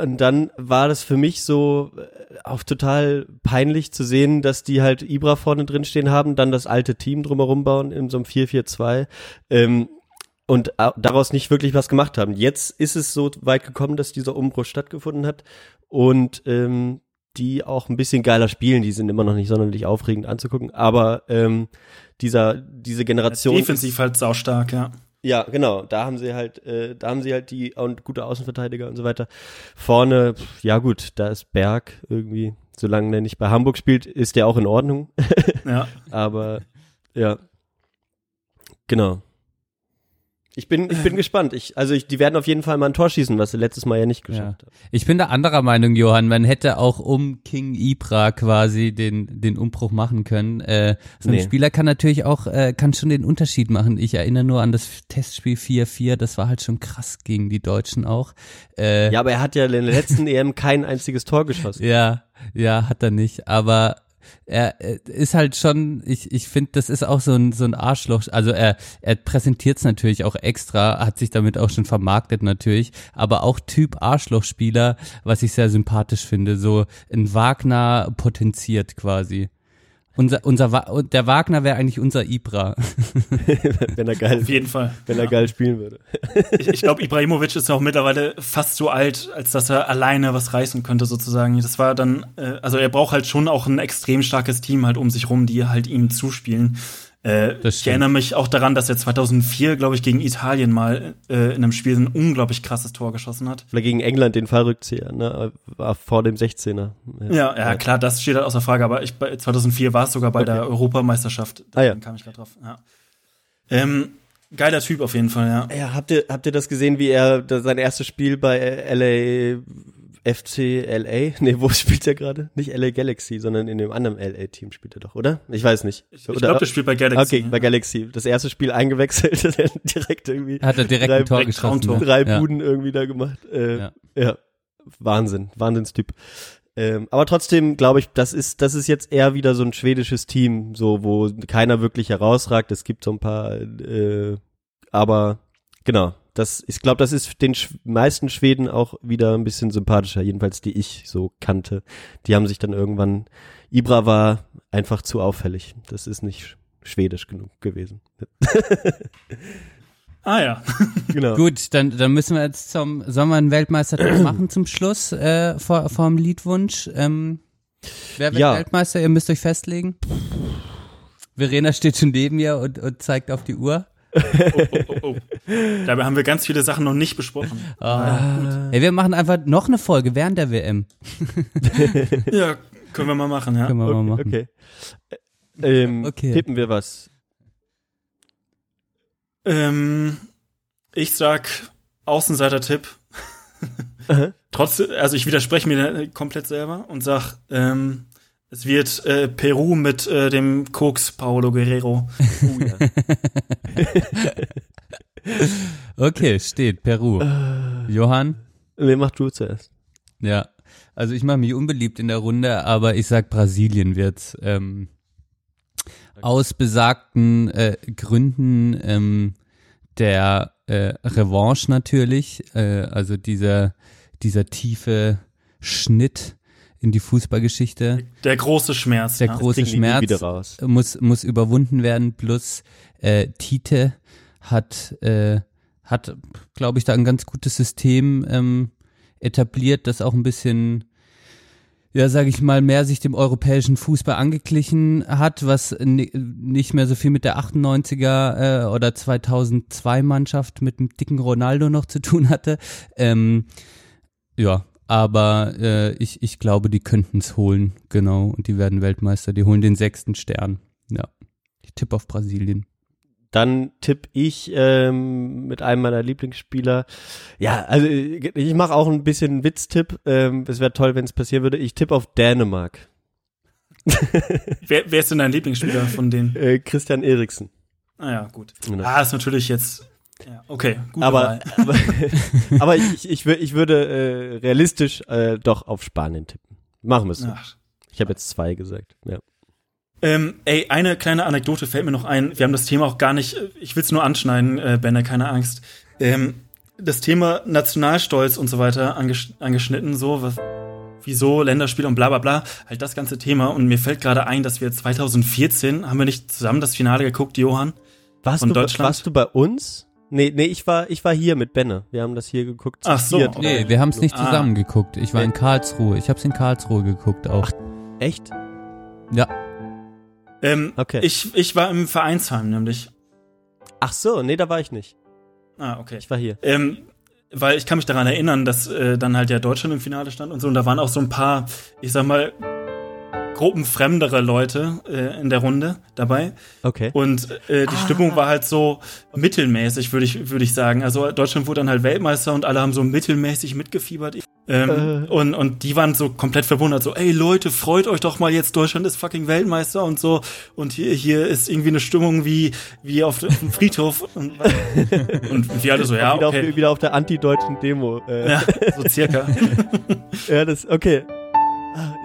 und dann war das für mich so äh, auch total peinlich zu sehen, dass die halt Ibra vorne drin stehen haben, dann das alte Team drumherum bauen in so einem 4-4-2 ähm, und daraus nicht wirklich was gemacht haben. Jetzt ist es so weit gekommen, dass dieser Umbruch stattgefunden hat und ähm, die auch ein bisschen geiler spielen. Die sind immer noch nicht sonderlich aufregend anzugucken, aber ähm, dieser diese Generation Defensiv halt saustark, ja. ja, genau. Da haben sie halt, äh, da haben sie halt die und gute Außenverteidiger und so weiter. Vorne, ja gut, da ist Berg irgendwie. Solange der nicht bei Hamburg spielt, ist der auch in Ordnung. Ja. Aber ja, genau. Ich bin, ich bin gespannt. Ich, also ich, die werden auf jeden Fall mal ein Tor schießen, was sie letztes Mal ja nicht geschafft haben. Ich bin da anderer Meinung, Johann. Man hätte auch um King Ibra quasi den, den Umbruch machen können. Äh, so ein Nee. Spieler kann natürlich auch, äh, kann schon den Unterschied machen. Ich erinnere nur an das Testspiel 4-4. Das war halt schon krass gegen die Deutschen auch. Äh, Ja, aber er hat ja in der letzten EM kein einziges Tor geschossen. Ja, ja, hat er nicht. Aber er, er ist halt schon, ich, ich finde, das ist auch so ein, so ein Arschloch. Also er, er präsentiert es natürlich auch extra, hat sich damit auch schon vermarktet natürlich, aber auch Typ Arschlochspieler, was ich sehr sympathisch finde. So ein Wagner potenziert quasi. Unser, unser, der Wagner wäre eigentlich unser Ibra. wenn er geil, Auf jeden Fall. wenn er Ja. geil spielen würde. Ich, ich glaube, Ibrahimovic ist ja auch mittlerweile fast so alt, als dass er alleine was reißen könnte, sozusagen. Das war dann, äh, also er braucht halt schon auch ein extrem starkes Team halt um sich rum, die halt ihm zuspielen. Äh, Das ich erinnere mich auch daran, dass er 2004, glaube ich, gegen Italien mal äh, in einem Spiel ein unglaublich krasses Tor geschossen hat. Oder gegen England den Fallrückzieher, ne? War vor dem 16er. Ja, ja, klar, das steht halt außer Frage, aber ich, bei 2004 war es sogar bei der Europameisterschaft. Ah, ja. Kam ich gerade drauf. Ja. Ähm, geiler Typ auf jeden Fall, ja. Ja, habt ihr, habt ihr das gesehen, wie er da sein erstes Spiel bei LA FC LA? Nee, wo spielt er gerade? Nicht LA Galaxy, sondern in dem anderen LA-Team spielt er doch, oder? Ich weiß nicht. Ich, ich glaube, der spielt bei Galaxy. Okay, bei Galaxy. Das erste Spiel eingewechselt, direkt irgendwie. Hat er direkt drei, ein Tor geschossen. Traumtor. ne? drei ja. Buden irgendwie da gemacht. Äh, Ja. ja. Wahnsinn, Wahnsinnstyp. Ähm, aber trotzdem glaube ich, das ist, das ist jetzt eher wieder so ein schwedisches Team, so wo keiner wirklich herausragt. Es gibt so ein paar, äh, aber genau, das, ich glaube, das ist den sch meisten Schweden auch wieder ein bisschen sympathischer, jedenfalls die ich so kannte. Die haben sich dann irgendwann, Ibra war einfach zu auffällig. Das ist nicht sch schwedisch genug gewesen. Ah ja. genau. Gut, dann, dann müssen wir jetzt zum, sollen wir einen Weltmeister machen zum Schluss, äh, vor, vor dem Liedwunsch? Ähm, wer wird Ja. Weltmeister? Ihr müsst euch festlegen. Verena steht schon neben mir und, und zeigt auf die Uhr. Oh, oh, oh, oh. Dabei haben wir ganz viele Sachen noch nicht besprochen. Ah. Ey, wir machen einfach noch eine Folge während der WM. Ja, können wir mal machen, ja. Können wir mal Okay, machen. okay. Ähm, Okay. Tippen wir was. Ähm, ich sag Außenseiter-Tipp. Aha. Trotz, also ich widerspreche mir komplett selber und sag, ähm, es wird äh, Peru mit äh, dem Koks Paolo Guerrero. Oh, ja. Okay, steht, Peru. Johann? Wer macht du zuerst? Ja. Also ich mache mich unbeliebt in der Runde, aber ich sag Brasilien wird's. Ähm, aus besagten äh, Gründen ähm, der äh, Revanche natürlich, äh, also dieser, dieser tiefe Schnitt in die Fußballgeschichte. Der große Schmerz. Der ja. große Schmerz wieder raus. muss muss überwunden werden. Plus äh, Tite hat äh, hat, glaube ich, da ein ganz gutes System ähm, etabliert, das auch ein bisschen ja, sage ich mal, mehr sich dem europäischen Fußball angeglichen hat, was ni- nicht mehr so viel mit der 98er äh, oder 2002 Mannschaft mit dem dicken Ronaldo noch zu tun hatte. Ähm, ja, aber äh, ich, ich glaube, die könnten es holen, genau, und die werden Weltmeister. Die holen den sechsten Stern. Ja, ich tippe auf Brasilien. Dann tippe ich ähm, mit einem meiner Lieblingsspieler. Ja, also ich mache auch ein bisschen einen Witztipp. Ähm, es wäre toll, wenn es passieren würde. Ich tippe auf Dänemark. wer, wer ist denn dein Lieblingsspieler von denen? Äh, Christian Eriksen. Ah ja, gut. Genau. Ah, ist natürlich jetzt. Ja, okay, gut. Aber, aber, aber ich, ich, ich würde äh, realistisch äh, doch auf Spanien tippen. Machen wir es so. Ach. Ich habe jetzt zwei gesagt. Ja. Ähm, ey, eine kleine Anekdote fällt mir noch ein. Wir haben das Thema auch gar nicht, äh, ich will es nur anschneiden, äh, Benne, keine Angst. Ähm, das Thema Nationalstolz und so weiter angesch angeschnitten, so, was, wieso Länderspiel und bla bla bla, halt das ganze Thema. Und mir fällt gerade ein, dass wir 2014, haben wir nicht zusammen das Finale geguckt, Johann? Warst, Von du, Deutschland? warst du bei uns? Nee, nee, ich war, ich war hier mit Benne. Wir haben das hier geguckt. Ach so, viert. Nee, wir haben es nicht Ah. zusammen geguckt. Ich war in Karlsruhe. Ich habe es in Karlsruhe geguckt auch. Echt? Ja. Ähm, Okay. ich, ich war im Vereinsheim nämlich. Ach so, nee, da war ich nicht. Ah, okay. Ich war hier. Ähm, weil ich kann mich daran erinnern, dass äh, dann halt ja Deutschland im Finale stand und so. Und da waren auch so ein paar, ich sag mal, gruppenfremdere Leute äh, in der Runde dabei. Okay. Und äh, die Ah. Stimmung war halt so mittelmäßig, würde ich, würde ich sagen. Also Deutschland wurde dann halt Weltmeister und alle haben so mittelmäßig mitgefiebert. Ähm, Äh. und, und die waren so komplett verwundert, so, ey Leute, freut euch doch mal jetzt, Deutschland ist fucking Weltmeister und so. Und hier, hier ist irgendwie eine Stimmung wie, wie auf dem Friedhof. Und, und wir alle so, ja, wieder, okay. auf, wieder auf der antideutschen Demo. Äh, Ja, so circa. ja, das, okay.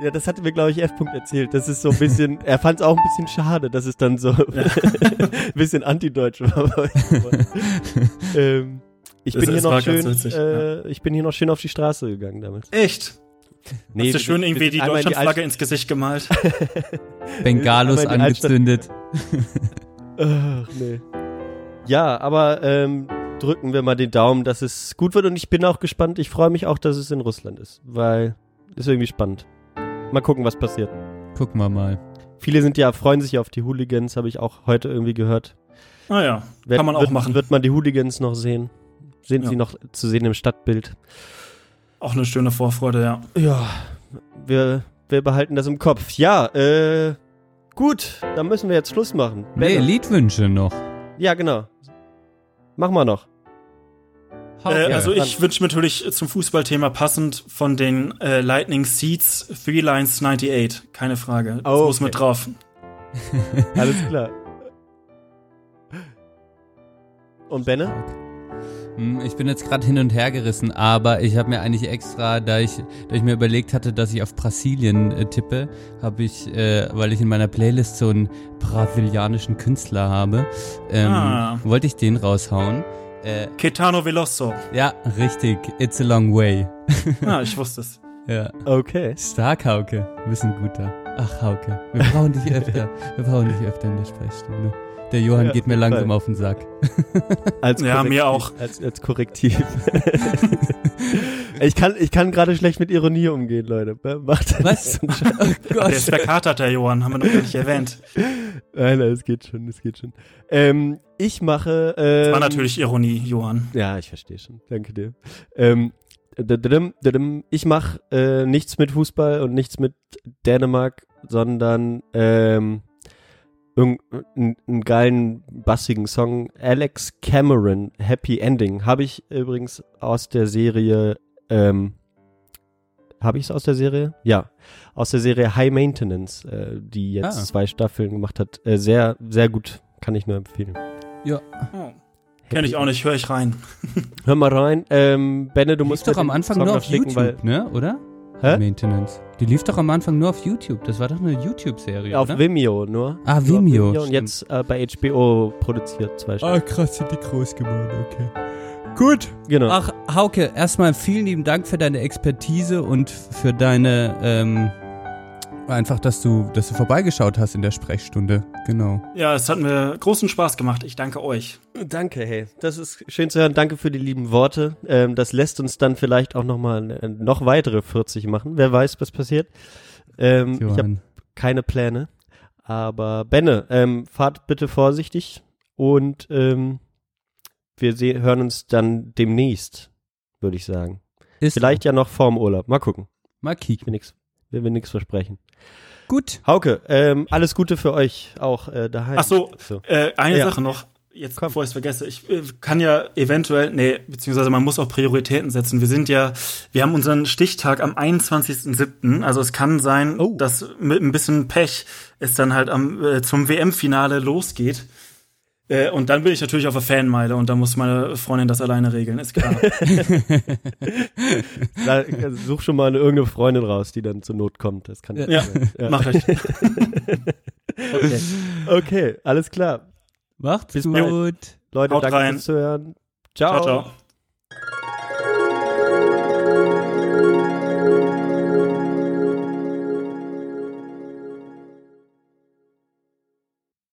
Ja, das hatte mir, glaube ich, F. -Punkt erzählt. Das ist so ein bisschen, er fand es auch ein bisschen schade, dass es dann so ein bisschen antideutsch war. ähm, ich bin hier es noch schön, witzig, äh, ich bin hier noch schön auf die Straße gegangen damit. Echt? Nee, Hast du schön irgendwie die in Deutschlandflagge Alt- ins Gesicht gemalt? Bengalos in Altstadt- angezündet. Ach, nee. Ja, aber ähm, drücken wir mal den Daumen, dass es gut wird und ich bin auch gespannt. Ich freue mich auch, dass es in Russland ist, weil ist irgendwie spannend. Mal gucken, was passiert. Gucken wir mal. Viele sind ja freuen sich auf die Hooligans, habe ich auch heute irgendwie gehört. Ah ja, Wird, kann man auch wird, machen. Wird man die Hooligans noch sehen? Sind Ja. sie noch zu sehen im Stadtbild? Auch eine schöne Vorfreude, ja. Ja, wir, wir behalten das im Kopf. Ja, äh, gut, dann müssen wir jetzt Schluss machen. Nee. Liedwünsche noch. Ja, genau. Machen wir noch. Äh, Ja, also ich wünsche mir natürlich zum Fußballthema passend von den äh, Lightning Seeds Three Lines 98. Keine Frage. Das Oh, muss okay. mit drauf. Alles klar. Und Benne? Hm, Ich bin jetzt gerade hin und her gerissen, aber ich habe mir eigentlich extra, da ich, da ich mir überlegt hatte, dass ich auf Brasilien äh, tippe, habe ich, äh, weil ich in meiner Playlist so einen brasilianischen Künstler habe, ähm, Ah. wollte ich den raushauen. Äh, Ketano Veloso. ja, richtig. It's a long way. Ah, ich wusste es. Ja. Okay. Stark, Hauke. Bist ein guter. Ach, Hauke. Wir brauchen dich öfter. Wir brauchen dich öfter in der Sprechstunde. Der Johann Ja, geht mir langsam auf den Sack. Als Ja, mir auch. Als, als Korrektiv. ich kann, ich kann gerade schlecht mit Ironie umgehen, Leute. Macht Was? Oh Der ist verkatert, der Johann. Haben wir noch gar nicht erwähnt. Nein, nein, es geht schon, es geht schon. Ähm, ich mache. Ähm, War natürlich Ironie, Johann. Ja, ich verstehe schon. Danke dir. Ähm, ich mache äh, nichts mit Fußball und nichts mit Dänemark, sondern ähm, irgendeinen einen geilen, bassigen Song. Alex Cameron, Happy Ending, habe ich übrigens aus der Serie. Ähm, habe ich es aus der Serie? Ja, aus der Serie High Maintenance, äh, die jetzt Ah. zwei Staffeln gemacht hat. Äh, sehr, sehr gut, kann ich nur empfehlen. Ja. Oh. Kenn ich auch nicht, höre ich rein. Hör mal rein. Ähm, Benne, du Die musst lief doch am Anfang Song nur noch auf YouTube, weil ne? Oder? Hä? Maintenance. Die lief doch am Anfang nur auf YouTube. Das war doch eine YouTube-Serie, auf oder? Vimeo nur. Ah, Nur auf Vimeo, Und jetzt äh, bei HBO produziert zwei Stück. Ah, krass, sind die groß geworden, okay. Gut. Genau. Ach, Hauke, erstmal vielen lieben Dank für deine Expertise und für deine, ähm, einfach, dass du, dass du vorbeigeschaut hast in der Sprechstunde. Genau. Ja, es hat mir großen Spaß gemacht. Ich danke euch. Danke, hey. Das ist schön zu hören. Danke für die lieben Worte. Ähm, das lässt uns dann vielleicht auch nochmal äh, noch weitere 40 machen. Wer weiß, was passiert. Ähm, ich habe keine Pläne. Aber Benne, ähm, fahrt bitte vorsichtig und ähm, wir hören uns dann demnächst, würde ich sagen. Ist Vielleicht ja noch vorm Urlaub. Mal gucken. Mal Ich kicken. will nichts will, nix versprechen. Gut. Hauke, ähm, alles Gute für euch auch äh, daheim. Ach so, so. Äh, eine Ja. Sache noch. jetzt, bevor ich es vergesse, ich äh, kann ja eventuell, nee, beziehungsweise man muss auch Prioritäten setzen. Wir sind ja, wir haben unseren Stichtag am 21.07., also es kann sein, Oh. dass mit ein bisschen Pech es dann halt am, äh, zum WM-Finale losgeht. Äh, und dann bin ich natürlich auf der Fanmeile und da muss meine Freundin das alleine regeln, ist klar. Da, äh, such schon mal eine, irgendeine Freundin raus, die dann zur Not kommt. Das kann Ja, mach ich. okay. okay, alles klar. Macht's Bis gut. bald. Leute, Haut danke rein. fürs Zuhören. Ciao. ciao, ciao.